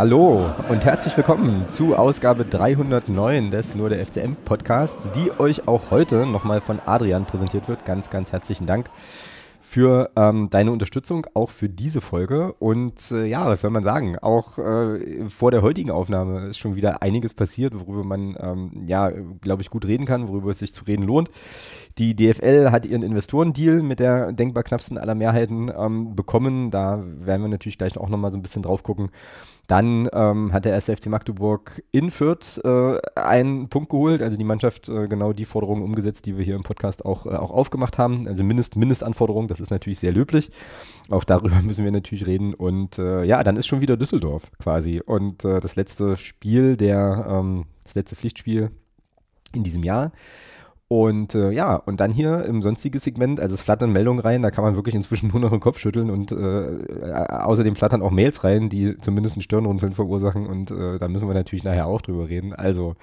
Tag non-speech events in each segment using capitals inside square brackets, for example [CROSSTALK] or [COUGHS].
Hallo und herzlich willkommen zu Ausgabe 309 des Nur der FCM Podcasts, die euch auch heute nochmal von Adrian präsentiert wird. Ganz, ganz herzlichen Dank für ähm, deine Unterstützung, auch für diese Folge. Und äh, ja, was soll man sagen? Auch äh, vor der heutigen Aufnahme ist schon wieder einiges passiert, worüber man, ähm, ja, glaube ich, gut reden kann, worüber es sich zu reden lohnt. Die DFL hat ihren Investorendeal mit der denkbar knappsten aller Mehrheiten ähm, bekommen. Da werden wir natürlich gleich auch nochmal so ein bisschen drauf gucken. Dann ähm, hat der SFC Magdeburg in Fürth äh, einen Punkt geholt, also die Mannschaft äh, genau die Forderungen umgesetzt, die wir hier im Podcast auch, äh, auch aufgemacht haben. Also Mindest, Mindestanforderungen, das ist natürlich sehr löblich. Auch darüber [LAUGHS] müssen wir natürlich reden. Und äh, ja, dann ist schon wieder Düsseldorf quasi. Und äh, das letzte Spiel, der, ähm, das letzte Pflichtspiel in diesem Jahr. Und äh, ja, und dann hier im sonstigen Segment, also es flattern Meldungen rein, da kann man wirklich inzwischen [LAUGHS] nur noch den Kopf schütteln und äh, außerdem flattern auch Mails rein, die zumindest ein Stirnrunzeln verursachen und äh, da müssen wir natürlich nachher auch drüber reden. Also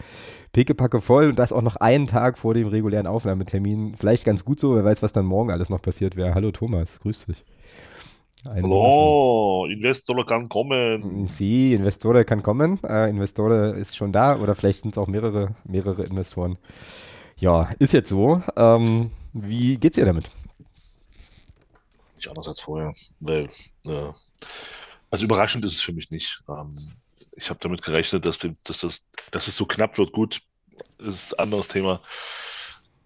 pickepacke voll und das auch noch einen Tag vor dem regulären Aufnahmetermin. Vielleicht ganz gut so, wer weiß, was dann morgen alles noch passiert wäre. Hallo Thomas, grüß dich. Hallo, Investor kann kommen. Sie, Investor kann kommen. Äh, Investor ist schon da oder vielleicht sind es auch mehrere, mehrere Investoren. Ja, ist jetzt so. Ähm, wie geht's dir damit? Nicht anders als vorher. Weil, äh, also überraschend ist es für mich nicht. Ähm, ich habe damit gerechnet, dass, die, dass, das, dass es so knapp wird. Gut, ist ein anderes Thema.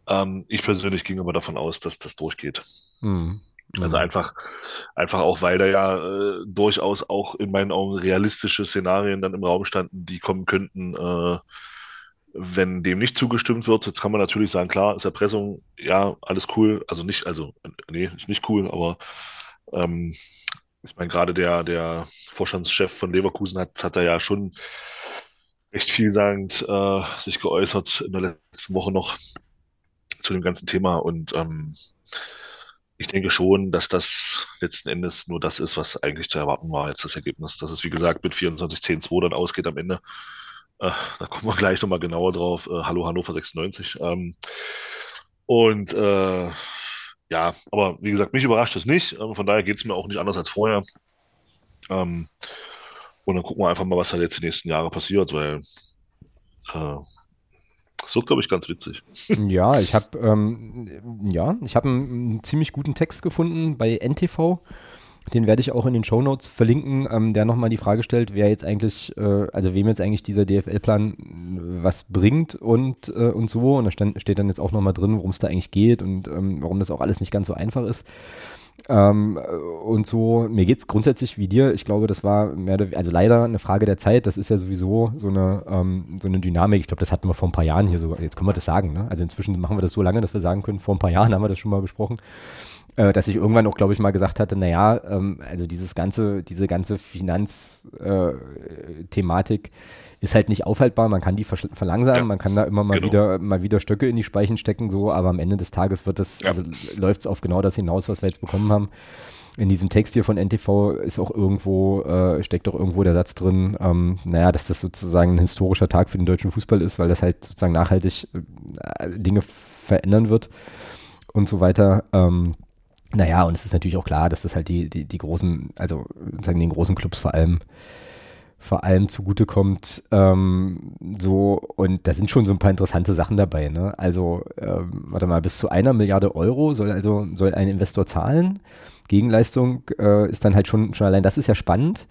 Ähm, ich persönlich ging aber davon aus, dass das durchgeht. Mhm. Also einfach, einfach auch, weil da ja äh, durchaus auch in meinen Augen realistische Szenarien dann im Raum standen, die kommen könnten, äh, wenn dem nicht zugestimmt wird, jetzt kann man natürlich sagen, klar, ist Erpressung, ja, alles cool. Also nicht, also, nee, ist nicht cool, aber ähm, ich meine, gerade der, der Vorstandschef von Leverkusen hat, hat da ja schon recht vielsagend äh, sich geäußert in der letzten Woche noch zu dem ganzen Thema. Und ähm, ich denke schon, dass das letzten Endes nur das ist, was eigentlich zu erwarten war, jetzt das Ergebnis. Dass es, wie gesagt, mit 24-10-2 dann ausgeht am Ende. Äh, da kommen wir gleich nochmal genauer drauf. Äh, Hallo Hannover 96. Ähm, und äh, ja, aber wie gesagt, mich überrascht es nicht. Ähm, von daher geht es mir auch nicht anders als vorher. Ähm, und dann gucken wir einfach mal, was da jetzt die nächsten Jahre passiert, weil äh, das wird, glaube ich, ganz witzig. Ja, ich habe ähm, ja, einen, einen, ziemlich guten Text gefunden bei NTV. Den werde ich auch in den Show Notes verlinken, ähm, der nochmal die Frage stellt, wer jetzt eigentlich, äh, also wem jetzt eigentlich dieser DFL-Plan äh, was bringt und, äh, und so. Und da stand, steht dann jetzt auch nochmal drin, worum es da eigentlich geht und ähm, warum das auch alles nicht ganz so einfach ist. Ähm, und so, mir geht es grundsätzlich wie dir. Ich glaube, das war mehr oder, also leider eine Frage der Zeit. Das ist ja sowieso so eine, ähm, so eine Dynamik. Ich glaube, das hatten wir vor ein paar Jahren hier sogar. Jetzt können wir das sagen. Ne? Also inzwischen machen wir das so lange, dass wir sagen können, vor ein paar Jahren haben wir das schon mal besprochen äh, dass ich irgendwann auch, glaube ich, mal gesagt hatte, naja, ähm, also dieses ganze, diese ganze Finanzthematik äh, ist halt nicht aufhaltbar, man kann die verlangsamen, ja, man kann da immer mal genau. wieder mal wieder Stöcke in die Speichen stecken, so, aber am Ende des Tages wird das, ja. also läuft es auf genau das hinaus, was wir jetzt bekommen haben. In diesem Text hier von NTV ist auch irgendwo, äh, steckt auch irgendwo der Satz drin, ähm, naja, dass das sozusagen ein historischer Tag für den deutschen Fußball ist, weil das halt sozusagen nachhaltig äh, Dinge verändern wird und so weiter. Ähm, naja, und es ist natürlich auch klar, dass das halt die, die, die großen, also sagen den großen Clubs vor allem vor allem zugutekommt. Ähm, so, und da sind schon so ein paar interessante Sachen dabei. Ne? Also, ähm, warte mal, bis zu einer Milliarde Euro soll also soll ein Investor zahlen. Gegenleistung äh, ist dann halt schon, schon allein, das ist ja spannend.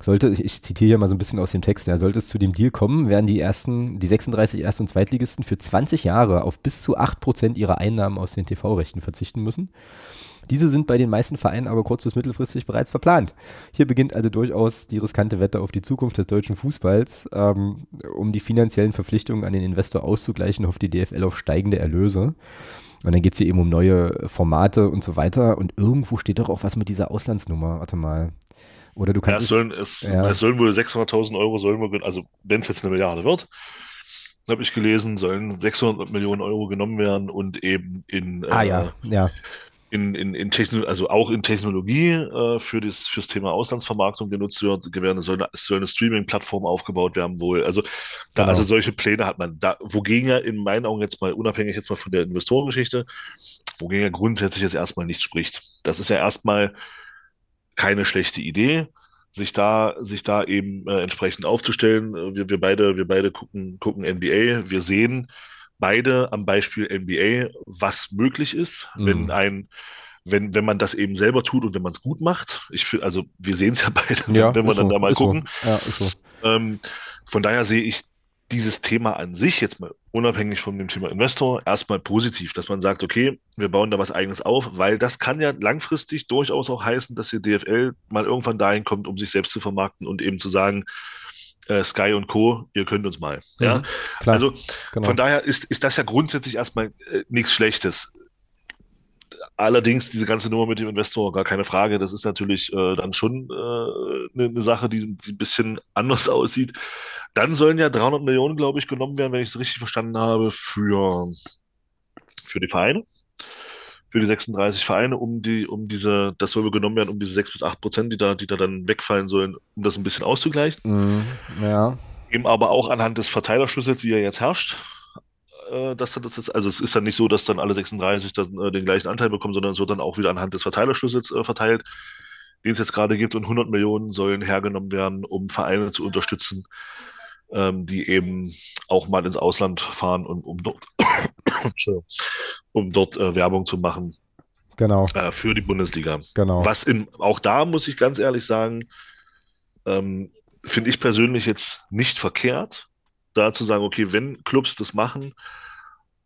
Sollte, ich zitiere hier mal so ein bisschen aus dem Text, ja, sollte es zu dem Deal kommen, werden die ersten, die 36 Erst- und Zweitligisten für 20 Jahre auf bis zu 8% ihrer Einnahmen aus den TV-Rechten verzichten müssen. Diese sind bei den meisten Vereinen aber kurz- bis mittelfristig bereits verplant. Hier beginnt also durchaus die riskante Wette auf die Zukunft des deutschen Fußballs. Ähm, um die finanziellen Verpflichtungen an den Investor auszugleichen, hofft die DFL auf steigende Erlöse. Und dann geht es hier eben um neue Formate und so weiter. Und irgendwo steht doch auch was mit dieser Auslandsnummer. Warte mal. Oder du kannst. Ja, es, sollen, es, ja. es sollen wohl 600.000 Euro, sollen wohl, also wenn es jetzt eine Milliarde wird, habe ich gelesen, sollen 600 Millionen Euro genommen werden und eben in, ah, äh, ja. Ja in, in, in Techno also auch in Technologie äh, für das fürs Thema Auslandsvermarktung genutzt wird, werden. Es soll eine, soll eine Streaming-Plattform aufgebaut werden, wohl. Also, da, genau. also solche Pläne hat man da, wogegen ja in meinen Augen jetzt mal, unabhängig jetzt mal von der Investorengeschichte, wogegen ja grundsätzlich jetzt erstmal nichts spricht. Das ist ja erstmal keine schlechte Idee. sich da, sich da eben äh, entsprechend aufzustellen. Wir, wir beide, wir beide gucken, gucken NBA. Wir sehen beide am Beispiel NBA, was möglich ist, mhm. wenn ein wenn, wenn man das eben selber tut und wenn man es gut macht. Ich finde, also wir sehen es ja [LAUGHS] beide, ja, wenn wir dann so, da mal gucken. So. Ja, so. Ähm, von daher sehe ich dieses Thema an sich jetzt mal unabhängig von dem Thema Investor erstmal positiv, dass man sagt, okay, wir bauen da was eigenes auf, weil das kann ja langfristig durchaus auch heißen, dass die DFL mal irgendwann dahin kommt, um sich selbst zu vermarkten und eben zu sagen, äh, Sky und Co., ihr könnt uns mal. Mhm, ja, klar, also genau. von daher ist, ist das ja grundsätzlich erstmal äh, nichts Schlechtes. Allerdings diese ganze Nummer mit dem Investor, gar keine Frage, das ist natürlich äh, dann schon eine äh, ne Sache, die, die ein bisschen anders [LAUGHS] aussieht. Dann sollen ja 300 Millionen, glaube ich, genommen werden, wenn ich es richtig verstanden habe, für, für die Vereine, für die 36 Vereine, um die, um diese, das soll genommen werden, um diese 6 bis 8 Prozent, die da, die da dann wegfallen sollen, um das ein bisschen auszugleichen. Mm, ja. Eben aber auch anhand des Verteilerschlüssels, wie er jetzt herrscht äh, dass das jetzt, also es ist dann nicht so, dass dann alle 36 dann, äh, den gleichen Anteil bekommen, sondern es wird dann auch wieder anhand des Verteilerschlüssels äh, verteilt, den es jetzt gerade gibt und 100 Millionen sollen hergenommen werden, um Vereine zu unterstützen, ähm, die eben auch mal ins Ausland fahren und um dort, [COUGHS] um dort äh, Werbung zu machen. Genau. Äh, für die Bundesliga. Genau. Was in, auch da muss ich ganz ehrlich sagen, ähm, finde ich persönlich jetzt nicht verkehrt, da zu sagen, okay, wenn Clubs das machen,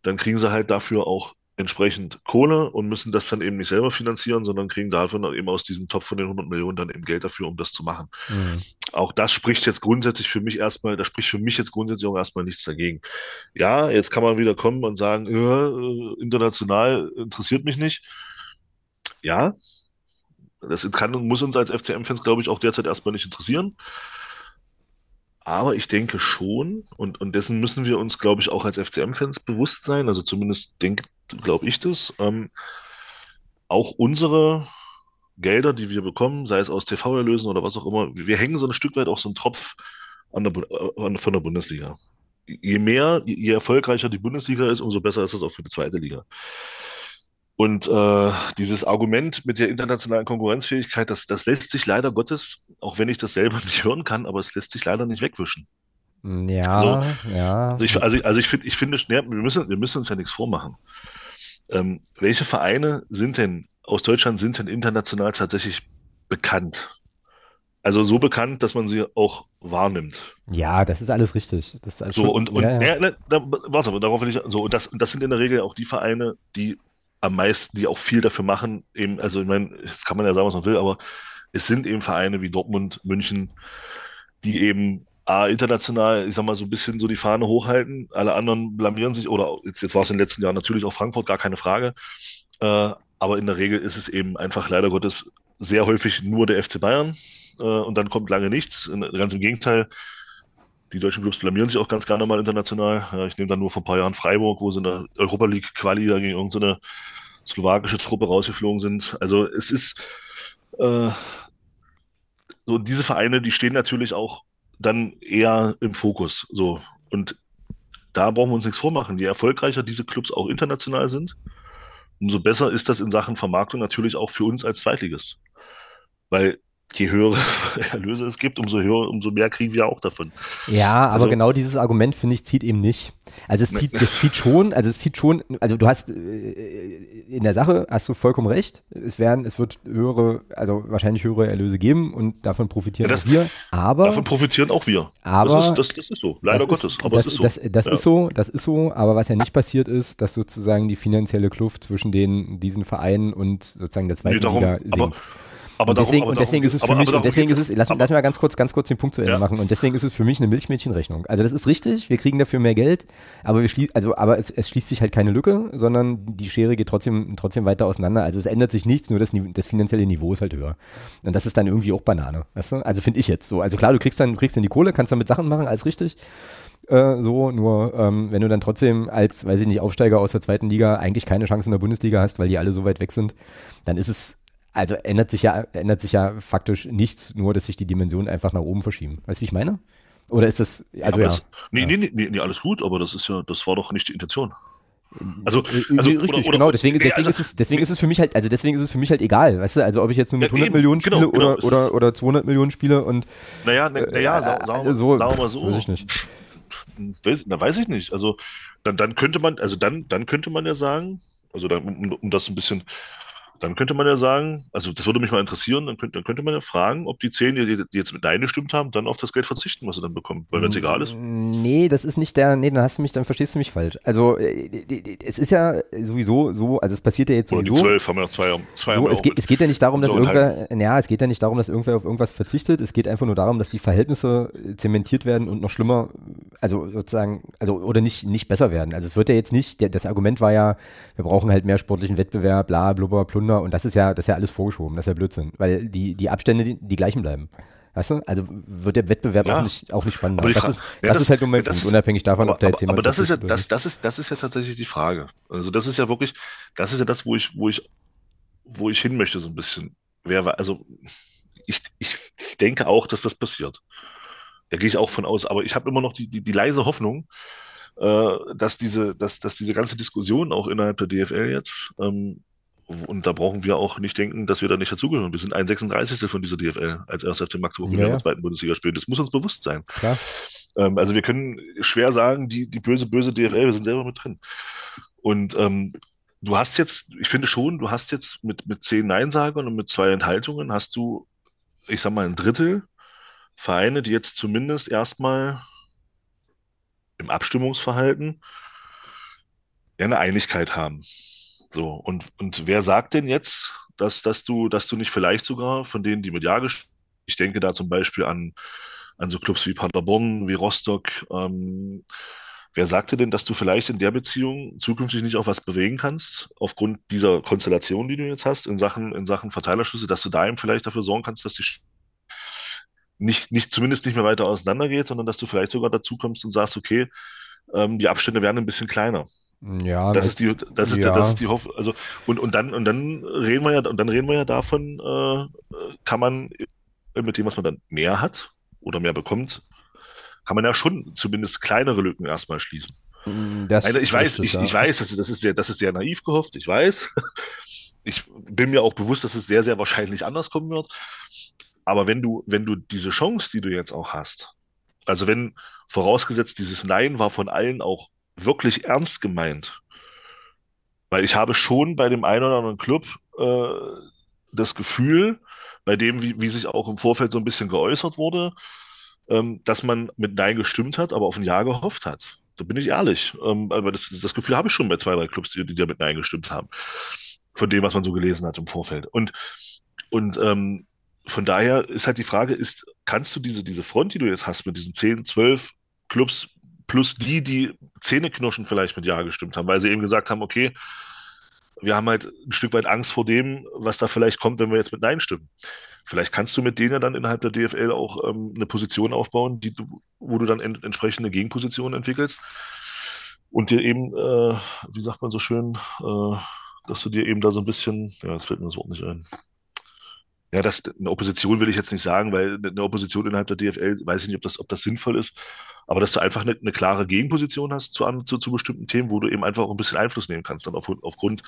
dann kriegen sie halt dafür auch entsprechend Kohle und müssen das dann eben nicht selber finanzieren, sondern kriegen dafür eben aus diesem Topf von den 100 Millionen dann eben Geld dafür, um das zu machen. Mhm. Auch das spricht jetzt grundsätzlich für mich erstmal, da spricht für mich jetzt grundsätzlich auch erstmal nichts dagegen. Ja, jetzt kann man wieder kommen und sagen, äh, international interessiert mich nicht. Ja, das kann und muss uns als FCM-Fans, glaube ich, auch derzeit erstmal nicht interessieren. Aber ich denke schon, und, und dessen müssen wir uns, glaube ich, auch als FCM-Fans bewusst sein, also zumindest glaube ich das, ähm, auch unsere Gelder, die wir bekommen, sei es aus TV-Erlösen oder was auch immer, wir hängen so ein Stück weit auch so einen Tropf an der, an, von der Bundesliga. Je mehr, je erfolgreicher die Bundesliga ist, umso besser ist es auch für die zweite Liga. Und äh, dieses Argument mit der internationalen Konkurrenzfähigkeit, das, das lässt sich leider Gottes, auch wenn ich das selber [LAUGHS] nicht hören kann, aber es lässt sich leider nicht wegwischen. Ja, also, ja. Also ich, also, also ich, find, ich finde, wir müssen, wir müssen uns ja nichts vormachen. Ähm, welche Vereine sind denn aus Deutschland sind denn international tatsächlich bekannt? Also so bekannt, dass man sie auch wahrnimmt. Ja, das ist alles richtig. Das ist alles so schon, und, und ja, ja. Ja, ne, da, warte, darauf will ich so und das und das sind in der Regel auch die Vereine, die am meisten, die auch viel dafür machen. Eben, also ich meine, das kann man ja sagen, was man will, aber es sind eben Vereine wie Dortmund, München, die eben A, international, ich sag mal, so ein bisschen so die Fahne hochhalten. Alle anderen blamieren sich, oder jetzt, jetzt war es in den letzten Jahren natürlich auch Frankfurt, gar keine Frage. Äh, aber in der Regel ist es eben einfach leider Gottes sehr häufig nur der FC Bayern. Äh, und dann kommt lange nichts. Ganz im Gegenteil, die deutschen Clubs blamieren sich auch ganz gerne mal international. Ja, ich nehme dann nur vor ein paar Jahren Freiburg, wo sie in der Europa League Quali da gegen irgendeine slowakische Truppe rausgeflogen sind. Also es ist äh, so diese Vereine, die stehen natürlich auch dann eher im Fokus. So und da brauchen wir uns nichts vormachen. Je erfolgreicher diese Clubs auch international sind, umso besser ist das in Sachen Vermarktung natürlich auch für uns als Zweitliges. Weil je höhere [LAUGHS] Erlöse es gibt, umso höher, umso mehr kriegen wir auch davon. Ja, aber also, genau dieses Argument, finde ich, zieht eben nicht. Also es ne. zieht, das zieht schon, also es zieht schon, also du hast äh, in der Sache hast du vollkommen recht. Es werden, es wird höhere, also wahrscheinlich höhere Erlöse geben und davon profitieren ja, das, auch wir. Aber davon profitieren auch wir. Aber das ist, das, das ist so, leider Gottes. Ist, aber das, es ist so. Das, das ja. ist so, das ist so. Aber was ja nicht passiert ist, dass sozusagen die finanzielle Kluft zwischen den diesen Vereinen und sozusagen der zweiten nee, darum, Liga sinkt. Aber, aber und deswegen, darum, und deswegen ist es für aber, mich, aber und deswegen ist es, lass, lass mal ganz kurz, ganz kurz den Punkt zu Ende ja. machen. Und deswegen ist es für mich eine Milchmädchenrechnung. Also das ist richtig, wir kriegen dafür mehr Geld, aber wir schließen, also, aber es, es schließt sich halt keine Lücke, sondern die Schere geht trotzdem, trotzdem weiter auseinander. Also es ändert sich nichts, nur das, das finanzielle Niveau ist halt höher. Und das ist dann irgendwie auch Banane, weißt du? Also finde ich jetzt so. Also klar, du kriegst dann, du kriegst dann die Kohle, kannst damit Sachen machen, alles richtig. Äh, so, nur ähm, wenn du dann trotzdem als, weiß ich nicht, Aufsteiger aus der zweiten Liga eigentlich keine Chance in der Bundesliga hast, weil die alle so weit weg sind, dann ist es also ändert sich ja, ändert sich ja faktisch nichts, nur dass sich die Dimensionen einfach nach oben verschieben. Weißt du, wie ich meine? Oder ist das, also ja. ja. nee, nee, nee, nee, alles gut, aber das ist ja, das war doch nicht die Intention. Also, äh, also richtig, oder, oder, genau. Deswegen, deswegen, also, ist es, deswegen ist es für mich halt, also deswegen ist es für mich halt egal, weißt du, also ob ich jetzt nur mit 100 eben, Millionen genau, spiele genau, oder, oder, oder 200 Millionen spiele und. Naja, naja, äh, sagen, so, sagen wir mal so. Weiß ich nicht. Weiß, na, weiß ich nicht. Also, dann, dann könnte man, also dann, dann könnte man ja sagen, also dann, um, um das ein bisschen dann könnte man ja sagen, also das würde mich mal interessieren, dann könnte, dann könnte man ja fragen, ob die zehn, die, die jetzt mit Nein gestimmt haben, dann auf das Geld verzichten, was sie dann bekommen, weil wenn es egal ist. Nee, das ist nicht der, nee, dann hast du mich, dann verstehst du mich falsch. Also äh, es ist ja sowieso so, also es passiert ja jetzt sowieso. Oder die zwölf haben ja noch zwei, zwei so, es, geht, es geht ja nicht darum, dass irgendwer, ja, es geht ja nicht darum, dass irgendwer auf irgendwas verzichtet, es geht einfach nur darum, dass die Verhältnisse zementiert werden und noch schlimmer, also sozusagen, also oder nicht, nicht besser werden. Also es wird ja jetzt nicht, der, das Argument war ja, wir brauchen halt mehr sportlichen Wettbewerb, bla, blubber, plunder Wunder und das ist ja, das ist ja alles vorgeschoben, das ist ja Blödsinn, weil die, die Abstände die, die gleichen bleiben. Weißt du? Also wird der Wettbewerb ja. auch, nicht, auch nicht spannender. Das, ist, ja, das, das, ist halt nur mein Punkt, unabhängig davon, aber, ob da jetzt jemand. Aber das ist ja, das, das ist, das ist ja tatsächlich die Frage. Also das ist ja wirklich, das ist ja das, wo ich, wo ich, wo ich hin möchte, so ein bisschen. Wer also ich, ich denke auch, dass das passiert. Da gehe ich auch von aus. Aber ich habe immer noch die, die, die leise Hoffnung, äh, dass diese, dass, dass diese ganze Diskussion auch innerhalb der DFL jetzt ähm, und da brauchen wir auch nicht denken, dass wir da nicht dazugehören. Wir sind ein 36. von dieser DFL als erster FC Magdeburg, ja, in der zweiten Bundesliga spielen. Das muss uns bewusst sein. Ähm, also wir können schwer sagen, die, die böse, böse DFL, wir sind selber mit drin. Und ähm, du hast jetzt, ich finde schon, du hast jetzt mit, mit zehn Neinsagern und mit zwei Enthaltungen hast du, ich sag mal, ein Drittel Vereine, die jetzt zumindest erstmal im Abstimmungsverhalten eine Einigkeit haben. So, und, und wer sagt denn jetzt, dass, dass du, dass du nicht vielleicht sogar von denen, die mit Ja ich denke da zum Beispiel an, an so Clubs wie Paderborn, wie Rostock, ähm, wer sagte denn, dass du vielleicht in der Beziehung zukünftig nicht auch was bewegen kannst, aufgrund dieser Konstellation, die du jetzt hast, in Sachen, in Sachen Verteilerschlüsse, dass du da eben vielleicht dafür sorgen kannst, dass die nicht, nicht, zumindest nicht mehr weiter auseinandergeht, sondern dass du vielleicht sogar dazu kommst und sagst, okay, ähm, die Abstände werden ein bisschen kleiner. Ja, das ist die, das ist, ja. das ist die Hoffnung. Also und, und dann und dann reden wir ja und dann reden wir ja davon, äh, kann man mit dem, was man dann mehr hat oder mehr bekommt, kann man ja schon zumindest kleinere Lücken erstmal schließen. Mm, das, also ich weiß, ich, ich weiß, das, das ist sehr, das ist sehr naiv gehofft. Ich weiß. [LAUGHS] Ich bin mir auch bewusst, dass es sehr, sehr wahrscheinlich anders kommen wird. Aber wenn du, wenn du diese Chance, die du jetzt auch hast, also wenn vorausgesetzt dieses Nein war von allen auch wirklich ernst gemeint. Weil ich habe schon bei dem einen oder anderen Club äh, das Gefühl, bei dem, wie, wie sich auch im Vorfeld so ein bisschen geäußert wurde, ähm, dass man mit Nein gestimmt hat, aber auf ein Ja gehofft hat. Da bin ich ehrlich. Ähm, aber das, das Gefühl habe ich schon bei zwei, drei Clubs, die, die da mit Nein gestimmt haben. Von dem, was man so gelesen hat im Vorfeld. Und, und ähm, von daher ist halt die Frage, ist, kannst du diese, diese Front, die du jetzt hast mit diesen 10, 12 Clubs, plus die, die Zähneknirschen vielleicht mit Ja gestimmt haben, weil sie eben gesagt haben, okay, wir haben halt ein Stück weit Angst vor dem, was da vielleicht kommt, wenn wir jetzt mit Nein stimmen. Vielleicht kannst du mit denen ja dann innerhalb der DFL auch ähm, eine Position aufbauen, die wo du dann en entsprechende Gegenpositionen entwickelst und dir eben, äh, wie sagt man so schön, äh, dass du dir eben da so ein bisschen, ja, jetzt fällt mir das Wort nicht ein, ja, das, eine Opposition will ich jetzt nicht sagen, weil eine Opposition innerhalb der DFL, weiß ich nicht, ob das, ob das sinnvoll ist, aber dass du einfach eine, eine klare Gegenposition hast zu, zu, zu bestimmten Themen, wo du eben einfach auch ein bisschen Einfluss nehmen kannst, dann auf, aufgrund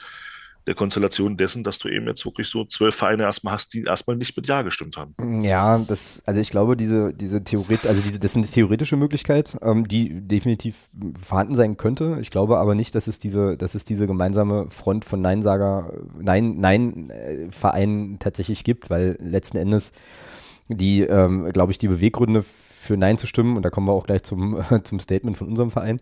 der Konstellation dessen, dass du eben jetzt wirklich so zwölf Vereine erstmal hast, die erstmal nicht mit Ja gestimmt haben. Ja, das, also ich glaube, diese, diese Theorie, also diese, das ist eine theoretische Möglichkeit, ähm, die definitiv vorhanden sein könnte. Ich glaube aber nicht, dass es diese, dass es diese gemeinsame Front von Neinsager, Nein, Nein-Vereinen äh, tatsächlich gibt, weil letzten Endes die, ähm, glaube ich, die Beweggründe für Nein zu stimmen, und da kommen wir auch gleich zum, [LAUGHS] zum Statement von unserem Verein,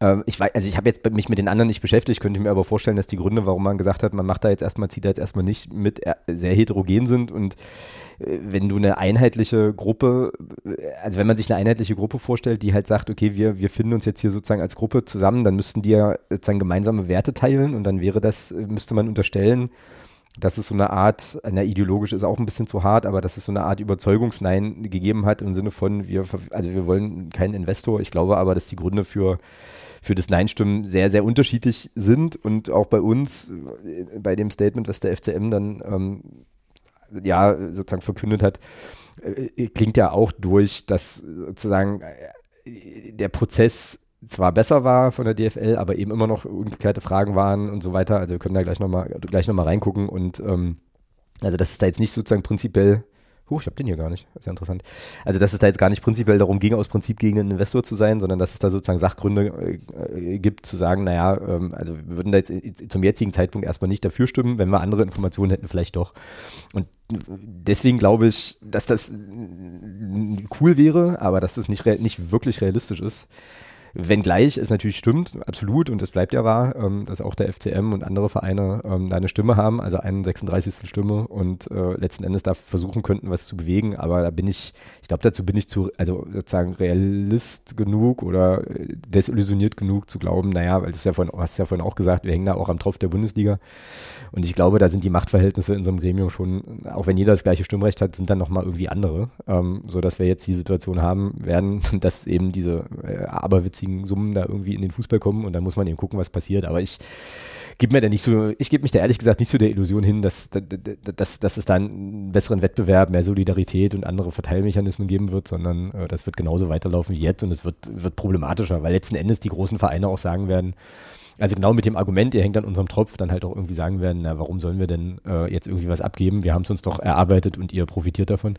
ähm, ich weiß, also ich habe jetzt mich mit den anderen nicht beschäftigt, könnte ich mir aber vorstellen, dass die Gründe, warum man gesagt hat, man macht da jetzt erstmal, zieht da jetzt erstmal nicht mit, äh, sehr heterogen sind und äh, wenn du eine einheitliche Gruppe, äh, also wenn man sich eine einheitliche Gruppe vorstellt, die halt sagt, okay, wir, wir finden uns jetzt hier sozusagen als Gruppe zusammen, dann müssten die ja sozusagen gemeinsame Werte teilen und dann wäre das, müsste man unterstellen, dass es so eine Art, na, ideologisch ist auch ein bisschen zu hart, aber dass es so eine Art Überzeugungsnein gegeben hat im Sinne von, wir, also wir wollen keinen Investor. Ich glaube aber, dass die Gründe für für das Nein-Stimmen sehr, sehr unterschiedlich sind und auch bei uns, äh, bei dem Statement, was der FCM dann ähm, ja sozusagen verkündet hat, äh, klingt ja auch durch, dass sozusagen äh, der Prozess zwar besser war von der DFL, aber eben immer noch ungeklärte Fragen waren und so weiter. Also wir können da gleich nochmal gleich noch mal reingucken und ähm, also das ist da jetzt nicht sozusagen prinzipiell Huch, ich habe den hier gar nicht. Ist ja interessant. Also, dass es da jetzt gar nicht prinzipiell darum ging, aus Prinzip gegen einen Investor zu sein, sondern dass es da sozusagen Sachgründe äh, gibt, zu sagen, naja, ähm, also wir würden da jetzt zum jetzigen Zeitpunkt erstmal nicht dafür stimmen, wenn wir andere Informationen hätten, vielleicht doch. Und deswegen glaube ich, dass das cool wäre, aber dass das nicht, nicht wirklich realistisch ist. Wenngleich es natürlich stimmt, absolut, und das bleibt ja wahr, ähm, dass auch der FCM und andere Vereine ähm, da eine Stimme haben, also einen 36. Stimme und äh, letzten Endes da versuchen könnten, was zu bewegen. Aber da bin ich, ich glaube, dazu bin ich zu, also sozusagen Realist genug oder äh, desillusioniert genug zu glauben, naja, weil du ja vorhin, hast ja vorhin auch gesagt, wir hängen da auch am Tropf der Bundesliga. Und ich glaube, da sind die Machtverhältnisse in so einem Gremium schon, auch wenn jeder das gleiche Stimmrecht hat, sind dann nochmal irgendwie andere, ähm, sodass wir jetzt die Situation haben werden, [LAUGHS] dass eben diese äh, aberwitzige gemeinnützigen Summen da irgendwie in den Fußball kommen und dann muss man eben gucken, was passiert. Aber ich gebe mir da nicht so, ich gebe mich da ehrlich gesagt nicht zu so der Illusion hin, dass, dass, dass es da einen besseren Wettbewerb, mehr Solidarität und andere Verteilmechanismen geben wird, sondern äh, das wird genauso weiterlaufen wie jetzt und es wird, wird problematischer, weil letzten Endes die großen Vereine auch sagen werden, also genau mit dem Argument, ihr hängt an unserem Tropf, dann halt auch irgendwie sagen werden, na, warum sollen wir denn äh, jetzt irgendwie was abgeben? Wir haben es uns doch erarbeitet und ihr profitiert davon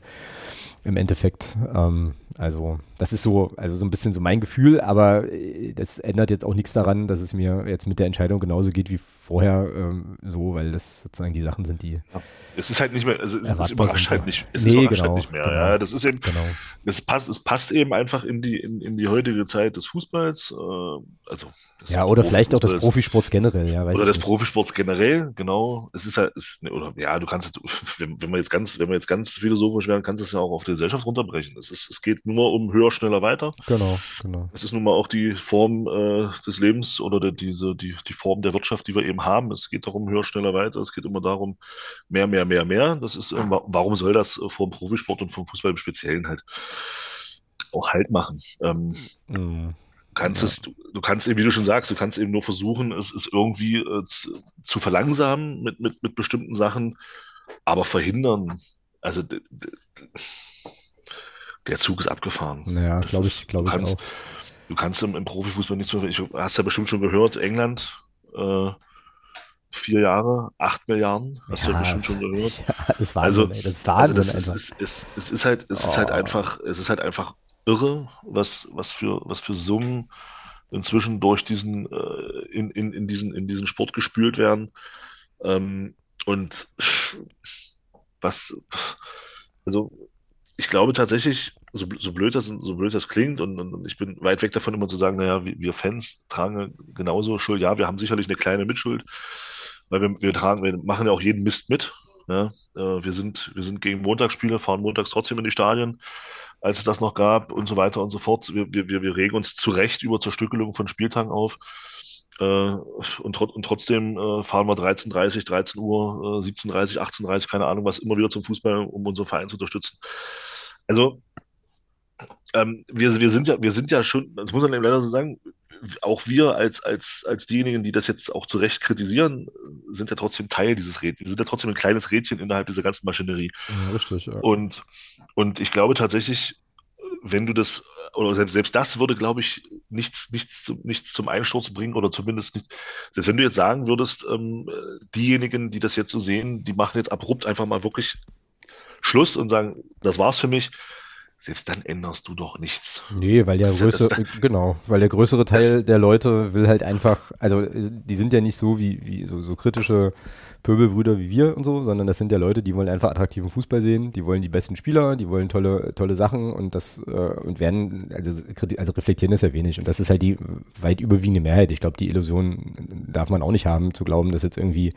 im Endeffekt. Ähm, also das ist so, also so ein bisschen so mein Gefühl, aber äh, das ändert jetzt auch nichts daran, dass es mir jetzt mit der Entscheidung genauso geht wie vorher ähm, so, weil das sozusagen die Sachen sind, die. Ja. Es ist halt nicht mehr, also es, es überrascht halt nicht, es nee, überrascht halt genau, halt nicht mehr. Genau, ja, das ist eben, genau. es passt, es passt eben einfach in die, in, in die heutige Zeit des Fußballs. Äh, also ja, oder vielleicht auch des Profisports generell, ja. oder des nicht. Profisports generell, genau. Es ist halt, es, oder ja, du kannst, [LAUGHS] wenn, wenn man jetzt ganz, wenn man jetzt ganz philosophisch werden, kannst du es ja auch auf die Gesellschaft runterbrechen. Es, ist, es geht nur um höher, schneller, weiter. Genau, genau. Es ist nun mal auch die Form äh, des Lebens oder der, diese, die, die Form der Wirtschaft, die wir eben haben. Es geht darum, höher, schneller, weiter. Es geht immer darum, mehr, mehr, mehr, mehr. Das ist, äh, warum soll das äh, vom Profisport und vom Fußball im Speziellen halt auch Halt machen? Ähm, mhm kannst ja. es, du, kannst eben, wie du schon sagst, du kannst eben nur versuchen, es, es irgendwie äh, zu, zu, verlangsamen mit, mit, mit bestimmten Sachen, aber verhindern. Also der Zug ist abgefahren. Ja, glaube ich, glaube ich kannst, auch. Du kannst im, im Profifußball nichts mehr. Ich hast ja bestimmt schon gehört, England, äh, vier Jahre, acht Milliarden, hast ja, du ja bestimmt schon gehört. [LAUGHS] Ja, das war also, ey, das ist Wahnsinn. Also das ist, es, es, es, ist halt, es oh. ist halt oh. einfach, es ist halt einfach irre, was, was für, was für Summen inzwischen durch diesen, äh, in, in, in diesen, in diesen Sport gespült werden. Ähm, und was, also ich glaube tatsächlich, so, so blöd das, so blöd das klingt, und, und, ich bin weit weg davon, immer zu sagen, naja, wir, Fans tragen genauso Schuld. Ja, wir haben sicherlich eine kleine Mitschuld, weil wir, wir tragen, wir machen ja auch jeden Mist mit. Ja, äh, wir sind, wir sind gegen Montagsspiele, fahren montags trotzdem in die Stadien als es das noch gab und so weiter und so fort. Wir, wir, wir regen uns zu Recht über Zerstückelung von Spieltagen auf. Äh, und, tro und, trotzdem äh, fahren wir 13.30, 13 Uhr, äh, 17.30, 18.30, keine Ahnung was, immer wieder zum Fußball, um unseren Verein zu unterstützen. Also, ähm, wir, wir, sind ja, wir sind ja schon, das muss man eben leider so sagen, auch wir als, als, als diejenigen, die das jetzt auch zu Recht kritisieren, sind ja trotzdem Teil dieses Rädchens. Wir sind ja trotzdem ein kleines Rädchen innerhalb dieser ganzen Maschinerie. Ja, richtig, ja. Und, und ich glaube tatsächlich, wenn du das, oder selbst, selbst das würde, glaube ich, nichts, nichts, nichts zum Einsturz bringen oder zumindest nicht. Selbst wenn du jetzt sagen würdest, ähm, diejenigen, die das jetzt so sehen, die machen jetzt abrupt einfach mal wirklich Schluss und sagen, das war's für mich selbst dann änderst du doch nichts. Nee, weil der größere, genau, weil der größere Teil der Leute will halt einfach, also die sind ja nicht so wie, wie so, so kritische Pöbelbrüder wie wir und so, sondern das sind ja Leute, die wollen einfach attraktiven Fußball sehen, die wollen die besten Spieler, die wollen tolle, tolle Sachen und das äh, und werden, also, also reflektieren das ja wenig. Und das ist halt die weit überwiegende Mehrheit. Ich glaube, die Illusion darf man auch nicht haben, zu glauben, dass jetzt irgendwie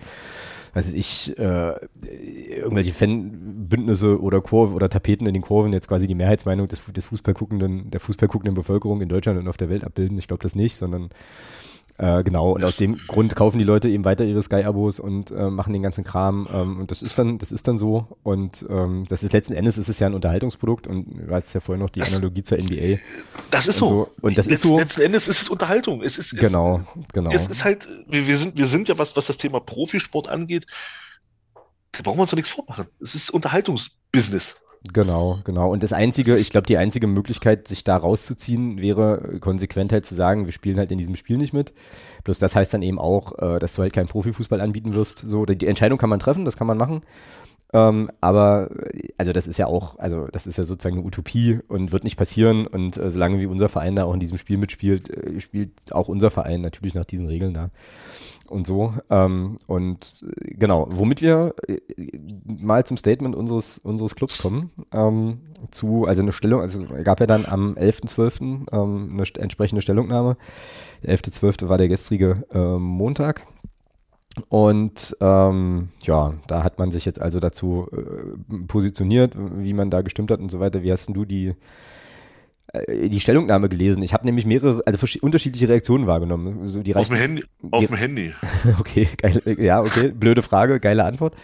weiß ich, äh, irgendwelche Fanbündnisse oder Kurve oder Tapeten in den Kurven jetzt quasi die Mehrheitsmeinung des, des Fußballguckenden, der Fußballguckenden Bevölkerung in Deutschland und auf der Welt abbilden. Ich glaube das nicht, sondern äh, genau, und aus dem Grund kaufen die Leute eben weiter ihre Sky-Abos und äh, machen den ganzen Kram. Ähm, und das ist dann, das ist dann so. Und ähm, das ist letzten Endes ist es ja ein Unterhaltungsprodukt und du hattest ja vorhin noch die das, Analogie zur NBA. Das ist so. so. Und das Letz, ist so. Letzten Endes ist es Unterhaltung. Es ist, genau, es, genau. Es ist halt, wir, wir, sind, wir sind ja, was, was das Thema Profisport angeht, da brauchen wir uns doch nichts vormachen. Es ist Unterhaltungsbusiness. Genau, genau. Und das einzige, ich glaube, die einzige Möglichkeit, sich da rauszuziehen, wäre konsequent halt zu sagen, wir spielen halt in diesem Spiel nicht mit. Bloß das heißt dann eben auch, äh, dass du halt keinen Profifußball anbieten wirst. So, die Entscheidung kann man treffen, das kann man machen. Ähm, aber also das ist ja auch, also das ist ja sozusagen eine Utopie und wird nicht passieren. Und äh, solange wie unser Verein da auch in diesem Spiel mitspielt, äh, spielt auch unser Verein natürlich nach diesen Regeln da und so. Ähm, und äh, genau, womit wir äh, mal zum Statement unseres, unseres Clubs kommen, ähm, zu, also eine Stellung, also gab ja dann am 11.12. Ähm, eine entsprechende Stellungnahme. Der 11.12. war der gestrige äh, Montag. Und ähm, ja, da hat man sich jetzt also dazu äh, positioniert, wie man da gestimmt hat und so weiter. Wie hast denn du die, äh, die Stellungnahme gelesen? Ich habe nämlich mehrere, also unterschiedliche Reaktionen wahrgenommen. So die auf dem Handy. Auf dem Handy. [LAUGHS] okay, geil, ja, okay, blöde Frage, geile Antwort.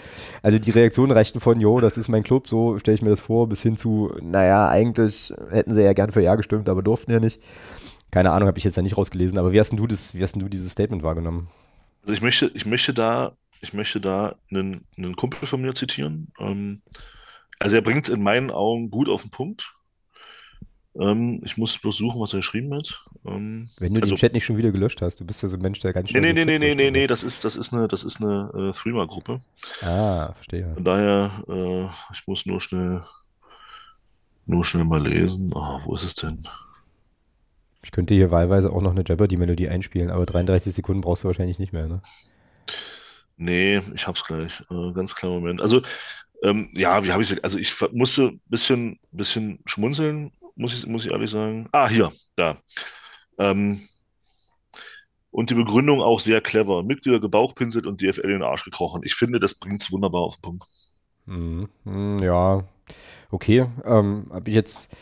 Also die Reaktionen reichten von, jo, das ist mein Club, so stelle ich mir das vor, bis hin zu, naja, eigentlich hätten sie ja gern für Ja gestimmt, aber durften ja nicht. Keine Ahnung, habe ich jetzt da nicht rausgelesen, aber wie hast denn du das, wie hast denn du dieses Statement wahrgenommen? Also ich möchte, ich möchte da, ich möchte da einen, einen Kumpel von mir zitieren. Ähm, also er bringt es in meinen Augen gut auf den Punkt. Ähm, ich muss bloß suchen, was er geschrieben hat. Ähm, Wenn du also, den Chat nicht schon wieder gelöscht hast, du bist ja so ein Mensch, der ganz schnell. Nee, nee, nee, nee, nee, nee, das ist, das ist eine, das ist eine äh, Threema-Gruppe. Ah, verstehe. Von daher, äh, ich muss nur schnell, nur schnell mal lesen. Oh, wo ist es denn? Ich könnte hier wahlweise auch noch eine Jeopardy-Melodie einspielen, aber 33 Sekunden brauchst du wahrscheinlich nicht mehr, ne? Nee, ich hab's gleich. Äh, ganz klar Moment. Also, ähm, ja, wie habe ich Also, ich musste ein bisschen, bisschen schmunzeln, muss ich, muss ich ehrlich sagen. Ah, hier, da. Ähm, und die Begründung auch sehr clever. Mitglieder gebauchpinselt und DFL in den Arsch gekrochen. Ich finde, das bringt es wunderbar auf den Punkt. Mm, ja, okay. Ähm, habe ich jetzt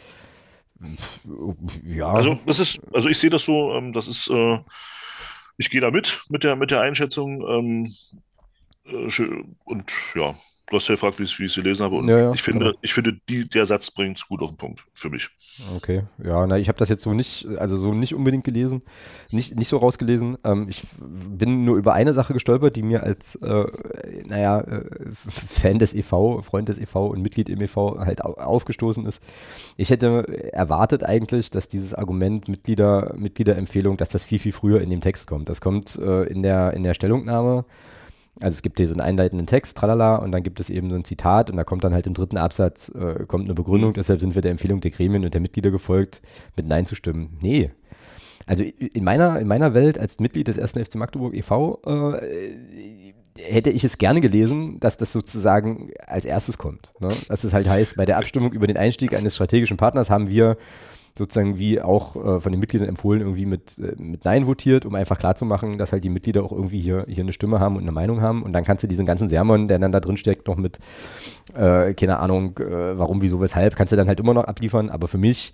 ja. Also das ist, also ich sehe das so, ähm, das ist, äh, ich gehe da mit, mit der, mit der Einschätzung. Ähm, äh, und ja, du hast ja gefragt, wie ich es gelesen habe. Und ja, ja, ich finde, genau. ich finde, die, der Satz bringt es gut auf den Punkt für mich. Okay, ja, na, ich habe das jetzt so nicht, also so nicht unbedingt gelesen, nicht, nicht so rausgelesen. Ähm, ich bin nur über eine Sache gestolpert, die mir als, äh, naja, äh, Fan des EV, Freund des EV und Mitglied im EV halt aufgestoßen ist. Ich hätte erwartet eigentlich, dass dieses Argument Mitglieder, Mitgliederempfehlung, dass das viel, viel früher in dem Text kommt. Das kommt äh, in, der, in der Stellungnahme also es gibt hier so einen einleitenden Text, tralala, und dann gibt es eben so ein Zitat und da kommt dann halt im dritten Absatz, äh, kommt eine Begründung, deshalb sind wir der Empfehlung der Gremien und der Mitglieder gefolgt, mit Nein zu stimmen. Nee. Also in meiner, in meiner Welt als Mitglied des ersten FC Magdeburg e.V. Äh, hätte ich es gerne gelesen, dass das sozusagen als erstes kommt. Ne? Dass es halt heißt, bei der Abstimmung über den Einstieg eines strategischen Partners haben wir sozusagen wie auch äh, von den Mitgliedern empfohlen, irgendwie mit, äh, mit Nein votiert, um einfach klarzumachen, dass halt die Mitglieder auch irgendwie hier, hier eine Stimme haben und eine Meinung haben. Und dann kannst du diesen ganzen Sermon, der dann da drin steckt, noch mit, äh, keine Ahnung, äh, warum, wieso, weshalb, kannst du dann halt immer noch abliefern. Aber für mich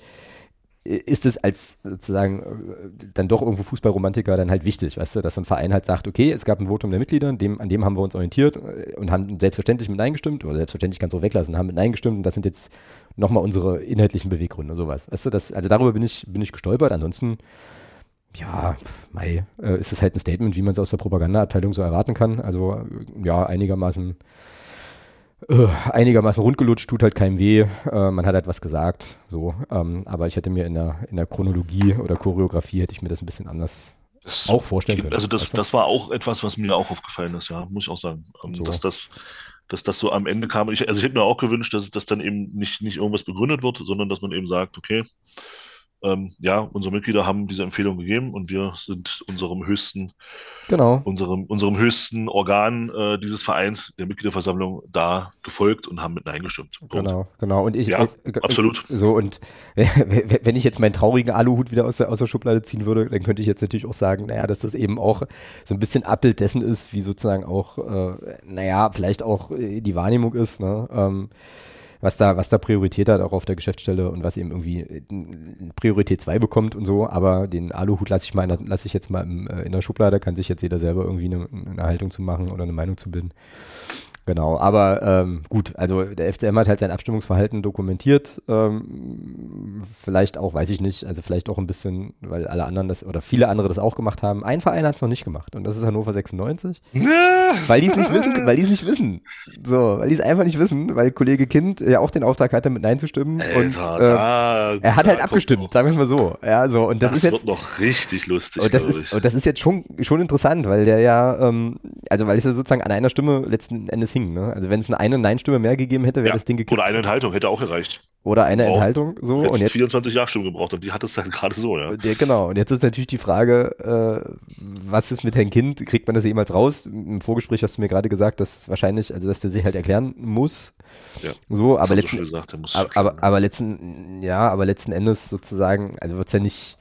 ist es als sozusagen äh, dann doch irgendwo Fußballromantiker dann halt wichtig, weißt du, dass so ein Verein halt sagt, okay, es gab ein Votum der Mitglieder, dem, an dem haben wir uns orientiert äh, und haben selbstverständlich mit Nein gestimmt, oder selbstverständlich kannst du auch weglassen, haben mit Nein gestimmt und das sind jetzt nochmal unsere inhaltlichen Beweggründe, sowas. Weißt du, das, also darüber bin ich, bin ich gestolpert, ansonsten ja, Mai, äh, ist es halt ein Statement, wie man es aus der Propagandaabteilung so erwarten kann. Also ja, einigermaßen einigermaßen rundgelutscht, tut halt keinem weh. Äh, man hat halt was gesagt, so. Ähm, aber ich hätte mir in der, in der Chronologie oder Choreografie hätte ich mir das ein bisschen anders das auch vorstellen können. Also das, das war auch etwas, was mir auch aufgefallen ist, ja, muss ich auch sagen. Ähm, so. Dass das dass das so am Ende kam. Ich, also ich hätte mir auch gewünscht, dass das dann eben nicht, nicht irgendwas begründet wird, sondern dass man eben sagt, okay, ähm, ja, unsere Mitglieder haben diese Empfehlung gegeben und wir sind unserem höchsten, genau. unserem, unserem höchsten Organ äh, dieses Vereins, der Mitgliederversammlung, da gefolgt und haben mit Nein gestimmt. Punkt. Genau, genau. Und ich, ja, äh, absolut. So, und [LAUGHS] wenn ich jetzt meinen traurigen Aluhut wieder aus der, aus der Schublade ziehen würde, dann könnte ich jetzt natürlich auch sagen, naja, dass das eben auch so ein bisschen Abbild dessen ist, wie sozusagen auch, äh, naja, vielleicht auch äh, die Wahrnehmung ist, ne? Ähm, was da, was da Priorität hat, auch auf der Geschäftsstelle und was eben irgendwie äh, Priorität 2 bekommt und so. Aber den Aluhut lasse ich mal, lasse ich jetzt mal im, äh, in der Schublade, kann sich jetzt jeder selber irgendwie eine, eine Haltung zu machen oder eine Meinung zu bilden. Genau, aber ähm, gut, also der FCM hat halt sein Abstimmungsverhalten dokumentiert. Ähm, vielleicht auch, weiß ich nicht, also vielleicht auch ein bisschen, weil alle anderen das oder viele andere das auch gemacht haben. Ein Verein hat es noch nicht gemacht und das ist Hannover 96. [LAUGHS] weil die es nicht wissen, weil die es nicht wissen. So, weil die es einfach nicht wissen, weil Kollege Kind ja auch den Auftrag hatte, mit Nein zu stimmen. Alter, und äh, da, er hat halt abgestimmt, sagen wir es mal so. Ja, so, und das, das ist jetzt. noch richtig lustig. Und das, ist, und das ist jetzt schon, schon interessant, weil der ja, ähm, also weil es ja sozusagen an einer Stimme letzten Endes hing. Ne? Also wenn es eine, eine Nein-Stimme mehr gegeben hätte, wäre ja, das Ding gekippt. Oder eine Enthaltung hätte auch gereicht. Oder eine wow. Enthaltung. So. und jetzt 24 Ja-Stimmen gebraucht und die hat es dann gerade so. Ja. ja. Genau. Und jetzt ist natürlich die Frage, äh, was ist mit Herrn Kind? Kriegt man das jemals raus? Im Vorgespräch hast du mir gerade gesagt, dass wahrscheinlich, also dass der sich halt erklären muss. Ja, so, aber letzten, gesagt, aber, aber, aber letzten, ja, aber letzten Endes sozusagen, also wird es ja nicht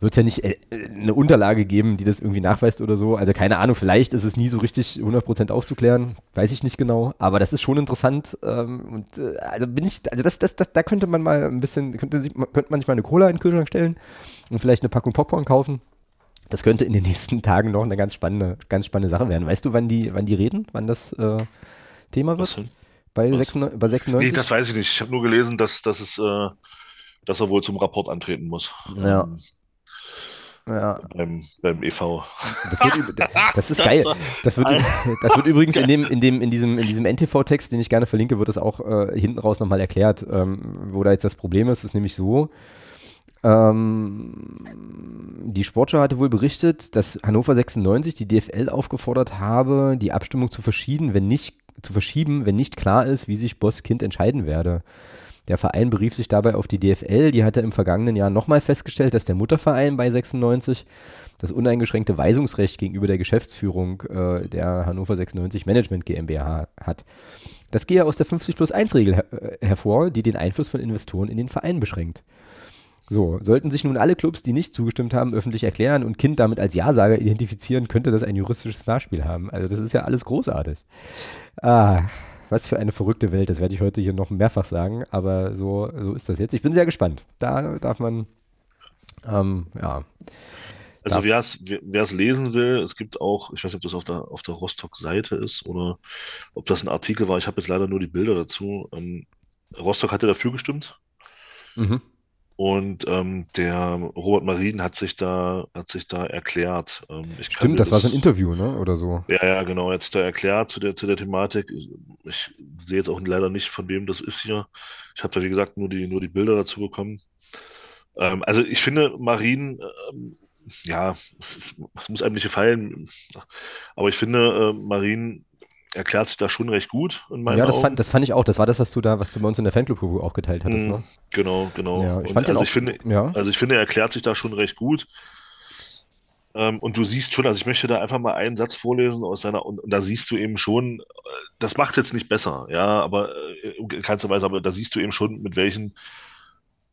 wird es ja nicht äh, eine Unterlage geben, die das irgendwie nachweist oder so. Also keine Ahnung, vielleicht ist es nie so richtig 100% aufzuklären, weiß ich nicht genau, aber das ist schon interessant ähm, und äh, also bin ich, also das, das, das, da könnte man mal ein bisschen, könnte, sich, könnte man sich mal eine Cola in den Kühlschrank stellen und vielleicht eine Packung Popcorn kaufen. Das könnte in den [LAUGHS] nächsten Tagen noch eine ganz spannende, ganz spannende Sache werden. Weißt du, wann die, wann die reden, wann das äh, Thema wird? Bei, 96, bei 96? Nee, das weiß ich nicht. Ich habe nur gelesen, dass, dass, es, äh, dass er wohl zum Rapport antreten muss. Ja. Ja. Beim, beim EV. Das, wird, [LAUGHS] das ist geil. Das wird, [LAUGHS] das wird übrigens in, dem, [LAUGHS] in, dem, in diesem, in diesem NTV-Text, den ich gerne verlinke, wird das auch äh, hinten raus nochmal erklärt, ähm, wo da jetzt das Problem ist. ist nämlich so, ähm, die Sportschau hatte wohl berichtet, dass Hannover 96 die DFL aufgefordert habe, die Abstimmung zu verschieben, wenn nicht, zu verschieben, wenn nicht klar ist, wie sich Boss Kind entscheiden werde. Der Verein berief sich dabei auf die DFL, die hatte im vergangenen Jahr nochmal festgestellt, dass der Mutterverein bei 96 das uneingeschränkte Weisungsrecht gegenüber der Geschäftsführung äh, der Hannover 96 Management GmbH hat. Das gehe aus der 50 plus 1 Regel her äh, hervor, die den Einfluss von Investoren in den Verein beschränkt. So, sollten sich nun alle Clubs, die nicht zugestimmt haben, öffentlich erklären und Kind damit als Ja-Sager identifizieren, könnte das ein juristisches Nachspiel haben. Also das ist ja alles großartig. Ah, was für eine verrückte Welt, das werde ich heute hier noch mehrfach sagen, aber so, so ist das jetzt. Ich bin sehr gespannt. Da darf man, ähm, ja. Also wer es lesen will, es gibt auch, ich weiß nicht, ob das auf der, auf der Rostock-Seite ist oder ob das ein Artikel war, ich habe jetzt leider nur die Bilder dazu. Ähm, Rostock hatte dafür gestimmt. Mhm. Und ähm, der Robert Marien hat sich da, hat sich da erklärt. Ähm, Stimmt, das, das, war so ein Interview, ne? Oder so. Ja, ja, genau. Jetzt da erklärt zu der, zu der Thematik. Ich, ich sehe jetzt auch leider nicht, von wem das ist hier. Ich habe da, wie gesagt, nur die, nur die Bilder dazu bekommen. Ähm, also ich finde, Marien, ähm, ja, es, ist, es, muss einem nicht gefallen. Aber ich finde, äh, Marien erklärt sich da schon recht gut. ja, das fand, das fand ich auch. Das war das, was du da, was du bei uns in der Fanclub auch geteilt hattest, mm, ne? Genau, genau. Ja, ich fand also, auch, ich finde, ja. also ich finde, er erklärt sich da schon recht gut. Ähm, und du siehst schon, also ich möchte da einfach mal einen Satz vorlesen aus seiner, und, und da siehst du eben schon, das macht es jetzt nicht besser, ja, aber äh, in keinster Weise, aber da siehst du eben schon, mit welchen,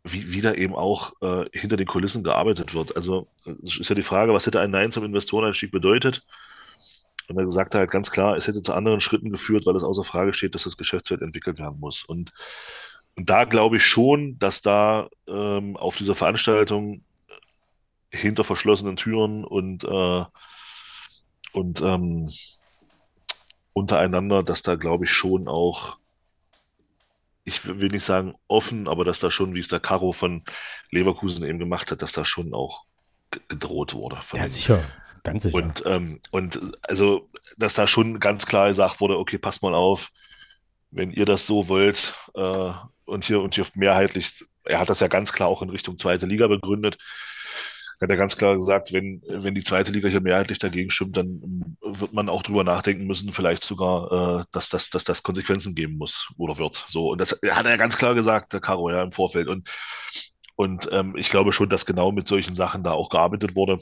wie, wie da eben auch äh, hinter den Kulissen gearbeitet wird. Also es ist ja die Frage, was hätte ein Nein zum Investoreneinstieg bedeutet? Und er sagte halt ganz klar, es hätte zu anderen Schritten geführt, weil es außer Frage steht, dass das Geschäftsfeld entwickelt werden muss. Und, und da glaube ich schon, dass da ähm, auf dieser Veranstaltung hinter verschlossenen Türen und, äh, und ähm, untereinander, dass da glaube ich schon auch, ich will nicht sagen offen, aber dass da schon, wie es der Caro von Leverkusen eben gemacht hat, dass da schon auch gedroht wurde. ja, sicher. Ganz sicher. Und, ähm, und also, dass da schon ganz klar gesagt wurde, okay, passt mal auf, wenn ihr das so wollt äh, und hier und hier mehrheitlich, er hat das ja ganz klar auch in Richtung zweite Liga begründet, hat er ganz klar gesagt, wenn, wenn die zweite Liga hier mehrheitlich dagegen stimmt, dann wird man auch drüber nachdenken müssen, vielleicht sogar, äh, dass, das, dass das Konsequenzen geben muss oder wird. So, und das hat er ganz klar gesagt, der Caro, ja, im Vorfeld. Und, und ähm, ich glaube schon, dass genau mit solchen Sachen da auch gearbeitet wurde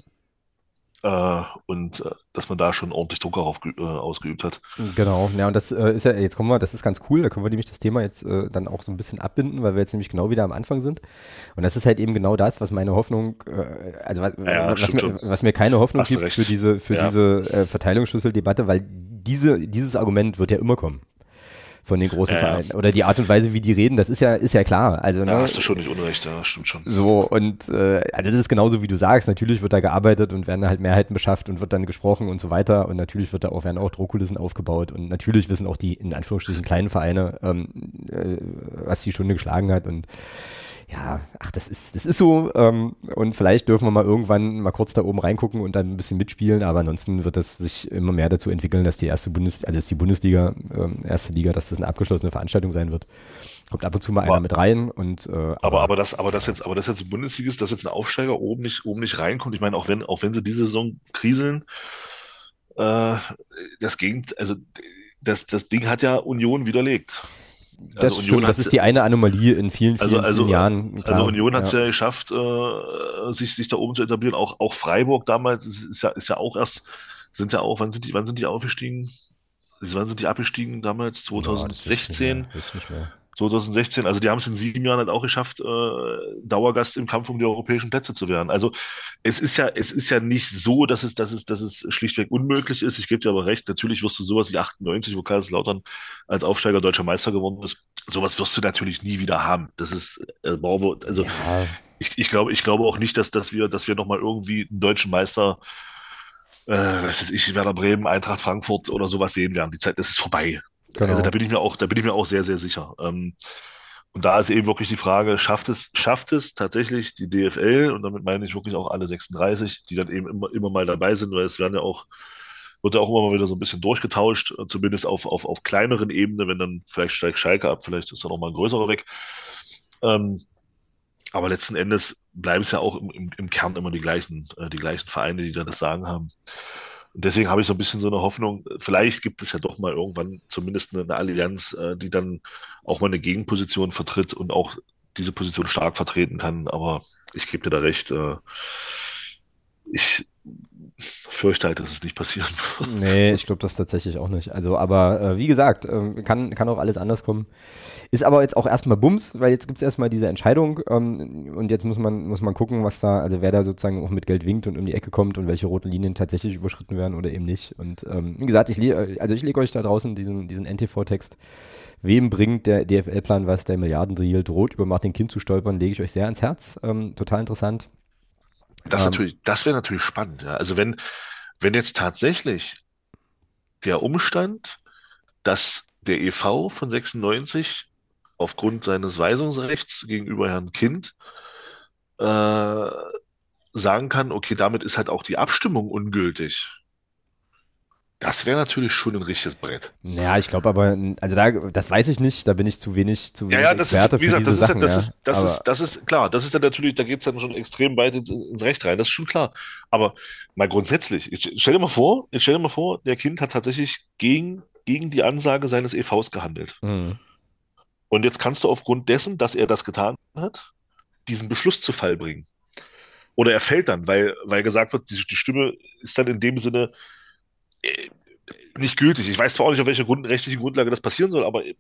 äh, und äh, dass man da schon ordentlich Druck auf, äh, ausgeübt hat. Genau, ja, und das äh, ist ja, jetzt kommen wir, das ist ganz cool, da können wir nämlich das Thema jetzt äh, dann auch so ein bisschen abbinden, weil wir jetzt nämlich genau wieder am Anfang sind. Und das ist halt eben genau das, was meine Hoffnung, äh, also was, ja, was, mir, was, mir, keine Hoffnung Hast gibt für diese, für ja. diese Verteilungsschlüsseldebatte, weil diese, dieses Argument wird ja immer kommen von den großen ja, Vereinen. Oder die Art und Weise, wie die reden, das ist ja, ist ja klar. Also, da ne? hast du schon nicht unrecht, ja, stimmt schon. So, und äh, also das ist genauso, wie du sagst. Natürlich wird da gearbeitet und werden halt Mehrheiten beschafft und wird dann gesprochen und so weiter. Und natürlich wird da auch, werden auch Druckkulissen aufgebaut. Und natürlich wissen auch die, in Anführungsstrichen, kleinen Vereine, ähm, äh, was die Stunde geschlagen hat. Und ja, ach, das ist, das ist so. Ähm, und vielleicht dürfen wir mal irgendwann mal kurz da oben reingucken und dann ein bisschen mitspielen. Aber ansonsten wird das sich immer mehr dazu entwickeln, dass die erste Bundes, also dass die Bundesliga, ähm, erste Liga, dass das eine abgeschlossene Veranstaltung sein wird. Kommt ab und zu mal aber, einer mit rein und äh, aber, aber, aber das, aber das jetzt, aber das jetzt ein Bundesliga ist, dass jetzt ein Aufsteiger oben nicht, oben nicht reinkommt. Ich meine, auch wenn, auch wenn sie diese Saison kriseln, äh, das Gegend, also das, das Ding hat ja Union widerlegt. Das, also stimmt, das ist die eine Anomalie in vielen, also, vielen, also, vielen Jahren. Klar. Also Union hat es ja. ja. geschafft, äh, sich, sich da oben zu etablieren. Auch, auch Freiburg damals ist, ist, ja, ist ja auch erst, sind ja auch, wann sind die, wann sind die aufgestiegen? Wann sind die abgestiegen damals? 2016? Ja, das ist nicht mehr. 2016. Also die haben es in sieben Jahren halt auch geschafft, äh, Dauergast im Kampf um die europäischen Plätze zu werden. Also es ist ja, es ist ja nicht so, dass es, dass es, dass es schlichtweg unmöglich ist. Ich gebe dir aber recht. Natürlich wirst du sowas wie 98, wo Kaiserslautern als Aufsteiger deutscher Meister geworden ist. Sowas wirst du natürlich nie wieder haben. Das ist, äh, also ja. ich, ich glaube, ich glaube auch nicht, dass, dass wir, dass wir nochmal irgendwie einen deutschen Meister äh, was ist ich, Werder Bremen, Eintracht Frankfurt oder sowas sehen werden. Die Zeit, das ist vorbei. Genau. Also da bin ich mir auch, da bin ich mir auch sehr, sehr sicher. Ähm, und da ist eben wirklich die Frage, schafft es, schafft es tatsächlich die DFL, und damit meine ich wirklich auch alle 36, die dann eben immer, immer mal dabei sind, weil es werden ja auch, wird ja auch immer mal wieder so ein bisschen durchgetauscht, zumindest auf, auf, auf kleineren Ebene, wenn dann vielleicht steigt Schalke ab, vielleicht ist da noch mal ein größerer weg. Ähm, aber letzten Endes bleiben es ja auch im, im, im Kern immer die gleichen, äh, die gleichen Vereine, die da das Sagen haben. Und deswegen habe ich so ein bisschen so eine Hoffnung, vielleicht gibt es ja doch mal irgendwann zumindest eine, eine Allianz, äh, die dann auch mal eine Gegenposition vertritt und auch diese Position stark vertreten kann. Aber ich gebe dir da recht. Äh, ich fürchte halt, dass es nicht passieren wird. Nee, ich glaube das tatsächlich auch nicht. Also, aber äh, wie gesagt, äh, kann, kann auch alles anders kommen. Ist aber jetzt auch erstmal Bums, weil jetzt gibt es erstmal diese Entscheidung ähm, und jetzt muss man, muss man gucken, was da, also wer da sozusagen auch mit Geld winkt und um die Ecke kommt und welche roten Linien tatsächlich überschritten werden oder eben nicht. Und ähm, wie gesagt, ich also ich lege euch da draußen diesen, diesen NTV-Text. Wem bringt der DFL-Plan was, der Milliardendeal droht, über Martin Kind zu stolpern, lege ich euch sehr ans Herz. Ähm, total interessant. Das, ähm, natürlich, das wäre natürlich spannend. Ja. Also wenn, wenn jetzt tatsächlich der Umstand, dass der EV von 96 aufgrund seines Weisungsrechts gegenüber Herrn Kind äh, sagen kann, okay, damit ist halt auch die Abstimmung ungültig. Das wäre natürlich schon ein richtiges Brett. Ja, ich glaube aber, also da, das weiß ich nicht, da bin ich zu wenig, zu wenig ja, ja, das Experte ist, wie gesagt, das ist, Sachen, das, ja. ist, das, ist, das ist klar, das ist dann natürlich, da geht es dann schon extrem weit ins, ins, Recht rein, das ist schon klar. Aber mal grundsätzlich, ich stell dir mal vor, ich stell dir mal vor, der Kind hat tatsächlich gegen, gegen die Ansage seines EVs gehandelt. Mhm. Und jetzt kannst du aufgrund dessen, dass er das getan hat, diesen Beschluss zu Fall bringen. Oder er fällt dann, weil, weil gesagt wird, die, die Stimme ist dann in dem Sinne nicht gültig. Ich weiß zwar auch nicht, auf welcher Grund, rechtlichen Grundlage das passieren soll, aber äh,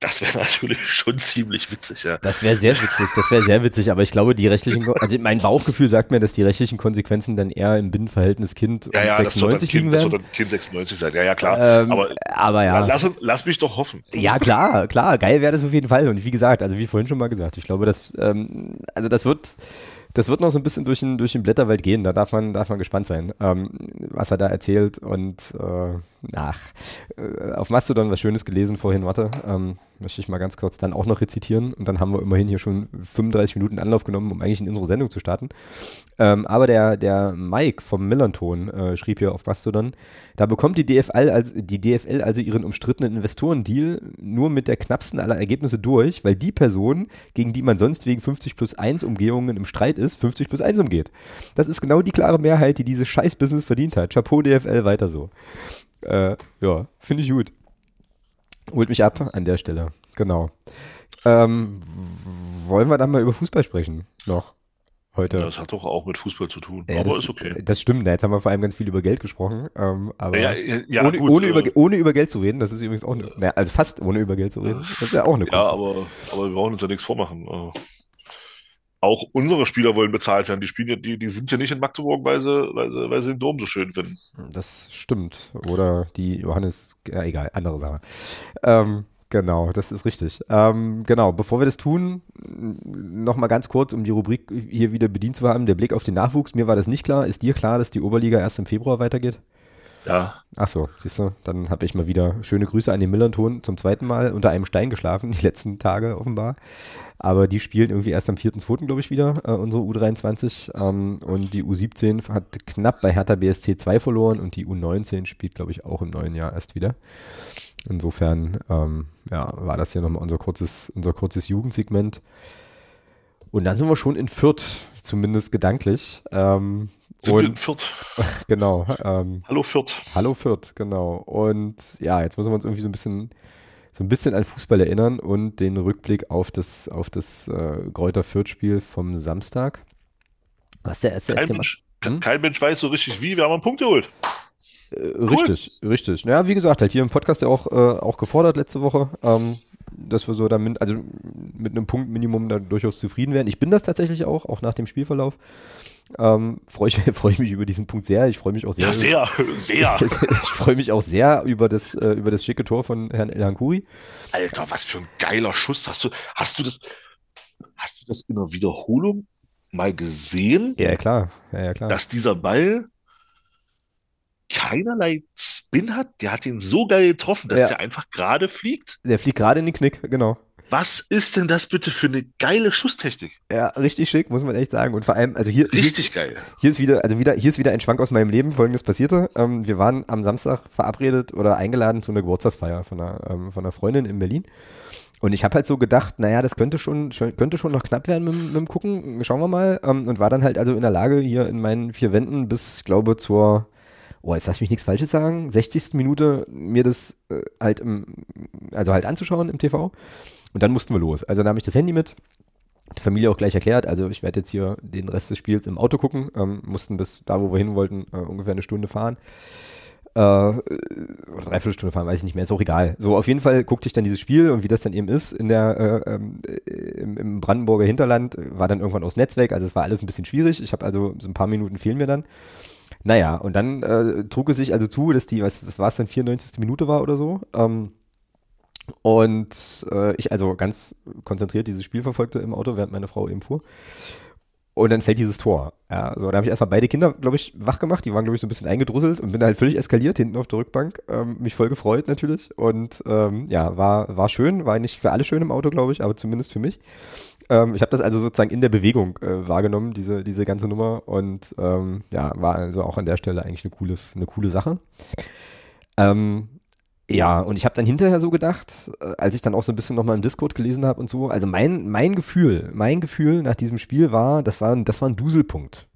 das wäre [LAUGHS] natürlich schon ziemlich witzig, ja. Das wäre sehr witzig, das wäre sehr witzig, aber ich glaube, die rechtlichen, also mein Bauchgefühl sagt mir, dass die rechtlichen Konsequenzen dann eher im Binnenverhältnis Kind ja, ja, 96 liegen werden. Das soll dann Kind 96 sein, ja, ja, klar. Ähm, aber, aber ja. Lass, lass, mich doch hoffen. Ja, klar, klar, geil wäre das auf jeden Fall. Und wie gesagt, also wie vorhin schon mal gesagt, ich glaube, dass, ähm, also das wird, das wird noch so ein bisschen durch den, durch den Blätterwald gehen. Da darf man, darf man gespannt sein, ähm, was er da erzählt. Und äh, ach, äh, auf Mastodon was Schönes gelesen vorhin. Warte, ähm, möchte ich mal ganz kurz dann auch noch rezitieren. Und dann haben wir immerhin hier schon 35 Minuten Anlauf genommen, um eigentlich in unsere Sendung zu starten. Ähm, aber der, der Mike vom Millanton äh, schrieb hier auf Mastodon, da bekommt die DFL, also, die DFL also ihren umstrittenen Investorendeal nur mit der knappsten aller Ergebnisse durch, weil die Person, gegen die man sonst wegen 50 plus 1 Umgehungen im Streit ist, 50 plus 1 umgeht. Das ist genau die klare Mehrheit, die dieses Scheiß-Business verdient hat. Chapeau DFL, weiter so. Äh, ja, finde ich gut. Holt mich ab an der Stelle. Genau. Ähm, wollen wir dann mal über Fußball sprechen? Noch heute. Ja, das hat doch auch mit Fußball zu tun, ja, aber das, ist okay. Das stimmt, jetzt haben wir vor allem ganz viel über Geld gesprochen, ähm, aber ja, ja, ohne, gut, ohne, über, äh, ohne über Geld zu reden, das ist übrigens auch, eine, na, also fast ohne über Geld zu reden, das ist ja auch eine Kunst. Ja, aber, aber wir brauchen uns ja nichts vormachen. Äh. auch unsere Spieler wollen bezahlt werden. Die spielen die, die sind ja nicht in Magdeburg, weil sie, weil sie, weil sie den Dom so schön finden. Das stimmt. Oder die Johannes, ja, egal, andere Sache. Ähm, genau, das ist richtig. Ähm, genau, bevor wir das tun, nochmal ganz kurz, um die Rubrik hier wieder bedient zu haben, der Blick auf den Nachwuchs. Mir war das nicht klar. Ist dir klar, dass die Oberliga erst im Februar weitergeht? Ja. Ach so, siehst du, dann habe ich mal wieder schöne Grüße an den Millanton zum zweiten Mal unter einem Stein geschlafen, die letzten Tage offenbar. Aber die spielen irgendwie erst am 4.2., glaube ich, wieder, äh, unsere U23. Ähm, und die U17 hat knapp bei Hertha BSC 2 verloren und die U19 spielt, glaube ich, auch im neuen Jahr erst wieder. Insofern, ähm, ja, war das hier nochmal unser kurzes, unser kurzes Jugendsegment. Und dann sind wir schon in Fürth, zumindest gedanklich. Ähm, sind und, wir in Fürth? [LAUGHS] Genau. Ähm, hallo Fürth. Hallo Fürth, genau. Und ja, jetzt müssen wir uns irgendwie so ein bisschen so ein bisschen an Fußball erinnern und den Rückblick auf das, auf das äh, Gräuter Fürth-Spiel vom Samstag. Was der erste kein, Mensch, hm? kein Mensch weiß so richtig wie, wir haben einen Punkt geholt. Äh, richtig, richtig. Naja, wie gesagt, halt hier im Podcast ja auch, äh, auch gefordert letzte Woche, ähm, dass wir so damit, also mit einem Punktminimum da durchaus zufrieden werden. Ich bin das tatsächlich auch, auch nach dem Spielverlauf. Ähm, freue ich, [LAUGHS] freu ich mich über diesen Punkt sehr. Ich freue mich auch sehr. Ja, sehr, sehr. [LAUGHS] ich freue mich auch sehr über das, äh, über das schicke Tor von Herrn El Hankuri. Alter, was für ein geiler Schuss. Hast du, hast du das, hast du das in der Wiederholung mal gesehen? Ja, klar. Ja, ja, klar. Dass dieser Ball keinerlei Spin hat. Der hat ihn so geil getroffen, dass ja. der einfach gerade fliegt. Der fliegt gerade in den Knick, genau. Was ist denn das bitte für eine geile Schusstechnik? Ja, richtig schick, muss man echt sagen. Und vor allem, also hier. Richtig hier, geil. Hier ist wieder, also wieder, hier ist wieder ein Schwank aus meinem Leben. Folgendes passierte. Ähm, wir waren am Samstag verabredet oder eingeladen zu einer Geburtstagsfeier von einer, ähm, von einer Freundin in Berlin. Und ich habe halt so gedacht, naja, das könnte schon, könnte schon noch knapp werden mit, mit dem Gucken. Schauen wir mal. Ähm, und war dann halt also in der Lage, hier in meinen vier Wänden bis, glaube zur oh, jetzt lass mich nichts Falsches sagen, 60. Minute mir das äh, halt im, also halt anzuschauen im TV. Und dann mussten wir los. Also habe ich das Handy mit. Die Familie auch gleich erklärt, also ich werde jetzt hier den Rest des Spiels im Auto gucken, ähm, mussten bis da, wo wir hin wollten, äh, ungefähr eine Stunde fahren. Äh, oder dreiviertel Stunde fahren, weiß ich nicht mehr, ist auch egal. So, auf jeden Fall guckte ich dann dieses Spiel und wie das dann eben ist in der, äh, ähm, im, im, Brandenburger Hinterland, war dann irgendwann aus Netzwerk, also es war alles ein bisschen schwierig. Ich habe also so ein paar Minuten fehlen mir dann. Naja, und dann äh, trug es sich also zu, dass die, was, war es dann, 94. Minute war oder so. Ähm, und äh, ich also ganz konzentriert dieses Spiel verfolgte im Auto, während meine Frau eben fuhr. Und dann fällt dieses Tor. Ja, so, da habe ich erstmal beide Kinder, glaube ich, wach gemacht. Die waren, glaube ich, so ein bisschen eingedrusselt und bin halt völlig eskaliert hinten auf der Rückbank. Ähm, mich voll gefreut natürlich. Und ähm, ja, war, war schön. War nicht für alle schön im Auto, glaube ich, aber zumindest für mich. Ähm, ich habe das also sozusagen in der Bewegung äh, wahrgenommen, diese, diese ganze Nummer. Und ähm, ja, war also auch an der Stelle eigentlich eine, cooles, eine coole Sache. Ähm, ja, und ich habe dann hinterher so gedacht, äh, als ich dann auch so ein bisschen nochmal im Discord gelesen habe und so, also mein, mein Gefühl, mein Gefühl nach diesem Spiel war, das war, das war ein Duselpunkt.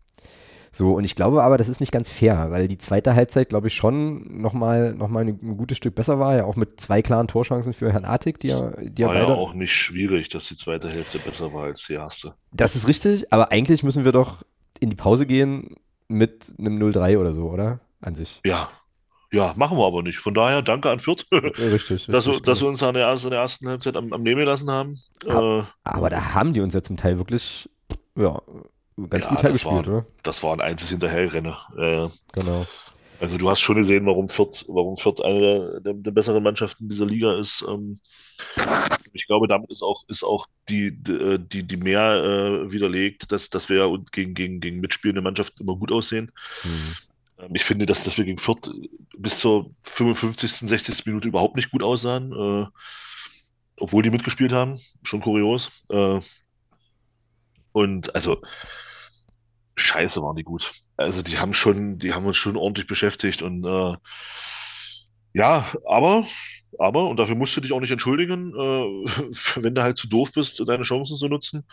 So, und ich glaube aber, das ist nicht ganz fair, weil die zweite Halbzeit, glaube ich, schon nochmal noch mal ein, gutes Stück besser war, ja auch mit zwei klaren Torchancen für Herrn Artig, die ja, die war ja beide. auch nicht schwierig, dass die zweite Hälfte besser war als die erste. Das ist richtig, aber eigentlich müssen wir doch in die Pause gehen mit einem 0-3 oder so, oder? An sich. Ja, ja, machen wir aber nicht. Von daher danke an Fürth, richtig, [LAUGHS] richtig, dass, wir, dass wir uns an der, ersten, der ersten Halbzeit am, am Nehmen gelassen haben. Aber, äh, aber, da haben die uns ja zum Teil wirklich ja, ganz ja, gut gespielt, oder? Das war ein einziges Hinterherrennen. Äh, genau. Also du hast schon gesehen, warum Fürth, warum Fürth eine der, der, besseren Mannschaften dieser Liga ist. Ähm, ich glaube, damit ist auch, ist auch die, die, die, die mehr äh, widerlegt, dass, dass wir gegen, gegen, gegen mitspielende Mannschaften immer gut aussehen. Mhm. Ähm, ich finde, dass, dass wir gegen Fürth bis zur 55., 60. Minute überhaupt nicht gut aussahen, äh, obwohl die mitgespielt haben. Schon kurios. Äh, und also, scheiße waren die gut. Also die haben schon, die haben uns schon ordentlich beschäftigt und äh, ja, aber, aber, und dafür musst du dich auch nicht entschuldigen, äh, [LAUGHS] wenn du halt zu doof bist, deine Chancen zu nutzen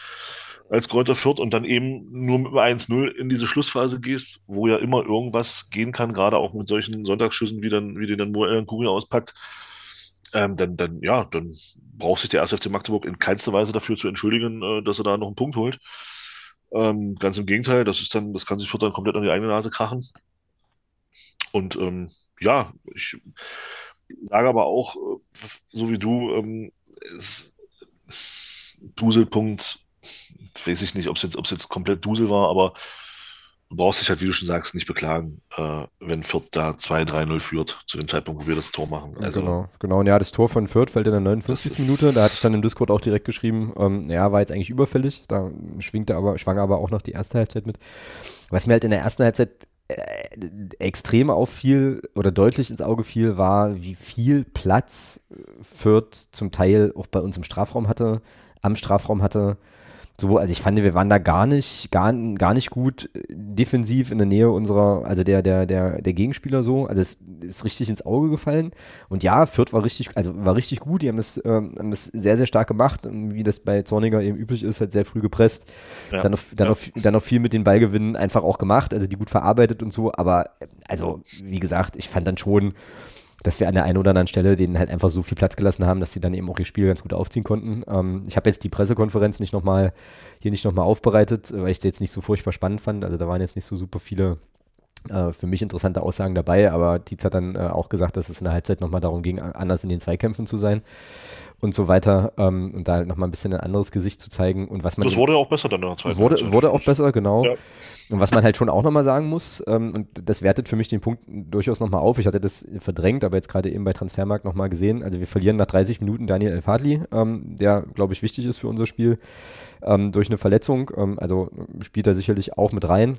als Kräuter Fürth und dann eben nur mit 1-0 in diese Schlussphase gehst, wo ja immer irgendwas gehen kann, gerade auch mit solchen Sonntagsschüssen, wie dann, wie den dann Moel Kuri auspackt, ähm, dann, dann, ja, dann braucht sich der 1. FC Magdeburg in keinster Weise dafür zu entschuldigen, äh, dass er da noch einen Punkt holt. Ähm, ganz im Gegenteil, das ist dann, das kann sich Fürth dann komplett an die eigene Nase krachen. Und ähm, ja, ich sage aber auch, äh, so wie du, ähm, Duselpunkt weiß ich nicht, ob es jetzt, jetzt komplett Dusel war, aber brauchst dich halt, wie du schon sagst, nicht beklagen, äh, wenn Fürth da 2-3-0 führt, zu dem Zeitpunkt, wo wir das Tor machen. Also, genau, genau. Und ja, das Tor von Fürth fällt in der 59. Minute. Da hatte ich dann im Discord auch direkt geschrieben, ähm, ja, war jetzt eigentlich überfällig. Da schwingte aber, schwang aber auch noch die erste Halbzeit mit. Was mir halt in der ersten Halbzeit äh, extrem auffiel oder deutlich ins Auge fiel, war, wie viel Platz Fürth zum Teil auch bei uns im Strafraum hatte, am Strafraum hatte so, also ich fand, wir waren da gar nicht, gar, gar nicht gut äh, defensiv in der Nähe unserer, also der, der, der, der Gegenspieler so. Also es ist richtig ins Auge gefallen. Und ja, Fürth war richtig, also war richtig gut. Die haben das, ähm, haben das sehr, sehr stark gemacht, wie das bei Zorniger eben üblich ist, halt sehr früh gepresst. Ja, dann, noch, dann, ja. noch, dann noch viel mit den Ballgewinnen einfach auch gemacht, also die gut verarbeitet und so. Aber also, wie gesagt, ich fand dann schon, dass wir an der einen oder anderen Stelle denen halt einfach so viel Platz gelassen haben, dass sie dann eben auch ihr Spiel ganz gut aufziehen konnten. Ähm, ich habe jetzt die Pressekonferenz nicht nochmal, hier nicht nochmal aufbereitet, weil ich sie jetzt nicht so furchtbar spannend fand. Also da waren jetzt nicht so super viele äh, für mich interessante Aussagen dabei, aber Dietz hat dann äh, auch gesagt, dass es in der Halbzeit nochmal darum ging, anders in den Zweikämpfen zu sein und so weiter ähm, und da halt nochmal ein bisschen ein anderes Gesicht zu zeigen und was man. Das wurde auch besser dann in der zweiten Wurde, Halbzeit. wurde auch besser, genau. Ja. Und was man halt schon auch nochmal sagen muss, ähm, und das wertet für mich den Punkt durchaus nochmal auf, ich hatte das verdrängt, aber jetzt gerade eben bei Transfermarkt nochmal gesehen, also wir verlieren nach 30 Minuten Daniel El-Fadli, ähm, der, glaube ich, wichtig ist für unser Spiel, ähm, durch eine Verletzung, ähm, also spielt er sicherlich auch mit rein.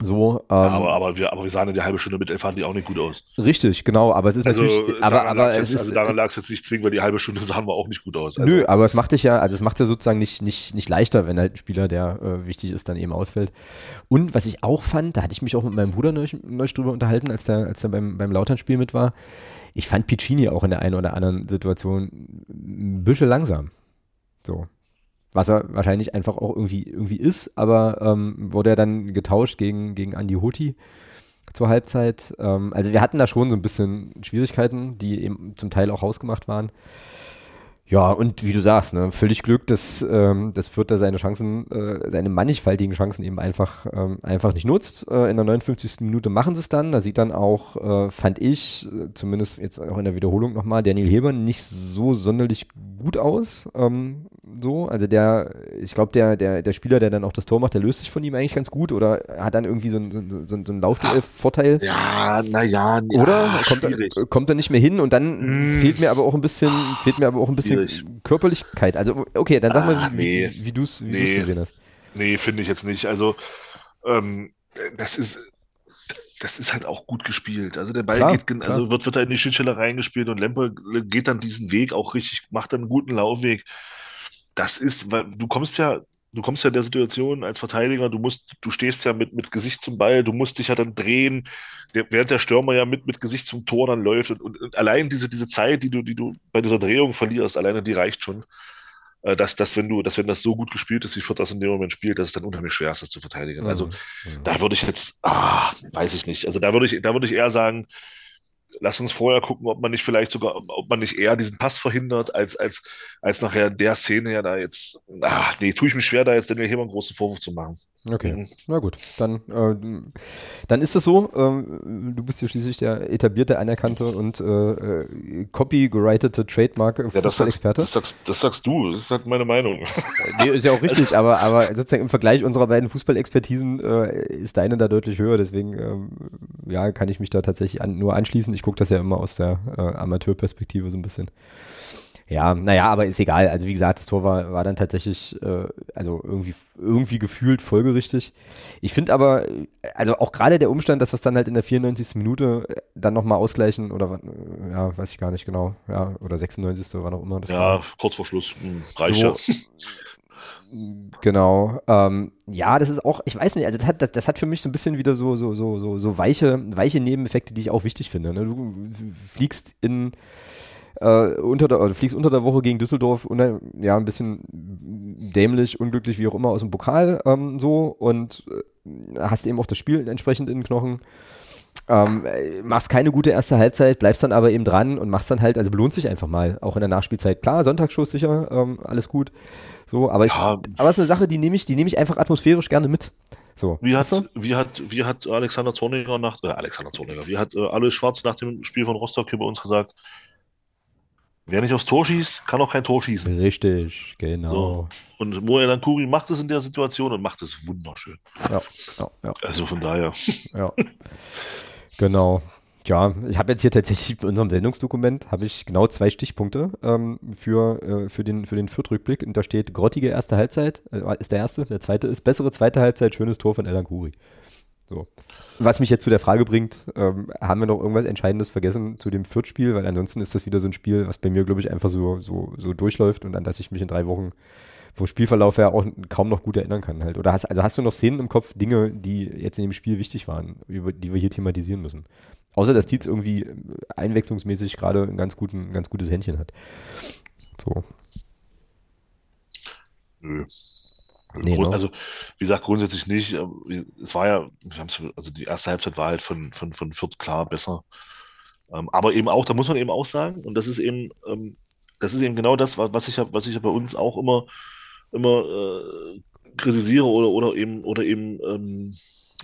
So, ähm, ja, aber, aber, wir, aber wir sahen in der halbe Stunde mit Elfan die auch nicht gut aus. Richtig, genau, aber es ist also, natürlich, aber, aber es ist, also daran lag es jetzt nicht zwingend, weil die halbe Stunde [LAUGHS] sahen wir auch nicht gut aus. Also, nö, aber es macht dich ja, also es macht ja sozusagen nicht, nicht, nicht leichter, wenn halt ein Spieler, der äh, wichtig ist, dann eben ausfällt. Und was ich auch fand, da hatte ich mich auch mit meinem Bruder neulich, neulich drüber unterhalten, als der, als der beim, beim Lautern-Spiel mit war. Ich fand Piccini auch in der einen oder anderen Situation ein bisschen langsam. So was er wahrscheinlich einfach auch irgendwie, irgendwie ist, aber ähm, wurde er dann getauscht gegen, gegen Andy Hoti zur Halbzeit. Ähm, also wir hatten da schon so ein bisschen Schwierigkeiten, die eben zum Teil auch hausgemacht waren. Ja, und wie du sagst, ne, völlig Glück, dass, ähm, dass Fürth da seine Chancen, äh, seine mannigfaltigen Chancen eben einfach, ähm, einfach nicht nutzt. Äh, in der 59. Minute machen sie es dann. Da sieht dann auch, äh, fand ich, äh, zumindest jetzt auch in der Wiederholung nochmal, Daniel Heber nicht so sonderlich gut aus. Ähm, so, also der, ich glaube, der, der, der Spieler, der dann auch das Tor macht, der löst sich von ihm eigentlich ganz gut oder hat dann irgendwie so einen so, so, so ein Laufvorteil. Ja, naja, ja, oder kommt er, kommt er nicht mehr hin und dann hm. fehlt mir aber auch ein bisschen, fehlt mir aber auch ein bisschen schwierig. Körperlichkeit. Also, okay, dann sag ah, mal, wie, nee. wie, wie du es nee. gesehen hast. Nee, finde ich jetzt nicht. Also, ähm, das ist, das ist halt auch gut gespielt. Also der Ball klar, geht, also wird, wird da in die Schnittstelle reingespielt und Lemper geht dann diesen Weg auch richtig, macht dann einen guten Laufweg das ist, weil du kommst ja, du kommst ja in der Situation als Verteidiger, du musst, du stehst ja mit, mit Gesicht zum Ball, du musst dich ja dann drehen, der, während der Stürmer ja mit, mit Gesicht zum Tor dann läuft und, und, und, allein diese, diese Zeit, die du, die du bei dieser Drehung verlierst, alleine die reicht schon. Äh, dass, dass, wenn du, dass wenn das so gut gespielt ist, wie Fürth das in dem Moment spielt, dass es dann unheimlich schwer ist, das zu verteidigen. Also mhm. mhm. da würde ich jetzt, ah, weiß ich nicht. Also da würde ich, da würde ich eher sagen, lass uns vorher gucken, ob man nicht vielleicht sogar, ob man nicht eher diesen Pass verhindert, als, als, als nachher der Szene ja da jetzt, ach nee, tue ich mich schwer, da jetzt Daniel Heber einen großen Vorwurf zu machen. Okay, mhm. na gut, dann, äh, dann ist das so. Ähm, du bist ja schließlich der etablierte, anerkannte und äh, äh copyrightete Trademark-Fußball-Experte. Ja, das, das, das, sagst du, das ist halt meine Meinung. [LAUGHS] Nee, ist ja auch richtig, aber, aber sozusagen im Vergleich unserer beiden Fußballexpertisen äh, ist deine da deutlich höher, deswegen ähm, ja, kann ich mich da tatsächlich an, nur anschließen. Ich gucke das ja immer aus der äh, Amateurperspektive so ein bisschen. Ja, naja, aber ist egal. Also wie gesagt, das Tor war, war dann tatsächlich, äh, also irgendwie, irgendwie gefühlt folgerichtig. Ich finde aber, also auch gerade der Umstand, dass wir es dann halt in der 94. Minute äh, dann nochmal ausgleichen oder, äh, ja, weiß ich gar nicht genau, ja, oder 96. war noch immer das. Ja, war. kurz vor Schluss, hm, reicht so, ja. [LAUGHS] Genau. Ähm, ja, das ist auch, ich weiß nicht, also das hat, das, das hat für mich so ein bisschen wieder so, so, so, so, so weiche, weiche Nebeneffekte, die ich auch wichtig finde. Ne? Du fliegst in äh, unter der, also fliegst unter der Woche gegen Düsseldorf, und, ja, ein bisschen dämlich, unglücklich, wie auch immer, aus dem Pokal ähm, so und äh, hast eben auch das Spiel entsprechend in den Knochen. Ähm, machst keine gute erste Halbzeit, bleibst dann aber eben dran und machst dann halt, also belohnt sich einfach mal, auch in der Nachspielzeit. Klar, Sonntagsschuss sicher, ähm, alles gut. So, aber ich, ja. aber es ist eine Sache, die nehme ich, die nehme ich einfach atmosphärisch gerne mit. So. Wie hat, wie hat, wie hat Alexander Zorniger nach, äh, Alexander Zorniger, wie hat äh, Alois Schwarz nach dem Spiel von Rostock hier bei uns gesagt, Wer nicht aufs Tor schießt, kann auch kein Tor schießen. Richtig, genau. So. Und Moelan Kuri macht es in der Situation und macht es wunderschön. Ja, ja, ja. Also von daher. Ja. genau. Ja, ich habe jetzt hier tatsächlich in unserem Sendungsdokument habe ich genau zwei Stichpunkte ähm, für, äh, für den, für den Fürth-Rückblick. Und da steht grottige erste Halbzeit, äh, ist der erste. Der zweite ist bessere zweite Halbzeit, schönes Tor von Elan Kuri. So. Was mich jetzt zu der Frage bringt, ähm, haben wir noch irgendwas Entscheidendes vergessen zu dem Fürth-Spiel? Weil ansonsten ist das wieder so ein Spiel, was bei mir, glaube ich, einfach so, so, so durchläuft und an das ich mich in drei Wochen vom Spielverlauf her auch kaum noch gut erinnern kann halt. Oder hast, also hast du noch Szenen im Kopf, Dinge, die jetzt in dem Spiel wichtig waren, über die wir hier thematisieren müssen? Außer, dass Tietz irgendwie einwechslungsmäßig gerade ein ganz, guten, ganz gutes Händchen hat. So. Nö. Nee, Grund, no. Also, wie gesagt, grundsätzlich nicht. Es war ja, also die erste Halbzeit war halt von, von, von Fürth klar besser. Ähm, aber eben auch, da muss man eben auch sagen, und das ist eben, ähm, das ist eben genau das, was ich ja, was ich ja bei uns auch immer, immer äh, kritisiere oder, oder eben, oder eben ähm,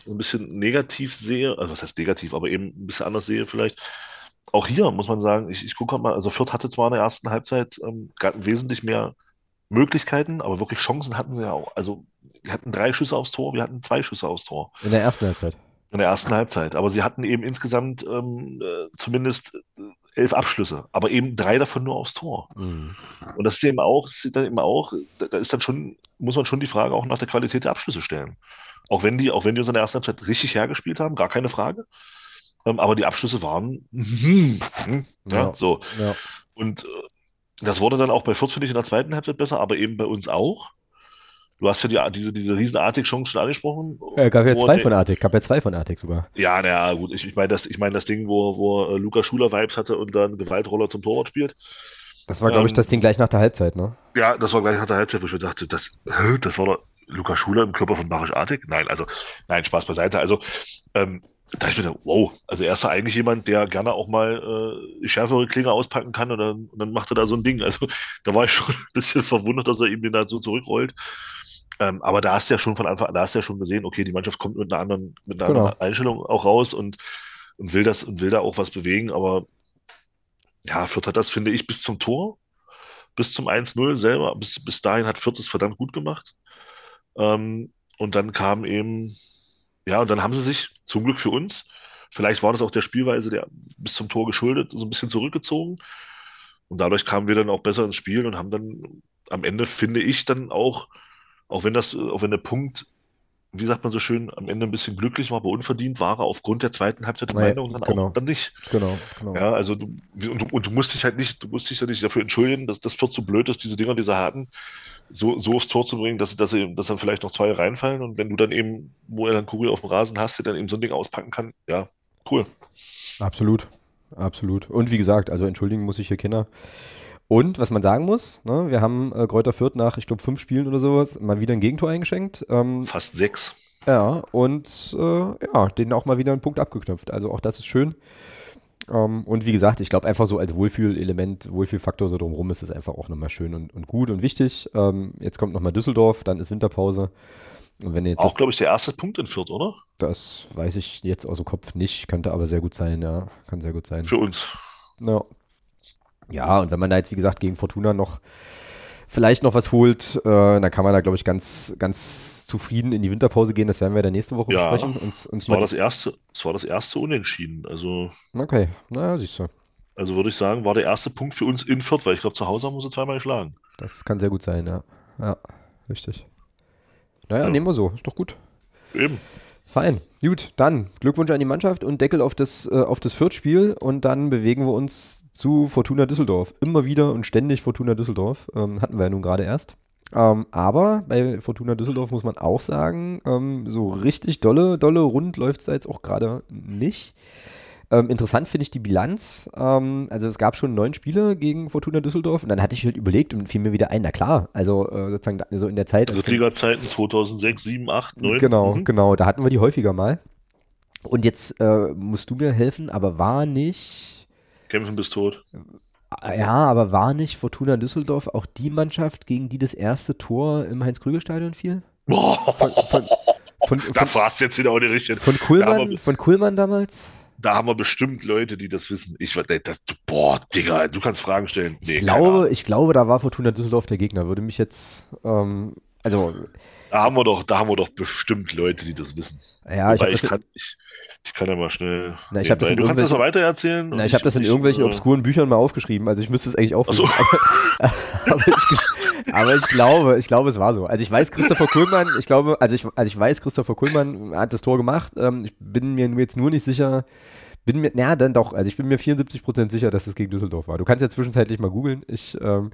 ein bisschen negativ sehe, also was heißt negativ, aber eben ein bisschen anders sehe vielleicht. Auch hier muss man sagen, ich, ich gucke mal, also Fürth hatte zwar in der ersten Halbzeit ähm, wesentlich mehr Möglichkeiten, aber wirklich Chancen hatten sie ja auch. Also, wir hatten drei Schüsse aufs Tor, wir hatten zwei Schüsse aufs Tor. In der ersten Halbzeit. In der ersten Halbzeit. Aber sie hatten eben insgesamt ähm, äh, zumindest äh, elf Abschlüsse, aber eben drei davon nur aufs Tor. Mhm. Und das ist eben auch, ist dann eben auch, da ist dann schon, muss man schon die Frage auch nach der Qualität der Abschlüsse stellen. Auch wenn die, auch wenn die uns in der ersten Halbzeit richtig hergespielt haben, gar keine Frage. Ähm, aber die Abschlüsse waren, [LAUGHS] hm, hm, ja, ja, so. Ja. Und äh, das wurde dann auch bei Fürth, finde ich, in der zweiten Halbzeit besser, aber eben bei uns auch. Du hast ja die, diese, diese riesen Artig-Chance schon angesprochen. Ja, gab ja zwei von Artig, gab ja zwei von Artig sogar. Ja, naja, gut, ich, ich meine das, ich mein das Ding, wo, wo äh, Luca Schuler Vibes hatte und dann Gewaltroller zum Torwart spielt. Das war, glaube ich, ähm, das Ding gleich nach der Halbzeit, ne? Ja, das war gleich nach der Halbzeit, wo ich mir dachte, das, das war doch Luca Schuler im Körper von Barisch Artig? Nein, also, nein, Spaß beiseite. Also, ähm, da ich mir gedacht, wow, also er ist ja eigentlich jemand, der gerne auch mal äh, schärfere Klinge auspacken kann und dann, und dann macht er da so ein Ding. Also da war ich schon [LAUGHS] ein bisschen verwundert, dass er ihm den da so zurückrollt. Ähm, aber da hast du ja schon von Anfang an, da hast du ja schon gesehen, okay, die Mannschaft kommt mit einer anderen, mit einer genau. anderen Einstellung auch raus und, und will das und will da auch was bewegen. Aber ja, Fürth hat das, finde ich, bis zum Tor, bis zum 1-0 selber, bis, bis dahin hat Fürth es verdammt gut gemacht. Ähm, und dann kam eben ja, und dann haben sie sich, zum Glück für uns, vielleicht war das auch der Spielweise der bis zum Tor geschuldet, so ein bisschen zurückgezogen. Und dadurch kamen wir dann auch besser ins Spiel und haben dann am Ende, finde ich, dann auch, auch wenn das, auch wenn der Punkt, wie sagt man so schön, am Ende ein bisschen glücklich war, aber unverdient war er aufgrund der zweiten Halbzeit der Meinung dann genau. auch dann nicht. Genau, genau. Ja, also du, und, du, und du musst dich halt nicht, du musst dich ja nicht dafür entschuldigen, dass das wird zu blöd ist, diese Dinger, die sie hatten, so, so aufs Tor zu bringen, dass, dass, dass dann vielleicht noch zwei reinfallen und wenn du dann eben, wo er dann Kugel auf dem Rasen hast, der dann eben so ein Ding auspacken kann, ja, cool. Absolut, absolut. Und wie gesagt, also entschuldigen muss ich hier Kinder. Und was man sagen muss, ne, wir haben äh, Kräuter Fürth nach, ich glaube, fünf Spielen oder sowas mal wieder ein Gegentor eingeschenkt. Ähm, Fast sechs. Ja, und äh, ja, denen auch mal wieder einen Punkt abgeknüpft. Also auch das ist schön. Um, ähm, und wie gesagt, ich glaube einfach so als Wohlfühlelement, Wohlfühlfaktor so drumherum ist es einfach auch nochmal schön und, und gut und wichtig. Um, ähm, jetzt kommt nochmal Düsseldorf, dann ist Winterpause. Und wenn jetzt auch, glaube ich, der erste Punkt in Fürth, oder? Das weiß ich jetzt aus dem Kopf nicht, könnte aber sehr gut sein, ja. Kann sehr gut sein. Für uns. Ja. Ja, und wenn man da jetzt, wie gesagt, gegen Fortuna noch vielleicht noch was holt, äh, dann kann man da, glaube ich, ganz, ganz zufrieden in die Winterpause gehen. Das werden wir dann nächste Woche ja, besprechen. Uns, uns es, war das erste, es war das erste Unentschieden. Also, okay, na, siehst du. Also würde ich sagen, war der erste Punkt für uns in Fürth, weil ich glaube, zu Hause haben wir sie zweimal geschlagen. Das kann sehr gut sein, ja. Ja, richtig. Naja, ja. nehmen wir so. Ist doch gut. Eben. Fein. Gut, dann Glückwunsch an die Mannschaft und Deckel auf das, äh, auf das Viertspiel und dann bewegen wir uns zu Fortuna Düsseldorf. Immer wieder und ständig Fortuna Düsseldorf. Ähm, hatten wir ja nun gerade erst. Ähm, aber bei Fortuna Düsseldorf muss man auch sagen, ähm, so richtig dolle, dolle rund läuft es da jetzt auch gerade nicht. Ähm, interessant finde ich die Bilanz. Ähm, also es gab schon neun Spiele gegen Fortuna Düsseldorf und dann hatte ich halt überlegt und fiel mir wieder ein, na klar, also äh, sozusagen also in der Zeit. Drittliga-Zeiten 2006, 7, 8, 9. Genau, mhm. genau, da hatten wir die häufiger mal. Und jetzt äh, musst du mir helfen, aber war nicht. Kämpfen bis tot. Äh, ja, aber war nicht Fortuna Düsseldorf auch die Mannschaft, gegen die das erste Tor im Heinz-Krügel-Stadion fiel? Boah. Von, von, von, [LAUGHS] da fragst jetzt wieder auch die richtige. Von Kuhlmann, von Kuhlmann damals? Da haben wir bestimmt Leute, die das wissen. Ich das, boah, Digga, du kannst Fragen stellen. Nee, ich glaube, ich glaube, da war Fortuna Düsseldorf der Gegner. Würde mich jetzt, ähm, also da haben wir doch, da haben wir doch bestimmt Leute, die das wissen. Ja, ich, ich, kann, ich, ich, kann ja mal schnell. Na, ich das du kannst das mal weiter erzählen. Na, ich habe das in irgendwelchen äh, obskuren Büchern mal aufgeschrieben. Also ich müsste es eigentlich auflesen. So. [LAUGHS] aber, ich, aber, ich, glaube, ich glaube, es war so. Also ich weiß, Christopher Kuhlmann, ich glaube, also ich, also ich weiß, Christopher Kuhlmann hat das Tor gemacht. Ähm, ich bin mir jetzt nur nicht sicher. Bin mir, na, dann doch. Also ich bin mir 74% sicher, dass es gegen Düsseldorf war. Du kannst ja zwischenzeitlich mal googeln. Ich, ähm,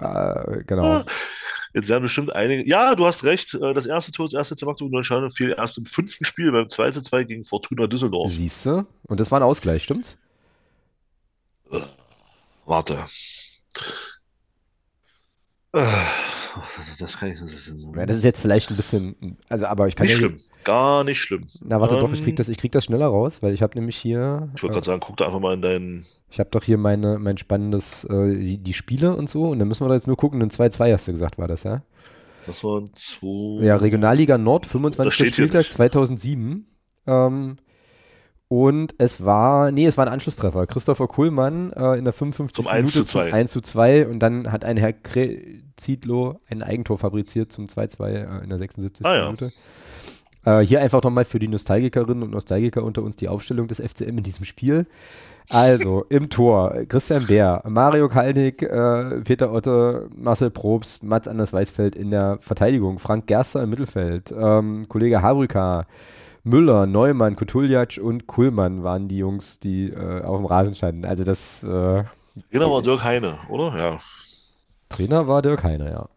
äh, genau. Jetzt werden bestimmt einige. Ja, du hast recht. Äh, das erste Tor, das erste zur Magdeburg-Neuschwanstein fiel erst im fünften Spiel beim 2-2 gegen Fortuna Düsseldorf. Siehst du? Und das war ein Ausgleich, stimmt's? Äh, warte. Äh, [LAUGHS] das kann ich das ist, so. ja, das ist jetzt vielleicht ein bisschen, also aber ich kann nicht ja schlimm, gar nicht schlimm. Na warte ähm, doch, ich krieg das, ich krieg das schneller raus, weil ich habe nämlich hier. Ich wollte äh, gerade sagen, guck da einfach mal in deinen. Ich habe doch hier meine, mein spannendes, äh, die, die, Spiele und so und dann müssen wir da jetzt nur gucken. Ein 2-2 hast du gesagt, war das ja? Das waren zwei. Ja, Regionalliga Nord, 25. Spieltag 2007. Ähm, und es war, nee, es war ein Anschlusstreffer. Christopher Kuhlmann äh, in der 55. Zum Minute 1 zu 2. 1 zu 2 und dann hat ein Herr Zietlow ein Eigentor fabriziert zum 2-2 äh, in der 76. Ah, Minute. Ja. Äh, hier einfach nochmal für die Nostalgikerinnen und Nostalgiker unter uns die Aufstellung des FCM in diesem Spiel. Also [LAUGHS] im Tor Christian Bär, Mario Kalnick, äh, Peter Otte, Marcel Probst, Mats Anders Weißfeld in der Verteidigung, Frank Gerster im Mittelfeld, ähm, Kollege Habrüka, Müller, Neumann, Kutuljatsch und Kuhlmann waren die Jungs, die äh, auf dem Rasen standen. Also das. Äh, Trainer war Dirk Heine, oder? Ja. Trainer war Dirk Heine, ja.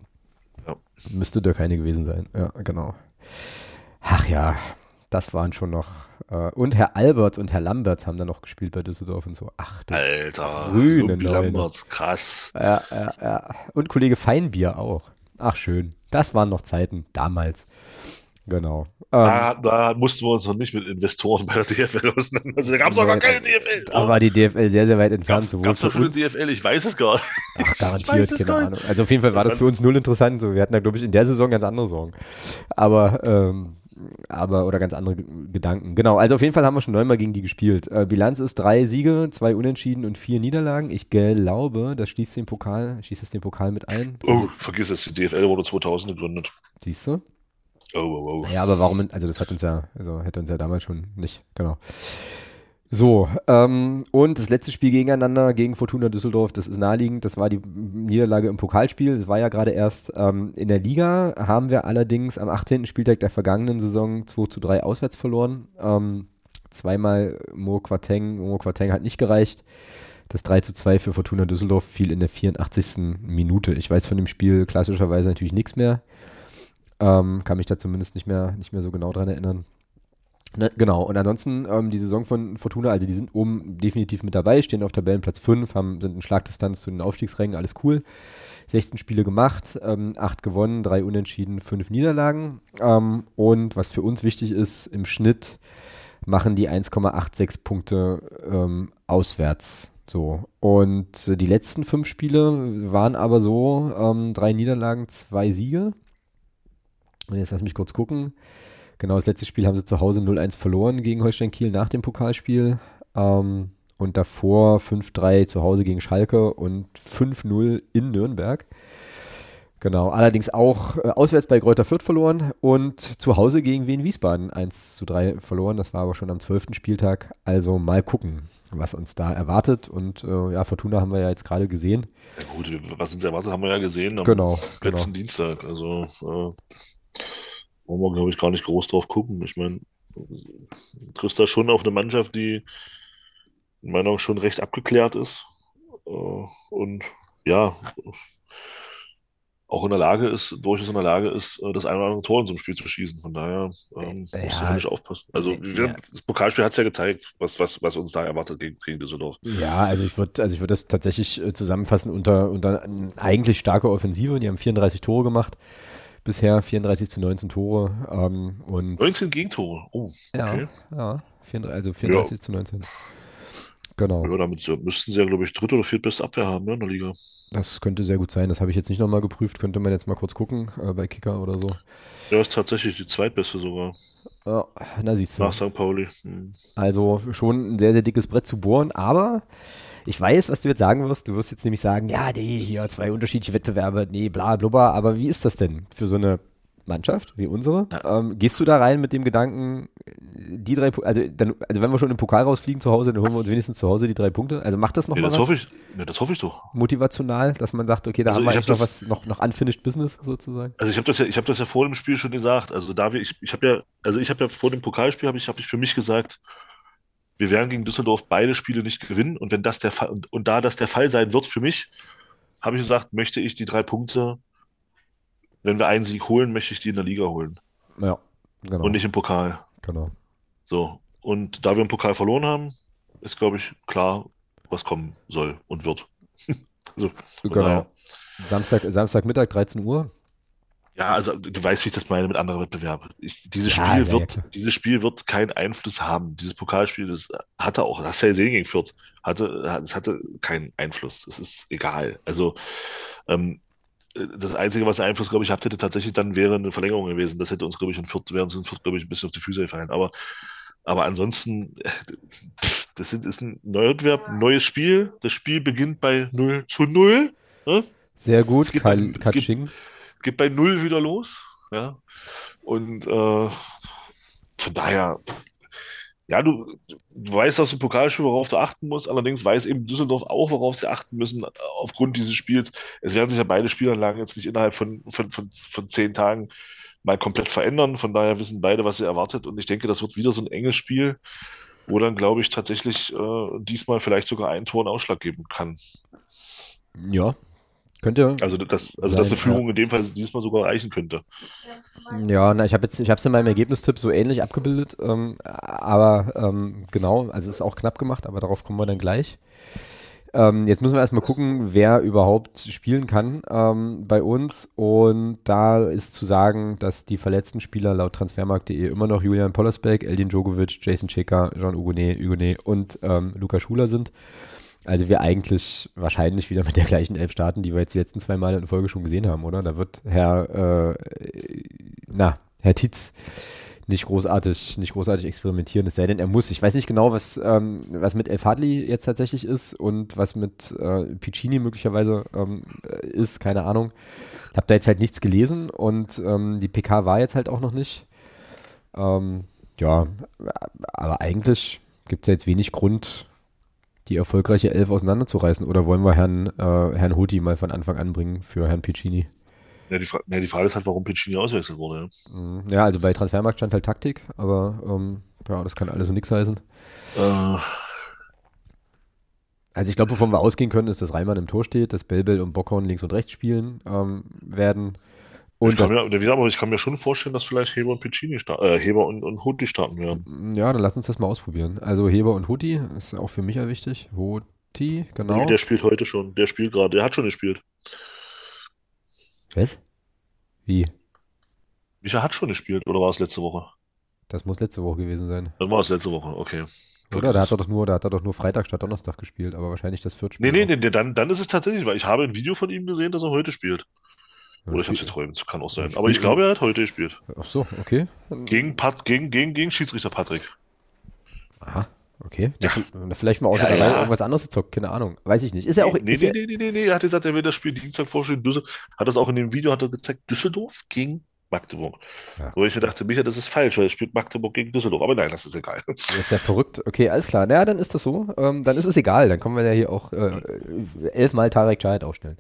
ja. Müsste Dirk Heine gewesen sein. Ja, genau. Ach ja, das waren schon noch. Äh, und Herr Alberts und Herr Lamberts haben da noch gespielt bei Düsseldorf und so. Ach du Alter, grüne Lamberts, krass. Ja, ja, ja. Und Kollege Feinbier auch. Ach schön. Das waren noch Zeiten damals. Genau. Da, ähm, da, mussten wir uns noch nicht mit Investoren bei der DFL auseinandersetzen. Da gab es noch gar keine DFL. Da war die DFL sehr, sehr weit entfernt. Gab es schon eine DFL? Ich weiß es gar nicht. Ach, garantiert, keine Ahnung. Also auf jeden Fall war das für uns null interessant. So, wir hatten da, glaube ich, in der Saison ganz andere Sorgen. Aber, ähm, aber, oder ganz andere Gedanken. Genau, also auf jeden Fall haben wir schon neunmal gegen die gespielt. Äh, Bilanz ist drei Siege, zwei Unentschieden und vier Niederlagen. Ich glaube, das schließt den Pokal, schließt es den Pokal mit ein. Oh, vergiss es, die DFL wurde 2000 gegründet. Siehst du? Oh, oh, oh. Ja, aber warum, also das hat uns ja, also hätte uns ja damals schon nicht, genau. So, ähm, und das letzte Spiel gegeneinander gegen Fortuna Düsseldorf, das ist naheliegend, das war die Niederlage im Pokalspiel, das war ja gerade erst ähm, in der Liga, haben wir allerdings am 18. Spieltag der vergangenen Saison 2 zu 3 auswärts verloren. Ähm, zweimal Mo Quateng, Mo Quateng hat nicht gereicht. Das 3 zu 2 für Fortuna Düsseldorf fiel in der 84. Minute. Ich weiß von dem Spiel klassischerweise natürlich nichts mehr. Ähm, kann mich da zumindest nicht mehr, nicht mehr so genau dran erinnern. Ne, genau, und ansonsten ähm, die Saison von Fortuna, also die sind oben definitiv mit dabei, stehen auf Tabellenplatz 5, haben, sind in Schlagdistanz zu den Aufstiegsrängen, alles cool. 16 Spiele gemacht, ähm, 8 gewonnen, 3 Unentschieden, 5 Niederlagen. Ähm, und was für uns wichtig ist, im Schnitt machen die 1,86 Punkte ähm, auswärts. So. Und äh, die letzten 5 Spiele waren aber so: 3 ähm, Niederlagen, 2 Siege. Und jetzt lass mich kurz gucken. Genau, das letzte Spiel haben sie zu Hause 0-1 verloren gegen Holstein Kiel nach dem Pokalspiel. Ähm, und davor 5-3 zu Hause gegen Schalke und 5-0 in Nürnberg. Genau, allerdings auch äh, auswärts bei Kräuter Fürth verloren und zu Hause gegen Wien Wiesbaden 1 zu 3 verloren. Das war aber schon am 12. Spieltag. Also mal gucken, was uns da erwartet. Und äh, ja, Fortuna haben wir ja jetzt gerade gesehen. Ja gut, was uns erwartet, haben wir ja gesehen am genau, letzten genau. Dienstag. Also äh, wollen wir, glaube ich, gar nicht groß drauf gucken. Ich meine, du triffst da schon auf eine Mannschaft, die in meiner Meinung schon recht abgeklärt ist. Äh, und ja, auch in der Lage ist, durchaus in der Lage ist, äh, das eine oder andere Tor in so einem Spiel zu schießen. Von daher ähm, ja, musst du nicht aufpassen. Also ja. das Pokalspiel hat es ja gezeigt, was, was, was uns da erwartet gegen, gegen Düsseldorf. Ja, also ich würde also ich würd das tatsächlich äh, zusammenfassen unter, unter eigentlich starke Offensive. Die haben 34 Tore gemacht bisher 34 zu 19 Tore. Ähm, und 19 Gegentore, oh. Okay. Ja, ja 34, also 34 ja. zu 19. Genau. Ja, damit müssten sie ja, glaube ich, dritte oder viertbeste Abwehr haben ne, in der Liga. Das könnte sehr gut sein. Das habe ich jetzt nicht nochmal geprüft. Könnte man jetzt mal kurz gucken äh, bei Kicker oder so. Ja, ist tatsächlich die zweitbeste sogar. Ja, na siehst du. Nach St. Pauli. Hm. Also schon ein sehr, sehr dickes Brett zu bohren, aber ich weiß, was du jetzt sagen wirst. Du wirst jetzt nämlich sagen, ja, nee, hier zwei unterschiedliche Wettbewerbe, nee, bla, blubber. Aber wie ist das denn für so eine Mannschaft wie unsere? Ja. Ähm, gehst du da rein mit dem Gedanken, die drei, also, dann, also wenn wir schon im Pokal rausfliegen zu Hause, dann holen wir uns wenigstens zu Hause die drei Punkte. Also macht das noch nee, mal das was? Hoffe ich, nee, das hoffe ich doch. Motivational, dass man sagt, okay, da Also haben wir hab noch was, noch, noch unfinished Business sozusagen. Also ich habe das ja, ich habe das ja vor dem Spiel schon gesagt. Also da wir, ich, ich habe ja, also ich habe ja vor dem Pokalspiel habe ich, habe ich für mich gesagt, wir werden gegen Düsseldorf beide Spiele nicht gewinnen. Und wenn das der Fall, und, und da das der Fall sein wird für mich, habe ich gesagt, möchte ich die drei Punkte, wenn wir einen Sieg holen, möchte ich die in der Liga holen Ja, genau. und nicht im Pokal. genau. So. Und da wir im Pokal verloren haben, ist, glaube ich, klar, was kommen soll und wird. [LAUGHS] also, Genau. daher- Samstag, Samstagmittag, 13 Uhr. Ja, also du weißt, wie ich das meine mit anderen Wettbewerben. Ich, dieses Ja, Spiel ja, ja, wird, klar. dieses Spiel wird keinen Einfluss haben. Dieses Pokalspiel, das hatte auch, das hast ja gesehen gegen Fürth, hatte, es hatte keinen Einfluss. Es ist egal. Also ähm, das Einzige, was Einfluss, glaube ich, gehabt hätte, tatsächlich dann wäre eine Verlängerung gewesen. Das hätte uns, glaube ich, in Fürth, wären uns in Fürth, glaube ich, ein bisschen auf die Füße gefallen. Aber, aber ansonsten, [LAUGHS] pff, das sind, ist ein neuer Wettbewerb, ein neues Spiel. Das Spiel beginnt bei 0 zu 0. Ne? Sehr gut, Es geht Kal es Katsching. Geht bei null wieder los. Ja. Und äh, von daher, ja, du, du weißt aus dem Pokalspiel, worauf du achten musst. Allerdings weiß eben Düsseldorf auch, worauf sie achten müssen aufgrund dieses Spiels. Es werden sich ja beide Spielanlagen jetzt nicht innerhalb von, von, von, von zehn Tagen mal komplett verändern. Von daher wissen beide, was sie erwartet. Und ich denke, das wird wieder so ein enges Spiel, wo dann, glaube ich, tatsächlich äh, diesmal vielleicht sogar ein Tor einen Ausschlag geben kann. Ja, könnte. Also, das, also dass eine Führung in dem Fall diesmal sogar reichen könnte. Ja, na, ich habe jetzt, ich habe es in meinem Ergebnistipp so ähnlich abgebildet, ähm, aber ähm, genau, also ist auch knapp gemacht, aber darauf kommen wir dann gleich. Ähm, jetzt müssen wir erstmal gucken, wer überhaupt spielen kann ähm, bei uns. Und da ist zu sagen, dass die verletzten Spieler laut transfermarkt.de immer noch Julian Pollersbeck, Eldin Djogovic, Jason Checker, Jean Hugonet, Hugonet und ähm, Luca Schuler sind. Also wir eigentlich wahrscheinlich wieder mit der gleichen Elf starten, die wir jetzt die letzten zwei Male in Folge schon gesehen haben, oder? Da wird Herr, äh, na, Herr Tietz nicht großartig, nicht großartig experimentieren, es sei denn, er muss. Ich weiß nicht genau, was, ähm, was mit El Fadli jetzt tatsächlich ist und was mit äh, Piccini möglicherweise ähm, äh, ist, keine Ahnung. Ich habe da jetzt halt nichts gelesen und ähm, die PK war jetzt halt auch noch nicht. Ähm, ja, aber eigentlich gibt es ja jetzt wenig Grund, die erfolgreiche Elf auseinanderzureißen. Oder wollen wir Herrn, äh, Herrn Hoti mal von Anfang an bringen für Herrn Piccini? Ja, die, Fra ja, die Frage ist halt, warum Piccini auswechselt wurde. Ja. Mhm. Ja, also bei Transfermarkt stand halt Taktik, aber ähm, ja, das kann alles und nichts heißen. Äh, Also ich glaube, wovon wir ausgehen können, ist, dass Reimann im Tor steht, dass Belbel und Bockhorn links und rechts spielen ähm, werden. Und ich, kann mir, aber ich kann mir schon vorstellen, dass vielleicht Heber und Piccini äh, Heber und, und Hutti starten werden. ja, dann lass uns das mal ausprobieren. Also Heber und Huti ist auch für mich ja wichtig. Huti, genau. Nee, der spielt heute schon. Der spielt gerade. Der hat schon gespielt. Was? Wie? Micha hat schon gespielt, oder war es letzte Woche? Das muss letzte Woche gewesen sein. Dann war es letzte Woche, okay. Oder? Da hat er doch nur, da hat er doch nur Freitag statt Donnerstag gespielt, aber wahrscheinlich das vierte Nee, Spiel nee, auch. nee, dann, dann ist es tatsächlich, weil ich habe ein Video von ihm gesehen, dass er heute spielt. Oder ich spielt- geträumt, kann auch sein. Aber ich glaube, er hat heute gespielt. Ach so, okay. Gegen, Pat, gegen, gegen, gegen Schiedsrichter Patrick. Aha, okay. Ja. Vielleicht mal außer Ja, ja. irgendwas anderes gezockt, keine Ahnung. Weiß ich nicht. Ist ja auch. nee, nee, nee, nee, nee, nee, er hat gesagt, er will das Spiel Dienstag vorstellen. Düsseldorf, hat das auch in dem Video hat er gezeigt, Düsseldorf gegen Magdeburg. Ja. Wo ich mir dachte, Micha, das ist falsch, weil es spielt Magdeburg gegen Düsseldorf. Aber nein, das ist egal. ist ja verrückt. Okay, alles klar. Naja, dann ist das so. Ähm, dann ist es egal. Dann können wir ja hier auch äh, elfmal Tarek Chahed aufstellen.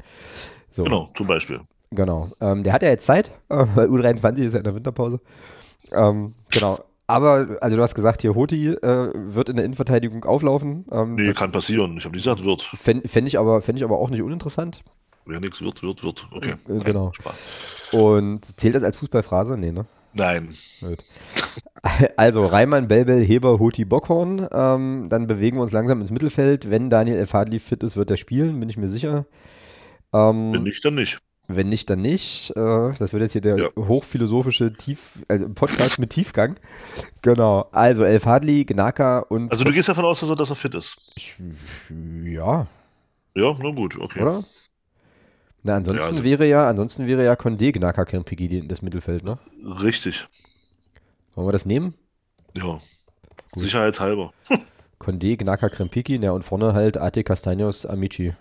So, Genau, zum Beispiel. Genau. Ähm, der hat ja jetzt Zeit, äh, weil U23 ist ja in der Winterpause. Ähm, genau. Aber, also du hast gesagt, hier Hoti äh, wird in der Innenverteidigung auflaufen. Ähm, Nee, kann passieren. Ich habe nicht gesagt, wird. Fände fänd ich, aber- fänd ich aber auch nicht uninteressant. Wer nichts wird, wird, wird. Okay. Äh, Nein, genau. Spaß. Und zählt das als Fußballphrase? Nee, ne? Nein. Gut. [LAUGHS] Also Reimann, Belbel, Heber, Huti, Bockhorn. Ähm, dann bewegen wir uns langsam ins Mittelfeld. Wenn Daniel Elfadli fit ist, wird er spielen, bin ich mir sicher. Wenn Ähm, nicht, dann nicht. Wenn nicht, dann nicht. Äh, das wird jetzt hier der Ja. hochphilosophische Tief, also Podcast mit Tiefgang. Genau. Also El Fadli, Gnaka und Also du gehst davon aus, dass er, dass er fit ist. Ich- ja, Ja, na gut, okay. oder? Na, ansonsten Ja, also- wäre ja, ansonsten wäre ja Condé, Gnaka, Kempigi das Mittelfeld, ne? Richtig. Wollen wir das nehmen? Ja. Sicherheitshalber. [LAUGHS] Condé, Gnaka, Krempiki, ja, und vorne halt Ate, Castaños, Amici.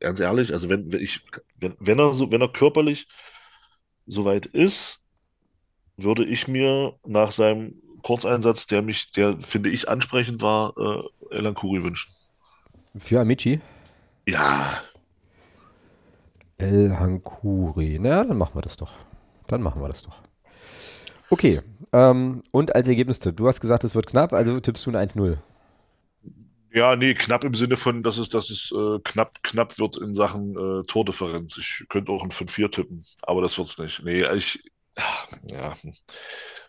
Ganz ehrlich, also wenn, wenn ich, wenn, wenn er so, wenn er körperlich soweit ist, würde ich mir nach seinem Kurzeinsatz, der mich, der finde ich ansprechend war, äh, Elan Kuri wünschen. Für Amici, Ja, El Hankuri. Na, dann machen wir das doch. Dann machen wir das doch. Okay, ähm, und als Ergebnistipp, du hast gesagt, es wird knapp, also tippst du ein 1-0. Ja, nee, knapp im Sinne von, dass es, dass es äh, knapp, knapp wird in Sachen äh, Tordifferenz. Ich könnte auch ein 5-4 tippen, aber das wird's nicht. Nee, ich, ja,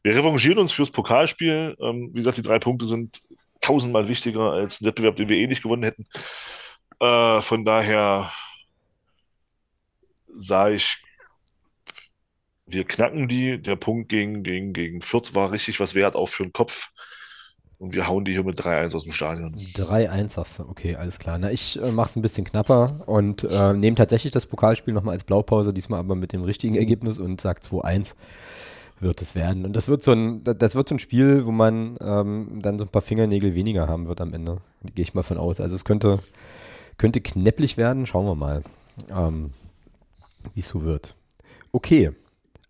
wir revanchieren uns fürs Pokalspiel. Ähm, wie gesagt, die drei Punkte sind tausendmal wichtiger als ein Wettbewerb, den wir eh nicht gewonnen hätten. Äh, von daher sage ich, wir knacken die. Der Punkt gegen, gegen, gegen Fürth war richtig was wert, auch für den Kopf. Und wir hauen die hier mit 3-1 aus dem Stadion. 3-1 sagst du, okay, alles klar. Na, ich äh, mache es ein bisschen knapper und äh, nehme tatsächlich das Pokalspiel nochmal als Blaupause, diesmal aber mit dem richtigen Ergebnis und sage 2-1 wird es werden. Und das wird so ein, das wird so ein Spiel, wo man ähm, dann so ein paar Fingernägel weniger haben wird am Ende. Gehe ich mal von aus. Also es könnte, könnte knäpplich werden, schauen wir mal, ähm, wie es so wird. Okay,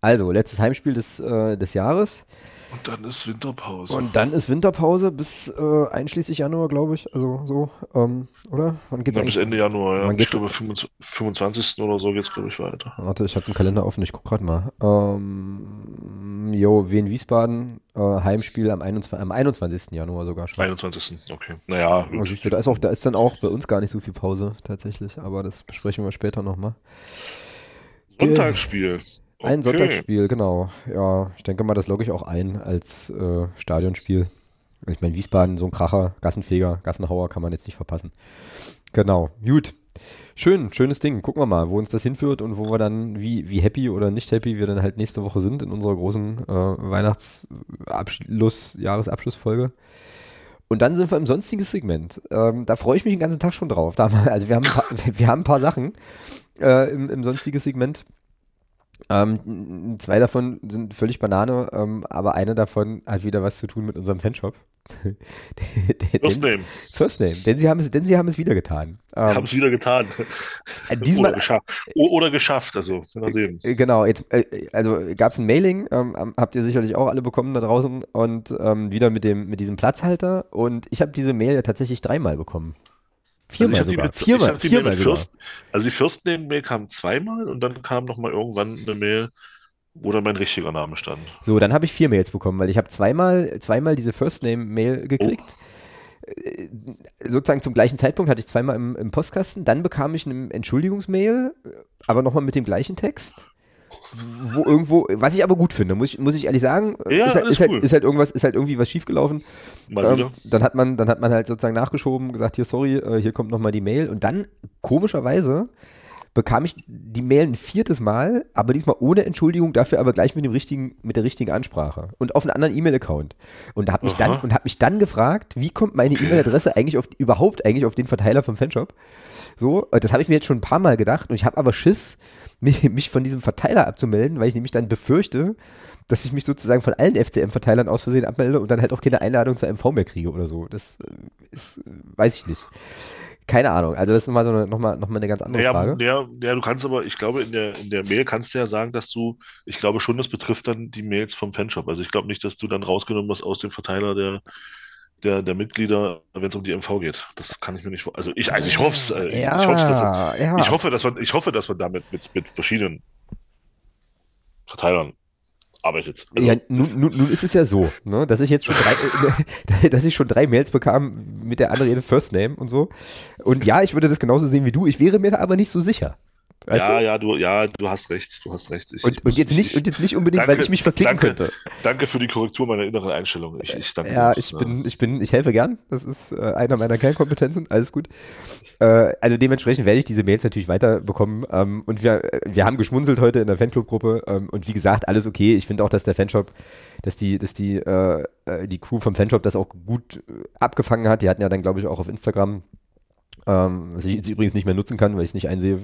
also letztes Heimspiel des, äh, des Jahres. Und dann ist Winterpause. Und dann ist Winterpause bis äh, einschließlich Januar, glaube ich. Also so, ähm, oder? Wann geht's Ja, bis? Ende Januar, ja. Wann Ich geht's- glaube, 25. 25. oder so geht es, glaube ich, weiter. Warte, ich habe einen Kalender offen, ich gucke gerade mal. Ähm, jo, Wien Wiesbaden, äh, Heimspiel am 21, am 21. Januar sogar schon. 21. Okay. Naja, gut. siehst du, da ist auch, da ist dann auch bei uns gar nicht so viel Pause tatsächlich, aber das besprechen wir später nochmal. Sonntagsspiel. Ein Okay. Sonntagsspiel, genau. Ja, ich denke mal, das logge ich auch ein als äh, Stadionspiel. Ich meine, Wiesbaden, so ein Kracher, Gassenfeger, Gassenhauer kann man jetzt nicht verpassen. Genau, gut. Schön, schönes Ding. Gucken wir mal, wo uns das hinführt und wo wir dann, wie, wie happy oder nicht happy wir dann halt nächste Woche sind in unserer großen äh, Weihnachtsabschluss, Jahresabschlussfolge. Und dann sind wir im sonstiges Segment. Ähm, da freue ich mich den ganzen Tag schon drauf. Da, also wir haben, ein paar, [LAUGHS] wir haben ein paar Sachen äh, im, im sonstiges Segment. Ähm, zwei davon sind völlig Banane, ähm, aber eine davon hat wieder was zu tun mit unserem Fanshop. [LAUGHS] Der- First Name. First Name, denn sie haben es, denn sie haben es wieder getan. Haben Ähm, es wieder getan. äh, diesmal, Oder geschafft. Oder geschafft, also, mal sehen. äh, Genau, jetzt, äh, also gab es ein Mailing, ähm, habt ihr sicherlich auch alle bekommen da draußen und ähm, wieder mit dem mit diesem Platzhalter und ich habe diese Mail ja tatsächlich dreimal bekommen. Viermal Also sogar. die mit, viermal, die viermal sogar. First, also die First Name Mail kam zweimal und dann kam noch mal irgendwann eine Mail, wo dann mein richtiger Name stand. So, dann habe ich vier Mails bekommen, weil ich habe zweimal, zweimal diese First Name Mail gekriegt. Äh, Sozusagen zum gleichen Zeitpunkt hatte ich zweimal im, im Postkasten. Dann bekam ich eine Entschuldigungsmail, äh, aber nochmal mit dem gleichen Text. Wo irgendwo, was ich aber gut finde, muss ich, muss ich ehrlich sagen, Ja, ist, halt, ist, halt, cool. ist halt irgendwas, ist halt irgendwie was schiefgelaufen. Mal Ähm, wieder. dann hat man, dann hat man halt sozusagen nachgeschoben, gesagt, hier, sorry, äh, hier kommt nochmal die Mail. Und dann, komischerweise, bekam ich die Mail ein viertes Mal, aber diesmal ohne Entschuldigung, dafür aber gleich mit dem richtigen, mit der richtigen Ansprache und auf einen anderen E-Mail-Account. Und habe mich dann Aha. und habe mich dann gefragt, wie kommt meine E-Mail-Adresse eigentlich auf überhaupt eigentlich auf den Verteiler vom Fanshop? So, äh, das habe ich mir jetzt schon ein paar Mal gedacht und ich habe aber Schiss, mich, mich von diesem Verteiler abzumelden, weil ich nämlich dann befürchte, dass ich mich sozusagen von allen FCM-Verteilern aus Versehen abmelde und dann halt auch keine Einladung zur MV mehr kriege oder so. Das äh, ist, äh, weiß ich nicht. Keine Ahnung. Also das ist mal so eine, nochmal noch mal eine ganz andere Ja, Frage. ja, ja, du kannst aber, ich glaube, in der, in der Mail kannst du ja sagen, dass du, ich glaube schon, das betrifft dann die Mails vom Fanshop. Also ich glaube nicht, dass du dann rausgenommen wirst aus dem Verteiler der, der, der Mitglieder, wenn es um die MV geht. Das kann ich mir nicht. Also ich, also ich hoffe es. Äh, ja, ich hoffe, dass es, ja. ich hoffe, dass man, ich hoffe, dass man damit mit, mit verschiedenen Verteilern arbeitet. Also, ja, nun, nun, nun ist es ja so, ne, dass ich jetzt schon drei, [LAUGHS] dass ich schon drei Mails bekam mit der Anrede First Name und so. Und ja, ich würde das genauso sehen wie du. Ich wäre mir da aber nicht so sicher. Ja, du? ja, du, ja, du hast recht, du hast recht. Ich, und, und, jetzt nicht, und jetzt nicht unbedingt, danke, weil ich mich verklicken danke, könnte. Danke für die Korrektur meiner inneren Einstellung. Ich, ich danke ja, ich bin, ich bin, ich helfe gern. Das ist äh, einer meiner Kernkompetenzen. Alles gut. Äh, also dementsprechend werde ich diese Mails natürlich weiterbekommen. Ähm, und wir, wir haben geschmunzelt heute in der Fanclub-Gruppe. Ähm, und wie gesagt, alles okay. Ich finde auch, dass der Fanshop, dass die, dass die, äh, äh die Crew vom Fanshop das auch gut äh, abgefangen hat. Die hatten ja dann, glaube ich, auch auf Instagram ähm, was ich jetzt übrigens nicht mehr nutzen kann, weil ich es nicht einsehe,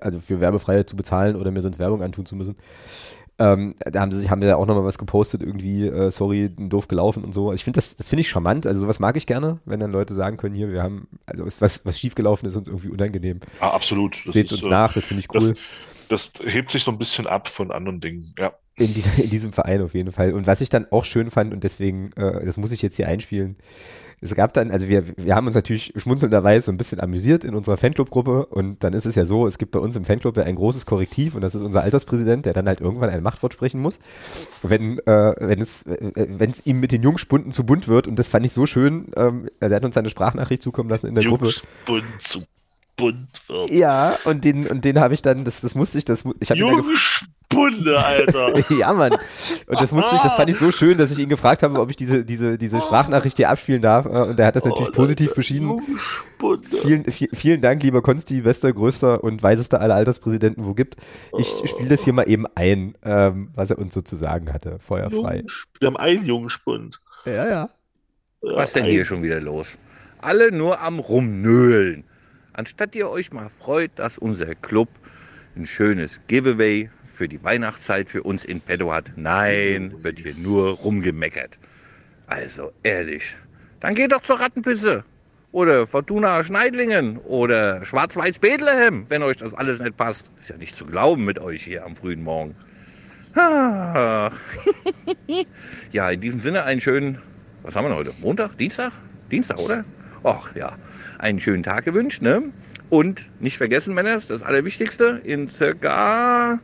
also für Werbefreiheit zu bezahlen oder mir sonst Werbung antun zu müssen. Ähm, da haben sie sich, haben wir ja auch nochmal was gepostet, irgendwie, äh, sorry, doof gelaufen und so. Ich finde das, das finde ich charmant. Also sowas mag ich gerne, wenn dann Leute sagen können, hier, wir haben, also was, was schiefgelaufen ist, uns irgendwie unangenehm. Ah, absolut. Seht uns äh, nach, das finde ich cool. Das, das, hebt sich so ein bisschen ab von anderen Dingen, ja. In, dieser, in diesem Verein auf jeden Fall. Und was ich dann auch schön fand, und deswegen, äh, das muss ich jetzt hier einspielen, es gab dann, also wir, wir haben uns natürlich schmunzelnderweise so ein bisschen amüsiert in unserer Fanclub-Gruppe und dann ist es ja so, es gibt bei uns im Fanclub ja ein großes Korrektiv und das ist unser Alterspräsident, der dann halt irgendwann ein Machtwort sprechen muss, wenn, äh, wenn es äh, wenn es ihm mit den Jungspunden zu bunt wird und das fand ich so schön, ähm, er hat uns eine Sprachnachricht zukommen lassen in der Jungspund Gruppe. zu bunt wird. Ja, und den, und den habe ich dann, das, das musste ich, das, ich habe Jungspunde, Alter. [LAUGHS] ja, Mann. Und das musste ich, das fand ich so schön, dass ich ihn gefragt habe, ob ich diese, diese, diese Sprachnachricht hier abspielen darf. Äh, und er hat das natürlich oh, positiv beschieden. Vielen, vielen Dank, lieber Konsti, bester, größter und weisester aller Alterspräsidenten, wo gibt. Ich oh. spiele das hier mal eben ein, ähm, was er uns so zu sagen hatte. Feuerfrei. Wir haben einen Jungspund. Ja, ja. Was denn hier schon wieder los? Alle nur am Rumnöhlen. Anstatt ihr euch mal freut, dass unser Club ein schönes Giveaway für die Weihnachtszeit für uns in petto hat. Nein, wird hier nur rumgemeckert. Also ehrlich, dann geht doch zur Rattenpisse. Oder Fortuna Schneidlingen oder Schwarz-Weiß Bethlehem, wenn euch das alles nicht passt. Ist ja nicht zu glauben mit euch hier am frühen Morgen. [LAUGHS] Ja, in diesem Sinne einen schönen, was haben wir heute? Montag? Dienstag? Dienstag, oder? Ach ja, einen schönen Tag gewünscht. Ne? Und nicht vergessen, Männer, das Allerwichtigste, in circa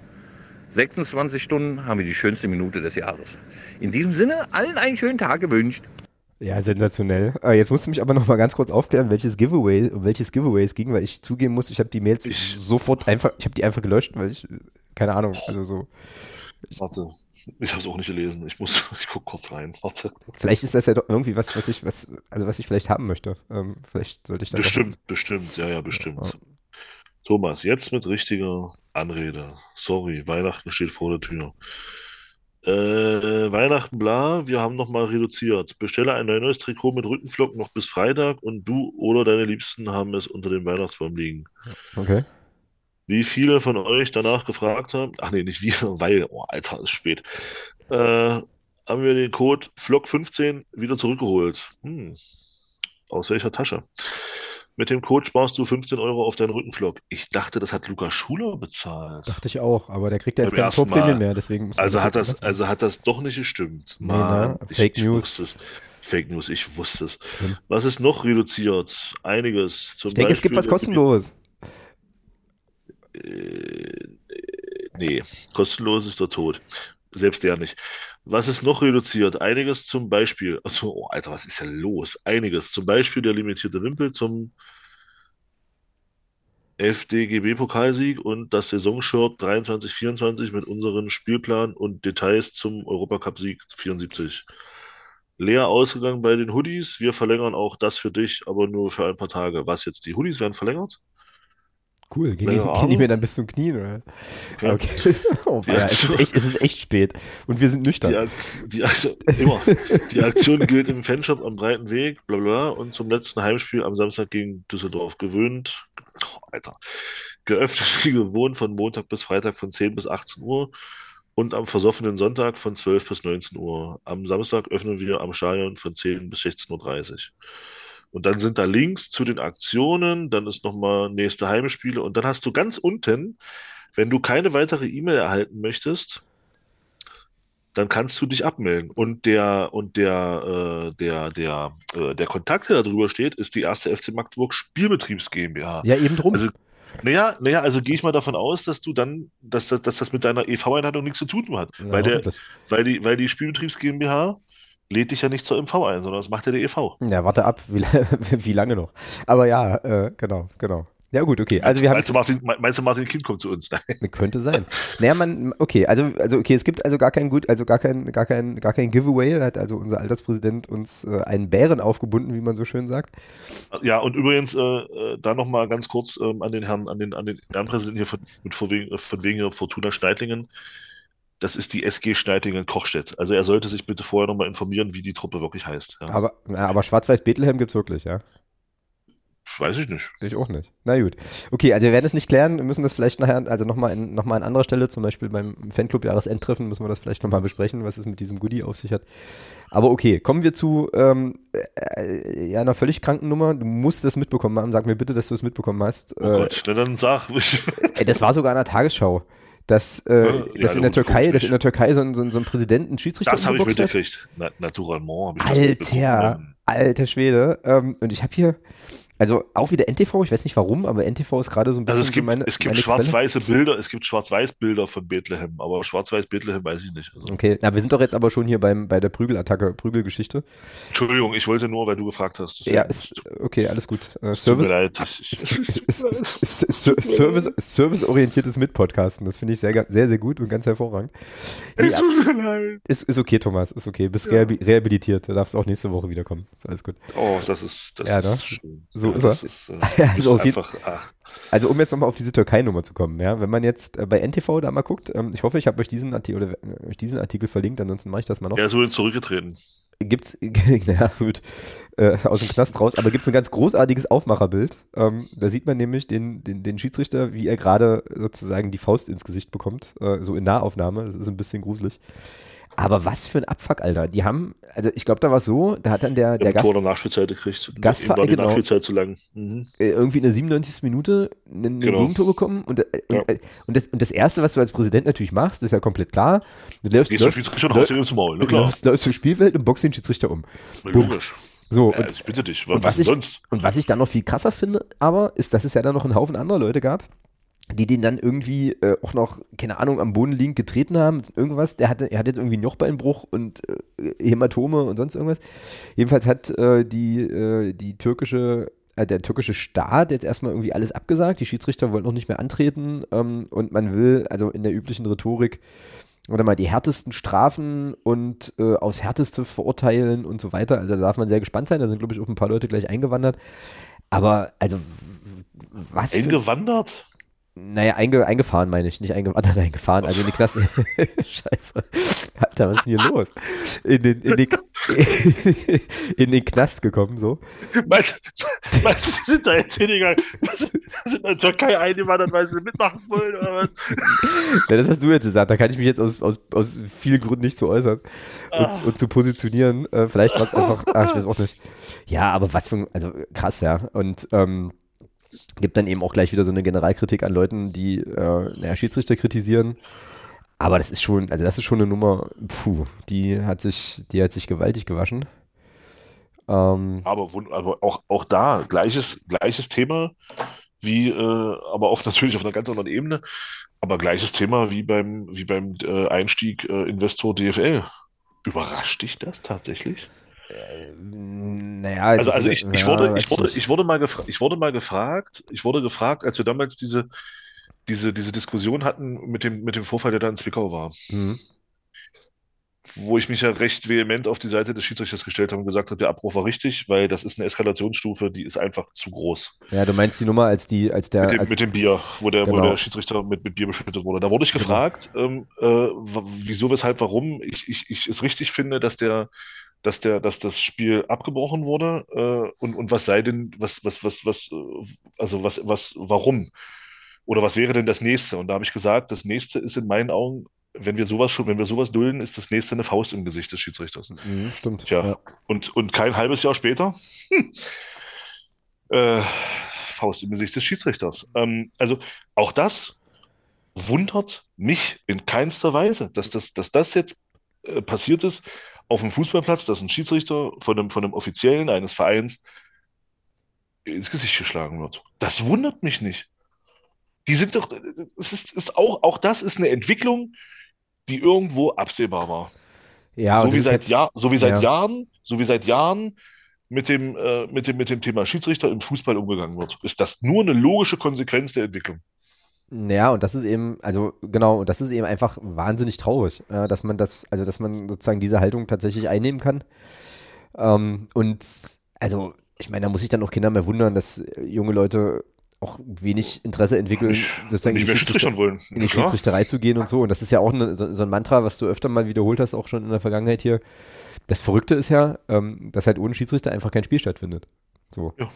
26 Stunden haben wir die schönste Minute des Jahres. In diesem Sinne, allen einen schönen Tag gewünscht. Ja, sensationell. Äh, jetzt musst du mich aber noch mal ganz kurz aufklären, welches Giveaway, um welches Giveaway es ging, weil ich zugeben muss, ich habe die Mails ich sofort einfach, ich habe die einfach gelöscht, weil ich, keine Ahnung, also so. Warte, ich habe es auch nicht gelesen. Ich muss, [LAUGHS] ich gucke kurz rein. Warte. Vielleicht ist das ja doch irgendwie was, was ich, was, also was ich vielleicht haben möchte. Ähm, vielleicht sollte ich da. Bestimmt, bestimmt, ja, ja, bestimmt. Ja. Thomas, jetzt mit richtiger Anrede. Sorry, Weihnachten steht vor der Tür. Äh, Weihnachten bla, wir haben nochmal reduziert. Bestelle ein neues Trikot mit Rückenflocken noch bis Freitag und du oder deine Liebsten haben es unter dem Weihnachtsbaum liegen. Okay. Wie viele von euch danach gefragt haben, ach nee, nicht wir, [LAUGHS] weil, oh Alter, ist spät, äh, haben wir den Code FLOG15 wieder zurückgeholt. Hm. Aus welcher Tasche? Mit dem Code sparst du 15 Euro auf deinen Rückenflock. Ich dachte, das hat Lukas Schuler bezahlt. Dachte ich auch, aber der kriegt ja jetzt keine Top-Prämie mehr, deswegen muss also hat das, Also hat das doch nicht gestimmt. Nee, Mann, ne? Fake ich, News. Ich Fake News, ich wusste es. Was ist noch reduziert? Einiges. Zum ich denke, Beispiel, es gibt was kostenlos. Äh, nee, kostenlos ist der Tod. Selbst der nicht. Was ist noch reduziert? Einiges zum Beispiel. Achso, oh, Alter, was ist ja los? Einiges. Zum Beispiel der limitierte Wimpel zum FDGB-Pokalsieg und das Saisonshirt 23-24 mit unserem Spielplan und Details zum Europacup-Sieg 74. Leer ausgegangen bei den Hoodies. Wir verlängern auch das für dich, aber nur für ein paar Tage. Was jetzt? Die Hoodies werden verlängert? Cool, gehen, die, gehen die mir dann bis zum Knien, oder? Ja. Okay. [LAUGHS] Oh, ja, es, ist echt, es ist echt spät und wir sind nüchtern. Die, Aktion, die Aktion, immer. die Aktion gilt im Fanshop am breiten Weg, bla bla, und zum letzten Heimspiel am Samstag gegen Düsseldorf gewöhnt. Oh, Alter. Geöffnet wie gewohnt von Montag bis Freitag von 10 bis 18 Uhr und am versoffenen Sonntag von 12 bis 19 Uhr. Am Samstag öffnen wir am Stadion von 10 bis 16.30 Uhr. Und dann sind da Links zu den Aktionen, dann ist nochmal nächste Heimspiele und dann hast du ganz unten, wenn du keine weitere E-Mail erhalten möchtest, dann kannst du dich abmelden. Und der, und der, äh, der, der, äh, der Kontakt, der da drüber steht, ist die erste FC Magdeburg Spielbetriebs GmbH. Ja, eben drum. Also, naja, naja, also gehe ich mal davon aus, dass du dann, dass, dass, dass das mit deiner EV-Einladung nichts zu tun hat. Ja, weil, der, weil, die, weil die Spielbetriebs GmbH lädt dich ja nicht zur MV ein, sondern das macht ja der EV. Ja, warte ab, wie, [LAUGHS] wie lange noch. Aber ja, äh, genau, genau. Ja gut, okay. Also wir haben meinst, du Martin, meinst du Martin Kind kommt zu uns? [LAUGHS] Könnte sein. Naja, man, okay, also, also okay, es gibt also gar kein gut, also gar kein, gar kein, gar kein Giveaway. Da hat also unser Alterspräsident uns äh, einen Bären aufgebunden, wie man so schön sagt. Ja, und übrigens, äh, äh da nochmal ganz kurz ähm, an den Herrn, an den, an den Ehrenpräsidenten hier von, mit von wegen, von wegen Fortuna Schneidlingen. Das ist die SG Schneidlingen Kochstedt. Also er sollte sich bitte vorher nochmal informieren, wie die Truppe wirklich heißt. Ja. Aber, aber Schwarz-Weiß Bethlehem gibt es wirklich, ja. Weiß ich nicht. Ich auch nicht. Na gut. Okay, also wir werden es nicht klären, wir müssen das vielleicht nachher, also nochmal noch mal an anderer Stelle, zum Beispiel beim Fanclub-Jahresendtreffen, müssen wir das vielleicht nochmal besprechen, was es mit diesem Goodie auf sich hat. Aber okay, kommen wir zu ähm, äh, ja, einer völlig kranken Nummer. Du musst das mitbekommen haben. Sag mir bitte, dass du es mitbekommen hast. Oh äh, Gott, na dann sag. ey, das war sogar in der Tagesschau dass, äh, ja, dass in der Türkei, dass in der Türkei so ein, so ein, so ein Präsident einen Schiedsrichter Das habe ich mitgekriegt. Na, Naturalement. Alter, alter Schwede. Ähm, und ich habe hier, also auch wieder NTV, ich weiß nicht warum, aber NTV ist gerade so ein bisschen. Also es gibt, so meine, es gibt schwarz-weiße Bilder, es gibt schwarz-weiß-Bilder von Bethlehem, aber schwarz-weiß Bethlehem weiß ich nicht. Also. Okay, na, wir sind doch jetzt aber schon hier beim, bei der Prügelattacke, Prügelgeschichte. Entschuldigung, ich wollte nur, weil du gefragt hast. Ja, ist, okay, alles gut. Äh, Service. Service, serviceorientiertes Mitpodcasten, das finde ich sehr, sehr, sehr gut und ganz hervorragend. Nee, leid. Ist, ist okay, Thomas, ist okay. Bist ja. rehabilitiert, du darfst auch nächste Woche wiederkommen. Ist alles gut. Oh, das ist, das ja, ist ne? schön. So ist er. Ist, äh, [LAUGHS] also, ist einfach, also, um jetzt nochmal auf diese Türkei-Nummer zu kommen, ja, wenn man jetzt äh, bei NTV da mal guckt, ähm, ich hoffe, ich habe euch diesen Artikel oder äh, euch diesen Artikel verlinkt, ansonsten mache ich das mal noch. Ja, so zurückgetreten. Gibt's, [LAUGHS] naja, gut, äh, aus dem Knast raus, aber gibt es ein ganz großartiges Aufmacherbild. Ähm, da sieht man nämlich den, den, den Schiedsrichter, wie er gerade sozusagen die Faust ins Gesicht bekommt, äh, so in Nahaufnahme. Das ist ein bisschen gruselig. Aber was für ein Abfuck, Alter. Die haben, also ich glaube, da war es so, da hat dann der, der Gast. Tor der Nachspielzeit gekriegt. Gastverein, war die genau, Nachspielzeit zu lang. Mhm. Äh, irgendwie in der 97. Minute ein genau. Gegentor bekommen. Und, äh, ja. und, und, das, und das Erste, was du als Präsident natürlich machst, ist ja komplett klar. Du läufst, Gehst läufst, Schiedsrichter läufst, läufst, Maul, ne, klar. läufst, läufst zum Spielfeld und boxst den Schiedsrichter um. Logisch. So, ja, und, ich bitte dich, was, und was ich, sonst? Und was ich dann noch viel krasser finde, aber, ist, dass es ja dann noch einen Haufen anderer Leute gab, die den dann irgendwie äh, auch noch, keine Ahnung, am Boden liegend getreten haben, irgendwas. Der hatte, er hat jetzt irgendwie einen Jochbeinbruch und äh, Hämatome und sonst irgendwas. Jedenfalls hat äh, die, äh, die türkische, äh, der türkische Staat jetzt erstmal irgendwie alles abgesagt. Die Schiedsrichter wollen noch nicht mehr antreten ähm, und man will, also in der üblichen Rhetorik, oder mal die härtesten Strafen und äh, aufs härteste verurteilen und so weiter. Also da darf man sehr gespannt sein. Da sind, glaube ich, auch ein paar Leute gleich eingewandert. Aber also was. Eingewandert? Naja, einge, eingefahren meine ich, nicht eingewandert, [LAUGHS] eingefahren, also in die Klasse. [LAUGHS] Scheiße. Alter, was ist denn hier los? In den, in, den, [LAUGHS] in den Knast gekommen, so. Meinst, meinst du, die sind da jetzt hingegangen, sind in der Türkei eingewandert, weil sie mitmachen wollen, oder was? Ja, das hast du jetzt gesagt, da kann ich mich jetzt aus, aus, aus vielen Gründen nicht zu äußern und, ah. und zu positionieren. Äh, vielleicht war es einfach, ach, ich weiß auch nicht. Ja, aber was für ein, also krass, ja. Und, ähm, Gibt dann eben auch gleich wieder so eine Generalkritik an Leuten, die äh, naja, Schiedsrichter kritisieren. Aber das ist schon, also das ist schon eine Nummer, puh, die hat sich, die hat sich gewaltig gewaschen. Ähm, aber, aber auch, auch da, gleiches, gleiches Thema, wie, äh, aber oft natürlich auf einer ganz anderen Ebene, aber gleiches Thema wie beim, wie beim äh, Einstieg äh, Investor DFL. Überrascht dich das tatsächlich? Naja, also, also ich, ich, wurde, ich, wurde, ich, wurde mal ich wurde mal gefragt, ich wurde gefragt, als wir damals diese, diese, diese Diskussion hatten mit dem, mit dem Vorfall, der da in Zwickau war. Mhm. Wo ich mich ja recht vehement auf die Seite des Schiedsrichters gestellt habe und gesagt habe, der Abbruch war richtig, weil das ist eine Eskalationsstufe, die ist einfach zu groß. Ja, du meinst die Nummer als die, als der. Mit dem, als, mit dem Bier, wo der, genau. wo der Schiedsrichter mit, mit Bier beschüttet wurde. Da wurde ich genau. gefragt, genau. ähm, äh, wieso, weshalb, warum ich, ich, ich es richtig finde, dass der dass der, dass das Spiel abgebrochen wurde äh, und, und was sei denn, was, was, was, was, äh, also was, was, warum? Oder was wäre denn das nächste? Und da habe ich gesagt, das nächste ist in meinen Augen, wenn wir sowas schon, wenn wir sowas dulden, ist das nächste eine Faust im Gesicht des Schiedsrichters. Mhm, stimmt. Tja, ja. und, und kein halbes Jahr später, hm, äh, Faust im Gesicht des Schiedsrichters. Ähm, also auch das wundert mich in keinster Weise, dass das, dass das jetzt äh, passiert ist auf dem Fußballplatz, dass ein Schiedsrichter von einem, von einem Offiziellen eines Vereins ins Gesicht geschlagen wird. Das wundert mich nicht. Die sind doch, es ist, ist auch, auch das ist eine Entwicklung, die irgendwo absehbar war. Ja, so wie seit, Jahr, so wie seit ja. Jahren, so wie seit Jahren mit dem, äh, mit, dem, mit dem Thema Schiedsrichter im Fußball umgegangen wird. Ist das nur eine logische Konsequenz der Entwicklung? Ja, und das ist eben, also genau, und das ist eben einfach wahnsinnig traurig, äh, dass man das, also dass man sozusagen diese Haltung tatsächlich einnehmen kann. Ähm, und also, ich meine, da muss ich dann auch Kinder mehr wundern, dass junge Leute auch wenig Interesse entwickeln, Nicht- sozusagen nicht in die, Schiedsrichtern wollen. in die klar. Schiedsrichterei zu gehen und so. Und das ist ja auch eine, so, so ein Mantra, was du öfter mal wiederholt hast, auch schon in der Vergangenheit hier. Das Verrückte ist ja, ähm, dass halt ohne Schiedsrichter einfach kein Spiel stattfindet. So. Ja.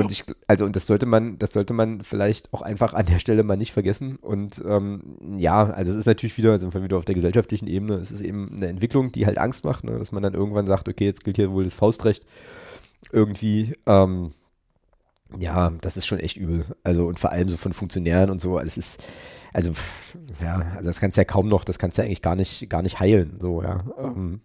Und ich, also, und das sollte man, das sollte man vielleicht auch einfach an der Stelle mal nicht vergessen. Und ähm, ja, also es ist natürlich wieder, wir wieder auf der gesellschaftlichen Ebene, es ist eben eine Entwicklung, die halt Angst macht, ne? dass man dann irgendwann sagt, okay, jetzt gilt hier wohl das Faustrecht irgendwie. Ähm, ja, das ist schon echt übel. Also und vor allem so von Funktionären und so. Es ist, also pff, ja, also das kannst du ja kaum noch, das kannst du ja eigentlich gar nicht, gar nicht heilen. So ja. Ähm,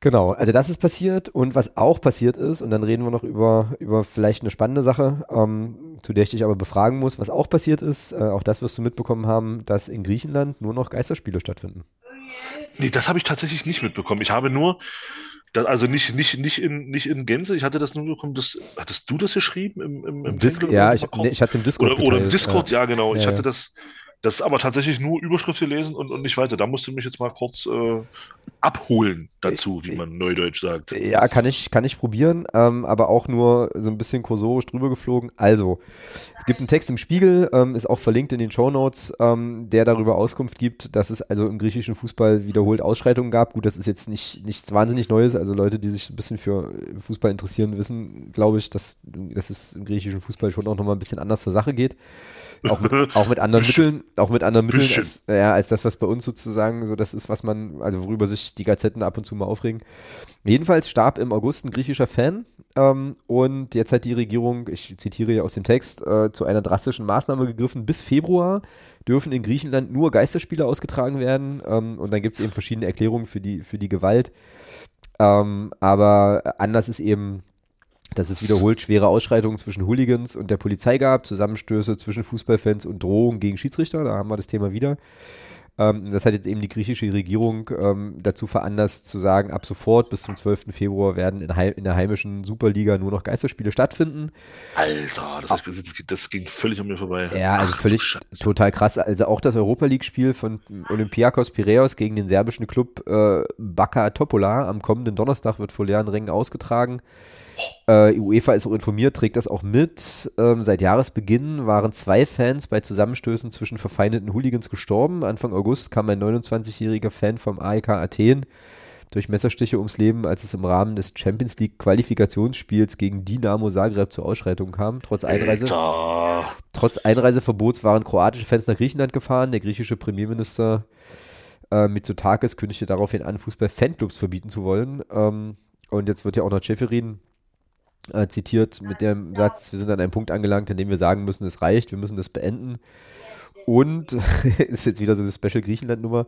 genau. Also das ist passiert und was auch passiert ist und dann reden wir noch über über vielleicht eine spannende Sache, ähm, zu der ich dich aber befragen muss. Was auch passiert ist, äh, auch das wirst du mitbekommen haben, dass in Griechenland nur noch Geisterspiele stattfinden. Nee, das habe ich tatsächlich nicht mitbekommen. Ich habe nur, das, also nicht, nicht, nicht, in, nicht in Gänze, ich hatte das nur bekommen, das, hattest du das geschrieben im, im, im Dis Fanclub ja, ich, nee, ich hatte es im Discord oder, oder im Discord, ja. ja, genau. Ich Ja, hatte ja. das, das aber tatsächlich nur Überschrift gelesen und, und nicht weiter. Da musst du mich jetzt mal kurz äh, abholen dazu, wie man neudeutsch sagt. Ja, kann ich, kann ich probieren, ähm, aber auch nur so ein bisschen kursorisch drüber geflogen. Also, es gibt einen Text im Spiegel, ähm, ist auch verlinkt in den Shownotes, ähm, der darüber Auskunft gibt, dass es also im griechischen Fußball wiederholt Ausschreitungen gab. Gut, das ist jetzt nicht nichts wahnsinnig Neues. Also Leute, die sich ein bisschen für Fußball interessieren, wissen, glaube ich, dass, dass es im griechischen Fußball schon auch nochmal ein bisschen anders zur Sache geht. Auch mit, [LAUGHS] auch mit anderen. Mitteln, auch mit anderen Mitteln als, ja, als das, was bei uns sozusagen so das ist, was man, also worüber sich die Gazetten ab und zu mal aufregen. Jedenfalls starb im August ein griechischer Fan ähm, und jetzt hat die Regierung, ich zitiere hier aus dem Text, äh, zu einer drastischen Maßnahme gegriffen. Bis Februar dürfen in Griechenland nur Geisterspiele ausgetragen werden ähm, und dann gibt es eben verschiedene Erklärungen für die, für die Gewalt. Ähm, aber anders ist eben, dass es wiederholt schwere Ausschreitungen zwischen Hooligans und der Polizei gab, Zusammenstöße zwischen Fußballfans und Drohungen gegen Schiedsrichter, da haben wir das Thema wieder. Ähm, das hat jetzt eben die griechische Regierung ähm, dazu veranlasst, zu sagen, ab sofort bis zum 12. Februar werden in, in der heimischen Superliga nur noch Geisterspiele stattfinden. Alter, das, das, das ging völlig an mir vorbei. Ja, also Ach, völlig Scheiße. total krass. Also auch das Europa League-Spiel von Olympiakos Piraeus gegen den serbischen Club äh, Baka Topola am kommenden Donnerstag wird vor leeren Rängen ausgetragen. Äh, UEFA ist auch informiert, trägt das auch mit. Ähm, seit Jahresbeginn waren zwei Fans bei Zusammenstößen zwischen verfeindeten Hooligans gestorben. Anfang August kam ein 29-jähriger Fan vom AEK Athen durch Messerstiche ums Leben, als es im Rahmen des Champions League Qualifikationsspiels gegen Dinamo Zagreb zur Ausschreitung kam. Trotz Einreise. Alter. Trotz Einreiseverbots waren kroatische Fans nach Griechenland gefahren. Der griechische Premierminister äh, Mitsotakis kündigte daraufhin an, Fußball-Fanclubs verbieten zu wollen. Ähm, und jetzt wird ja auch noch Schäferin äh, zitiert mit dem Satz, wir sind an einem Punkt angelangt, an dem wir sagen müssen, es reicht, wir müssen das beenden. Und, [LAUGHS] ist jetzt wieder so eine Special Griechenland-Nummer,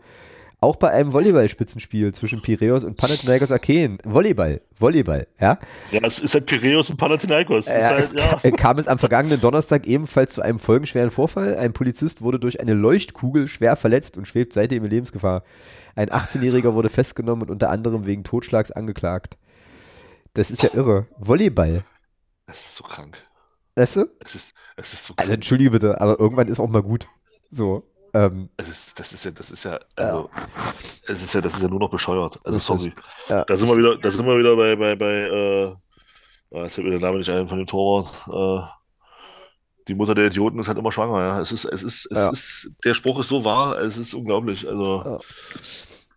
auch bei einem Volleyball-Spitzenspiel zwischen Piraeus und Panathinaikos Athen, Volleyball, Volleyball, ja, Ja, es ist halt Piraeus und Panathinaikos. Äh, halt, ja. ka- [LAUGHS] kam es am vergangenen Donnerstag ebenfalls zu einem folgenschweren Vorfall. Ein Polizist wurde durch eine Leuchtkugel schwer verletzt und schwebt seitdem in Lebensgefahr. Ein 18-Jähriger wurde festgenommen und unter anderem wegen Totschlags angeklagt. Das ist ja irre. Volleyball. Es ist so krank. Weißt du? Es ist, es ist so Also krank. entschuldige bitte, aber irgendwann ist auch mal gut. So. Ähm, ist, das ist ja, das ist ja, also, es ist ja, das ist ja nur noch bescheuert. Also, sorry. ja. Da sind wir wieder, da sind wir wieder bei, bei, bei, äh, ah, jetzt fällt mir der Name nicht ein von dem Torwart. Äh, die Mutter der Idioten ist halt immer schwanger, ja. Es ist, es ist, es Ja. ist, der Spruch ist so wahr, es ist unglaublich. Also, Ja.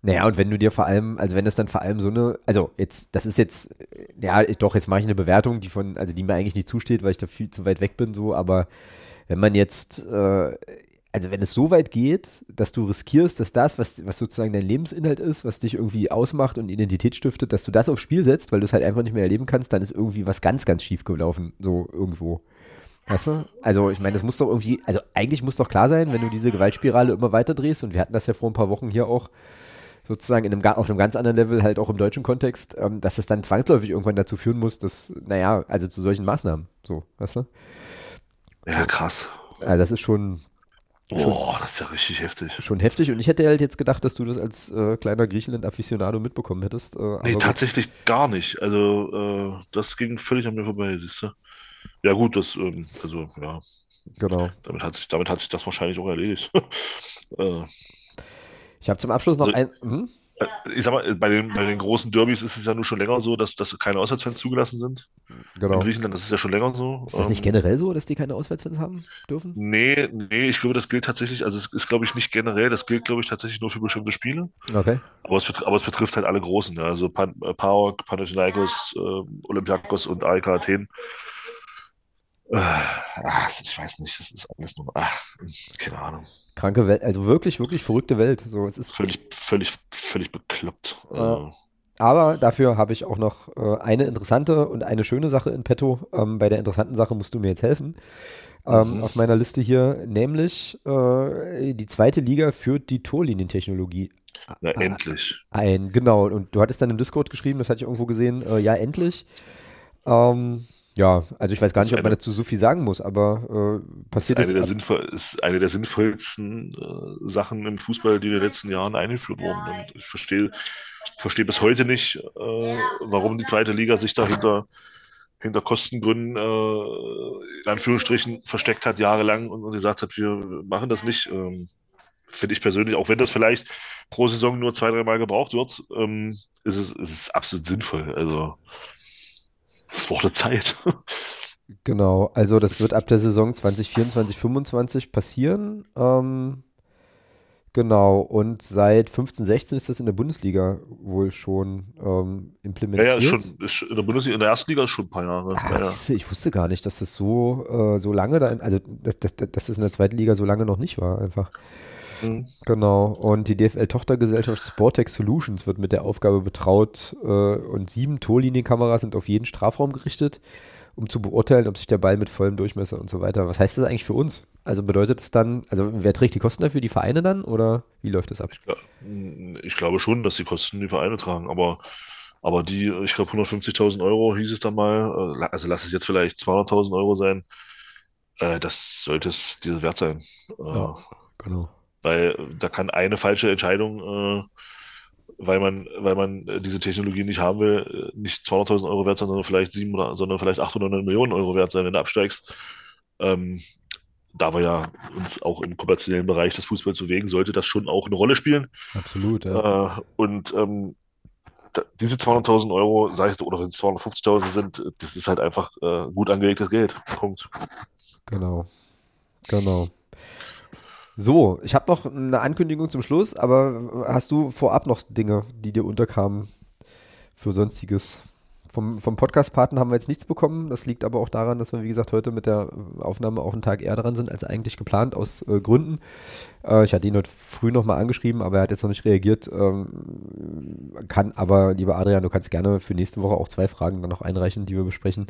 Naja, und wenn du dir vor allem, also wenn das dann vor allem so eine, also jetzt, das ist jetzt, ja, doch, jetzt mache ich eine Bewertung, die von, also die mir eigentlich nicht zusteht, weil ich da viel zu weit weg bin, so, aber wenn man jetzt, äh, also wenn es so weit geht, dass du riskierst, dass das, was, was sozusagen dein Lebensinhalt ist, was dich irgendwie ausmacht und Identität stiftet, dass du das aufs Spiel setzt, weil du es halt einfach nicht mehr erleben kannst, dann ist irgendwie was ganz, ganz schief gelaufen, so irgendwo. Weißt du? Also, ich meine, das muss doch irgendwie, also eigentlich muss doch klar sein, wenn du diese Gewaltspirale immer weiter drehst, und wir hatten das ja vor ein paar Wochen hier auch, sozusagen in einem, auf einem ganz anderen Level, halt auch im deutschen Kontext, ähm, dass es dann zwangsläufig irgendwann dazu führen muss, dass, naja, also zu solchen Maßnahmen, so, weißt du? ja, krass. Also das ist schon, Boah, das ist ja richtig heftig. Schon heftig und ich hätte halt jetzt gedacht, dass du das als äh, kleiner Griechenland-Afficionado mitbekommen hättest. Äh, nee, tatsächlich gut. gar nicht. Also, äh, das ging völlig an mir vorbei, siehst du. Ja, gut, das, ähm, also, ja. Genau. Damit hat sich, damit hat sich das wahrscheinlich auch erledigt. [LAUGHS] Äh. Ich habe zum Abschluss noch also, ein. Hm? Äh, ich sag mal, bei den, bei den großen Derbys ist es ja nur schon länger so, dass, dass keine Auswärtsfans zugelassen sind. Genau. In Griechenland ist es ja schon länger so. Ist das nicht ähm, generell so, dass die keine Auswärtsfans haben dürfen? Nee, nee, ich glaube, das gilt tatsächlich, also es ist, glaube ich, nicht generell, das gilt, glaube ich, tatsächlich nur für bestimmte Spiele. Okay. Aber es, aber es betrifft halt alle Großen, ja. also Pan, äh, PAOK, Panathinaikos, äh, Olympiakos und AEK Athen. Ach, ich weiß nicht, das ist alles nur, ach, keine Ahnung. Kranke Welt, also wirklich, wirklich verrückte Welt. So, es ist völlig, völlig, völlig bekloppt. Äh, aber dafür habe ich auch noch äh, eine interessante und eine schöne Sache in petto. Ähm, bei der interessanten Sache musst du mir jetzt helfen. Ähm, mhm. Auf meiner Liste hier, nämlich äh, die zweite Liga führt die Torlinientechnologie. Na, endlich. Ein, genau. Und du hattest dann im Discord geschrieben, das hatte ich irgendwo gesehen, äh, ja, endlich. Ähm, ja, also ich weiß gar nicht, ob man dazu so viel sagen muss, aber äh, passiert ist eine, der ist eine der sinnvollsten äh, Sachen im Fußball, die in den letzten Jahren eingeführt wurden. Und ich verstehe verstehe bis heute nicht, äh, warum die zweite Liga sich dahinter hinter Kostengründen äh, in Anführungsstrichen versteckt hat jahrelang und, und, gesagt hat, wir machen das nicht. Ähm, Finde ich persönlich, auch wenn das vielleicht pro Saison nur zwei, dreimal gebraucht wird, ähm, ist, es, ist es absolut sinnvoll. Also es wurde Zeit. Genau, also das wird ab der Saison 2024, 2025 passieren. Ähm, genau, und seit 15, 16 ist das in der Bundesliga wohl schon ähm, implementiert. Ja, ja, ist schon, ist in der Bundesliga, in der ersten Liga ist schon ein paar Jahre. Ah, ja, ist, ich wusste gar nicht, dass das so, äh, so lange da, also dass, dass, dass das in der zweiten Liga so lange noch nicht war, einfach. Mhm. Genau. Und die DFL-Tochtergesellschaft Sportex Solutions wird mit der Aufgabe betraut äh, und sieben Torlinienkameras sind auf jeden Strafraum gerichtet, um zu beurteilen, ob sich der Ball mit vollem Durchmesser und so weiter. Was heißt das eigentlich für uns? Also bedeutet es dann, also wer trägt die Kosten dafür? Die Vereine dann oder wie läuft das ab? Ich, ich glaube schon, dass die Kosten die Vereine tragen, aber aber die, ich glaube 150.000 Euro hieß es dann mal, äh, also lass es jetzt vielleicht 200.000 Euro sein, äh, das sollte es dir wert sein. Ja, genau. Weil da kann eine falsche Entscheidung, äh, weil man, weil man diese Technologie nicht haben will, nicht 200.000 Euro wert sein, sondern vielleicht sieben oder, sondern vielleicht 800 Millionen Euro wert sein, wenn du absteigst. Ähm, da wir ja uns auch im kommerziellen Bereich des Fußballs bewegen, sollte das schon auch eine Rolle spielen. Absolut, ja. Äh, und ähm, diese 200.000 Euro, sage ich jetzt, oder wenn es 250.000 sind, das ist halt einfach äh, gut angelegtes Geld. Punkt. Genau. Genau. So, ich habe noch eine Ankündigung zum Schluss, aber hast du vorab noch Dinge, die dir unterkamen für sonstiges? Vom, vom Podcast-Partner haben wir jetzt nichts bekommen. Das liegt aber auch daran, dass wir, wie gesagt, heute mit der Aufnahme auch einen Tag eher dran sind als eigentlich geplant, aus äh, Gründen. Äh, ich hatte ihn heute früh nochmal angeschrieben, aber er hat jetzt noch nicht reagiert. Ähm, kann aber, lieber Adrian, du kannst gerne für nächste Woche auch zwei Fragen dann noch einreichen, die wir besprechen.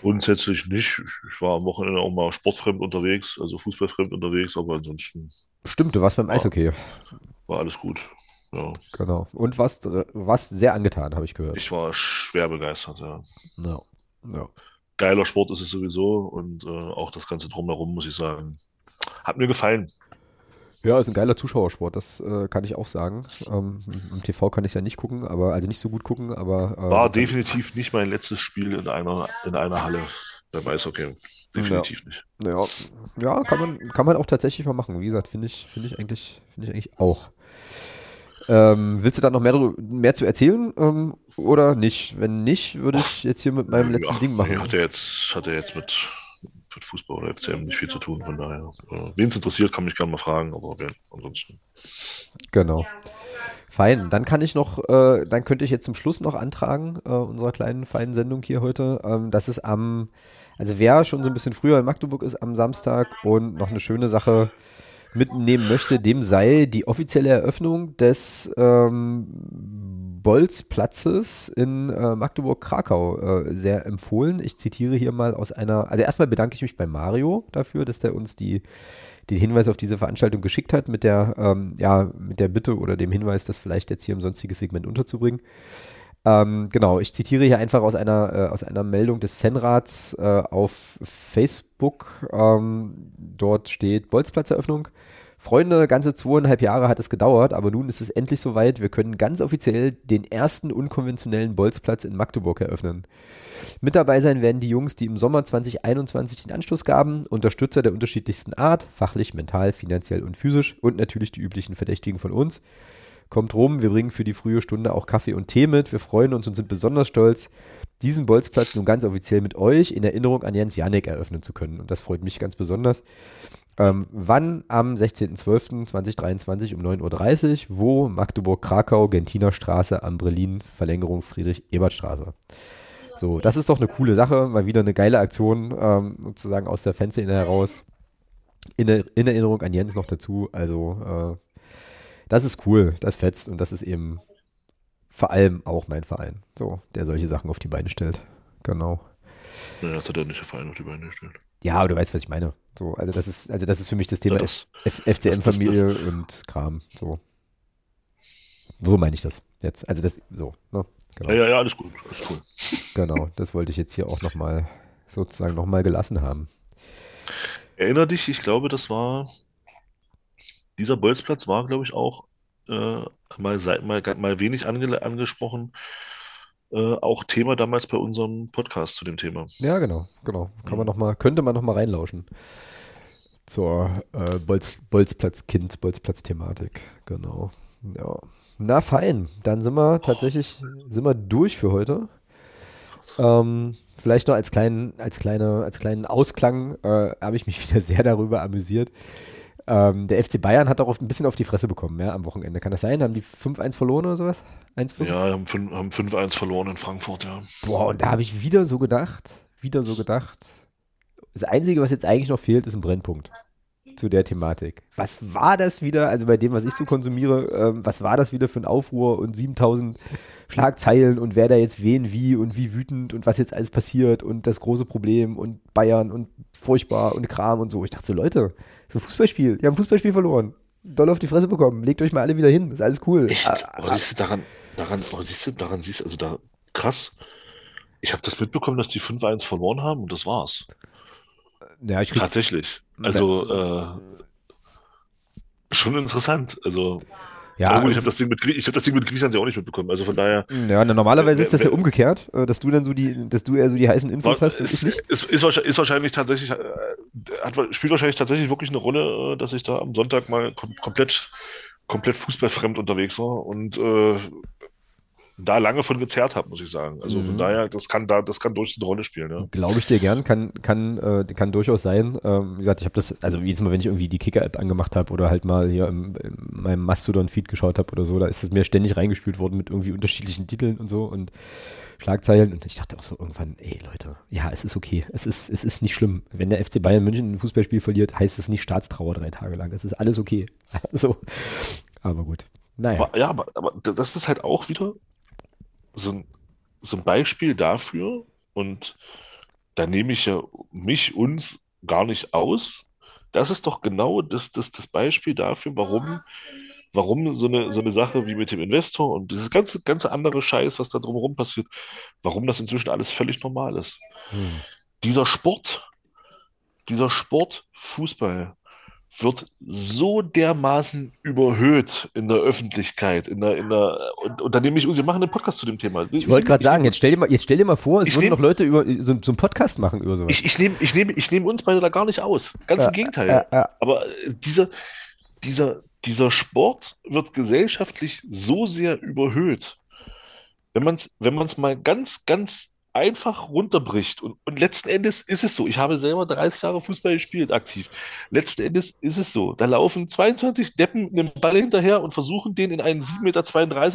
Grundsätzlich nicht. Ich war am Wochenende auch mal sportfremd unterwegs, also fußballfremd unterwegs, aber ansonsten. Stimmt, du warst beim Eishockey. War alles gut. Ja. Genau. Und warst, warst sehr angetan, habe ich gehört. Ich war schwer begeistert, ja. Ja. ja. Geiler Sport ist es sowieso und äh, auch das Ganze drumherum, muss ich sagen. Hat mir gefallen. Ja, ist ein geiler Zuschauersport, das äh, kann ich auch sagen. Ähm, Im TV kann ich es ja nicht gucken, aber also nicht so gut gucken, aber. Äh, War definitiv nicht mein letztes Spiel in einer, in einer Halle beim Eishockey. Definitiv ja. nicht. Ja, ja kann, man, kann man auch tatsächlich mal machen. Wie gesagt, finde ich, finde ich eigentlich, finde ich eigentlich auch. Ähm, willst du da noch mehr, mehr zu erzählen ähm, oder nicht? Wenn nicht, würde ich jetzt hier mit meinem letzten ja, Ding machen. Ich hatte jetzt, hatte jetzt mit mit Fußball oder FCM nicht viel zu tun. Von daher, äh, wen es interessiert, kann mich gerne mal fragen, aber wer, ansonsten. Genau. Fein. Dann kann ich noch, äh, dann könnte ich jetzt zum Schluss noch antragen, äh, unserer kleinen feinen Sendung hier heute. Ähm, das ist am, also wer schon so ein bisschen früher in Magdeburg ist am Samstag und noch eine schöne Sache mitnehmen möchte, dem sei die offizielle Eröffnung des ähm, Bolzplatzes in äh, Magdeburg-Krakau äh, sehr empfohlen. Ich zitiere hier mal aus einer, also erstmal bedanke ich mich bei Mario dafür, dass der uns die, den Hinweis auf diese Veranstaltung geschickt hat, mit der, ähm, ja, mit der Bitte oder dem Hinweis, das vielleicht jetzt hier im sonstiges Segment unterzubringen. Ähm, genau, ich zitiere hier einfach aus einer, äh, aus einer Meldung des Fanrats äh, auf Facebook. Ähm, dort steht Bolzplatzeröffnung. Freunde, ganze zweieinhalb Jahre hat es gedauert, aber nun ist es endlich soweit. Wir können ganz offiziell den ersten unkonventionellen Bolzplatz in Magdeburg eröffnen. Mit dabei sein werden die Jungs, die im Sommer 2021 den Anstoß gaben, Unterstützer der unterschiedlichsten Art, fachlich, mental, finanziell und physisch und natürlich die üblichen Verdächtigen von uns. Kommt rum, wir bringen für die frühe Stunde auch Kaffee und Tee mit. Wir freuen uns und sind besonders stolz, diesen Bolzplatz nun ganz offiziell mit euch in Erinnerung an Jens Janek eröffnen zu können. Und das freut mich ganz besonders. Ähm, wann? Am 16.12.2023 um 9.30 Uhr. Wo? Magdeburg-Krakau, Gentiner Straße, Ambrelin, Verlängerung Friedrich-Ebert-Straße. So, das ist doch eine coole Sache. Mal wieder eine geile Aktion, ähm, sozusagen aus der Fanszene heraus. In, in, Erinnerung an Jens noch dazu. Also, äh, das ist cool, das fetzt und das ist eben vor allem auch mein Verein, so, der solche Sachen auf die Beine stellt. Genau. Ja, das hat der nicht der Verein auf die Beine gestellt. Ja, aber du weißt, was ich meine. So, also das ist, also das ist für mich das Thema ja, FCM-Familie und Kram. So. So meine ich das jetzt. Also das, so, ne? Genau. Ja, ja, ja, alles gut, alles cool. Genau, das wollte ich jetzt hier auch nochmal sozusagen nochmal gelassen haben. Erinner dich, ich glaube, das war dieser Bolzplatz war, glaube ich, auch äh, mal, mal, mal wenig ange angesprochen. Äh, auch Thema damals bei unserem Podcast zu dem Thema. Ja, genau, genau. Kann man noch mal, könnte man noch mal reinlauschen zur äh, Bolz, Bolzplatz-Kind, Bolzplatz-Thematik. Genau. Ja. Na fein, dann sind wir tatsächlich sind wir durch für heute. Ähm, vielleicht noch als kleinen, als kleine, als kleinen Ausklang äh, habe ich mich [LAUGHS] wieder sehr darüber amüsiert, ähm, der FC Bayern hat auch ein bisschen auf die Fresse bekommen, ja, am Wochenende. Kann das sein? Haben die 5-1 verloren oder sowas? 1-5? Ja, haben 5-1 verloren in Frankfurt, ja. Boah, und da habe ich wieder so gedacht, wieder so gedacht. Das Einzige, was jetzt eigentlich noch fehlt, ist ein Brennpunkt zu der Thematik. Was war das wieder, also bei dem, was ich so konsumiere, ähm, was war das wieder für ein Aufruhr und 7000 Schlagzeilen und wer da jetzt wen wie und wie wütend und was jetzt alles passiert und das große Problem und Bayern und furchtbar und Kram und so. Ich dachte so, Leute, so Fußballspiel, die haben Fußballspiel verloren. Doll auf die Fresse bekommen. Legt euch mal alle wieder hin. Ist alles cool. Echt? Ah, oh, siehst du, daran, daran, oh, siehst du, daran siehst du, also da, krass. Ich habe das mitbekommen, dass die 5-1 verloren haben und das war's. Ja, ich krieg, Tatsächlich. Also, äh, schon interessant. Also, ja, gut, ich habe das, Ding mit, hab das Ding mit Griechenland ja auch nicht mitbekommen. Also von daher. Ja, na, normalerweise ist das ja umgekehrt, äh, dass du dann so die, dass du eher so die heißen Infos war, hast. Ist, ist, ist, ist, wahrscheinlich tatsächlich, äh, hat, spielt wahrscheinlich tatsächlich wirklich eine Rolle, äh, dass ich da am Sonntag mal kom komplett, komplett fußballfremd unterwegs war und äh, da lange von gezerrt habe, muss ich sagen. Also mhm. von daher, das kann da, das kann durchaus eine Rolle spielen. Ja. Glaube ich dir gern, kann, kann, äh, kann durchaus sein. Ähm, wie gesagt, ich habe das, also jedes Mal, wenn ich irgendwie die Kicker-App angemacht habe oder halt mal hier im, in meinem Mastodon-Feed geschaut habe oder so, da ist es mir ständig reingespielt worden mit irgendwie unterschiedlichen Titeln und so und Schlagzeilen und ich dachte auch so irgendwann, ey Leute, ja, es ist okay. Es ist, es ist nicht schlimm. Wenn der FC Bayern München ein Fußballspiel verliert, heißt es nicht Staatstrauer drei Tage lang. Es ist alles okay. [LAUGHS] so. Aber gut. Naja. Aber, ja, aber, aber das ist halt auch wieder, so ein, so ein Beispiel dafür, und da nehme ich ja mich, uns gar nicht aus. Das ist doch genau das, das, das Beispiel dafür, warum, warum so eine, so eine Sache wie mit dem Investor und dieses ganze, ganze andere Scheiß, was da drumherum passiert, warum das inzwischen alles völlig normal ist. Hm. Dieser Sport, dieser Sport Fußball, wird so dermaßen überhöht in der Öffentlichkeit, in der, in der, und, und dann nehme ich, wir machen einen Podcast zu dem Thema. Ich wollte gerade sagen, jetzt stell dir mal, jetzt stell dir mal vor, es würden nehm, noch Leute über so, so einen Podcast machen über sowas. Ich, ich nehme, ich nehme, ich nehme uns beide da gar nicht aus. Ganz ja, im Gegenteil. Ja, ja. Aber dieser, dieser, dieser Sport wird gesellschaftlich so sehr überhöht. Wenn man es wenn man's mal ganz, ganz einfach runterbricht. Und, und letzten Endes ist es so. Ich habe selber 30 Jahre Fußball gespielt, aktiv. Letzten Endes ist es so. Da laufen 22 Deppen einem Ball hinterher und versuchen, den in einen 7,32 Meter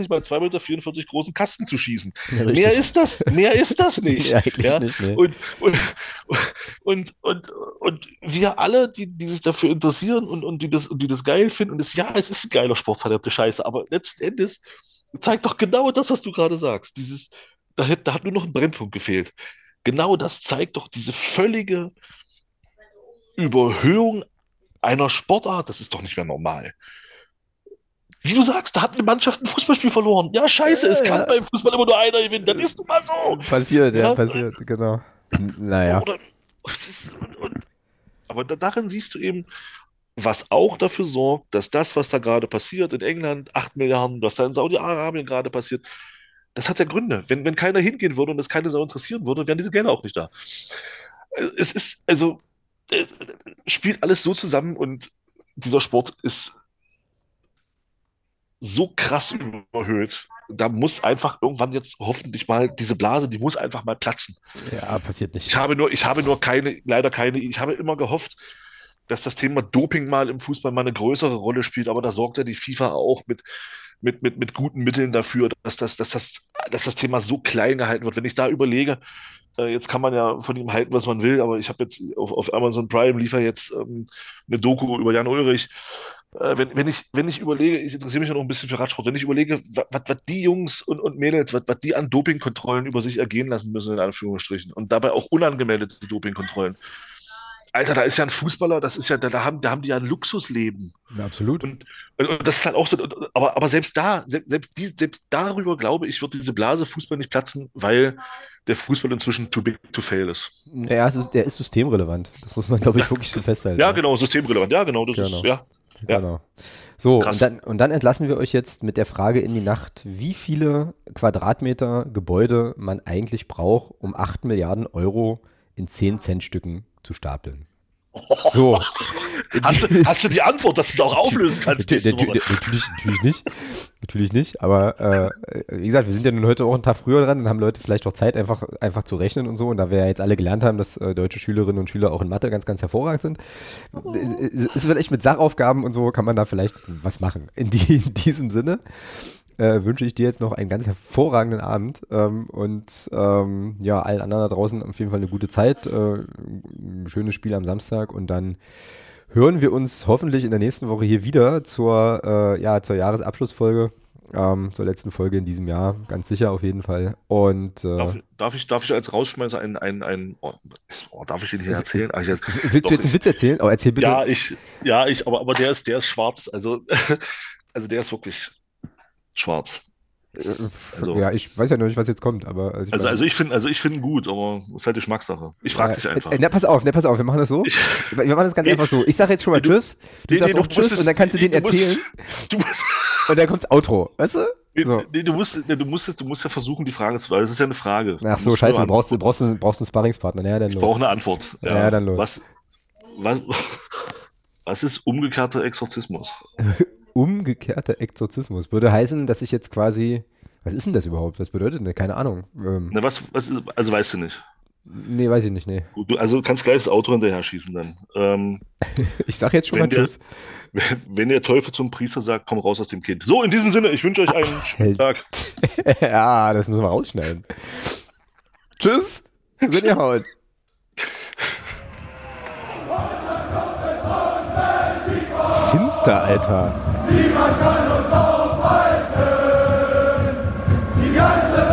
bei 2,44 Meter großen Kasten zu schießen. Ja, Mehr ist das, mehr ist das [LAUGHS] nicht. ja, ja? Nicht, nee. und, und, und, und, und, wir alle, die, die sich dafür interessieren und, und, die das, und die das geil finden, und das, ja, es ist ein geiler Sport, verdammte Scheiße, aber letzten Endes zeigt doch genau das, was du gerade sagst. Dieses, da, hat, da hat nur noch ein Brennpunkt gefehlt. Genau das zeigt doch diese völlige Überhöhung einer Sportart. Das ist doch nicht mehr normal. Wie du sagst, da hat eine Mannschaft ein Fußballspiel verloren. Ja, scheiße, es kann beim Fußball immer nur einer gewinnen. Das ist nun mal so. Passiert, ja, passiert, genau. Naja. Oder, ist, aber darin siehst du eben, was auch dafür sorgt, dass das, was da gerade passiert in England, 8 Milliarden, was da in Saudi-Arabien gerade passiert, das hat ja Gründe. Wenn, wenn keiner hingehen würde und es keine Sau interessieren würde, wären diese Gelder auch nicht da. Es ist, also, äh, spielt alles so zusammen und dieser Sport ist so krass überhöht. Da muss einfach irgendwann jetzt hoffentlich mal diese Blase, die muss einfach mal platzen. Ja, passiert nicht. Ich habe nur, ich habe nur keine, leider keine, ich habe immer gehofft, dass das Thema Doping mal im Fußball mal eine größere Rolle spielt, aber da sorgt ja die FIFA auch mit, mit, mit, mit guten Mitteln dafür, dass das, dass, das, dass das Thema so klein gehalten wird. Wenn ich da überlege, äh, jetzt kann man ja von ihm halten, was man will, aber ich habe jetzt auf, auf Amazon Prime liefer jetzt ähm, eine Doku über Jan Ulrich. Äh, wenn, wenn, ich, wenn ich überlege, ich interessiere mich ja noch ein bisschen für Radsport, wenn ich überlege, was die Jungs und, und Mädels, was die an Dopingkontrollen über sich ergehen lassen müssen, in Anführungsstrichen, und dabei auch unangemeldete Dopingkontrollen. Alter, da ist ja ein Fußballer, das ist ja, da, da haben, da haben die ja ein Luxusleben. Ja, absolut. Und, und, das ist halt auch so, aber, aber selbst da, selbst, die, selbst darüber glaube ich, wird diese Blase Fußball nicht platzen, weil der Fußball inzwischen too big to fail ist. Ja, ist, der ist systemrelevant. Das muss man, glaube ich, wirklich so festhalten. [LAUGHS] ja, genau, systemrelevant. Ja, genau, das genau. ist, ja. Genau. So, und dann, und dann entlassen wir euch jetzt mit der Frage in die Nacht, wie viele Quadratmeter Gebäude man eigentlich braucht, um 8 Milliarden Euro in 10 Cent Stücken zu stapeln. [LAUGHS] So. hast, du, hast du die Antwort, dass du es auch auflösen kannst? natürlich, natürlich nicht. Natürlich nicht. Aber äh, wie gesagt, wir sind ja nun heute auch einen Tag früher dran und haben Leute vielleicht auch Zeit, einfach, einfach zu rechnen und so. Und da wir ja jetzt alle gelernt haben, dass äh, deutsche Schülerinnen und Schüler auch in Mathe ganz, ganz hervorragend sind, es, es wird echt mit Sachaufgaben und so, kann man da vielleicht was machen. In, die, in diesem Sinne äh, wünsche ich dir jetzt noch einen ganz hervorragenden Abend ähm, und ähm, ja, allen anderen da draußen auf jeden Fall eine gute Zeit. Äh, ein schönes Spiel am Samstag und dann hören wir uns hoffentlich in der nächsten Woche hier wieder zur, äh, ja, zur Jahresabschlussfolge. Ähm, zur letzten Folge in diesem Jahr, ganz sicher auf jeden Fall. Und äh, darf, darf, ich, darf ich als Rausschmeißer ein, ein, ein oh, oh, darf ich den hier erzählen? Ach, jetzt, Willst du jetzt einen Witz erzählen? Oh, erzähl bitte. Ja, ich, ja, ich, aber, aber der ist, der ist schwarz. Also, [LAUGHS] also der ist wirklich schwarz. Äh, also, ja, ich weiß ja noch nicht, was jetzt kommt, aber also ich, also, also ich finde, also ich finde gut, aber es ist halt die Geschmackssache. Ich frage ja, dich einfach. Äh, na, pass auf, na, pass auf, wir machen das so. Ich, wir machen das ganz nee, einfach so. Ich sage jetzt schon mal nee, Tschüss, du nee, sagst auch Tschüss es, und dann kannst du den erzählen. [LAUGHS] Du musst, und dann kommt's Outro, weißt du? So. Nee, du musst, du musst, du musst ja versuchen, die Frage zu beantworten. Das ist ja eine Frage. Ach so, scheiße, du brauchst, brauchst, brauchst, brauchst einen Sparringspartner. Ja, dann los. Ich brauche eine Antwort. Ja, ja dann los. Was, was, [LAUGHS] was ist umgekehrter Exorzismus? [LAUGHS] umgekehrter Exorzismus. Würde heißen, dass ich jetzt quasi. Was ist denn das überhaupt? Was bedeutet denn? Keine Ahnung. Ähm, Na, was, was ist, also weißt du nicht. Nee, weiß ich nicht, nee. Du, also du kannst gleich das Auto hinterher schießen dann. Ähm, [LAUGHS] ich sag jetzt schon mal Tschüss. Wenn, [LAUGHS] wenn der Teufel zum Priester sagt, komm raus aus dem Kind. So, in diesem Sinne, ich wünsche euch einen schönen Tag. [LAUGHS] ja, das müssen wir rausschneiden. Tschüss, wenn ihr haut. Finster, Alter. Niemand kann uns aufhalten. Die ganze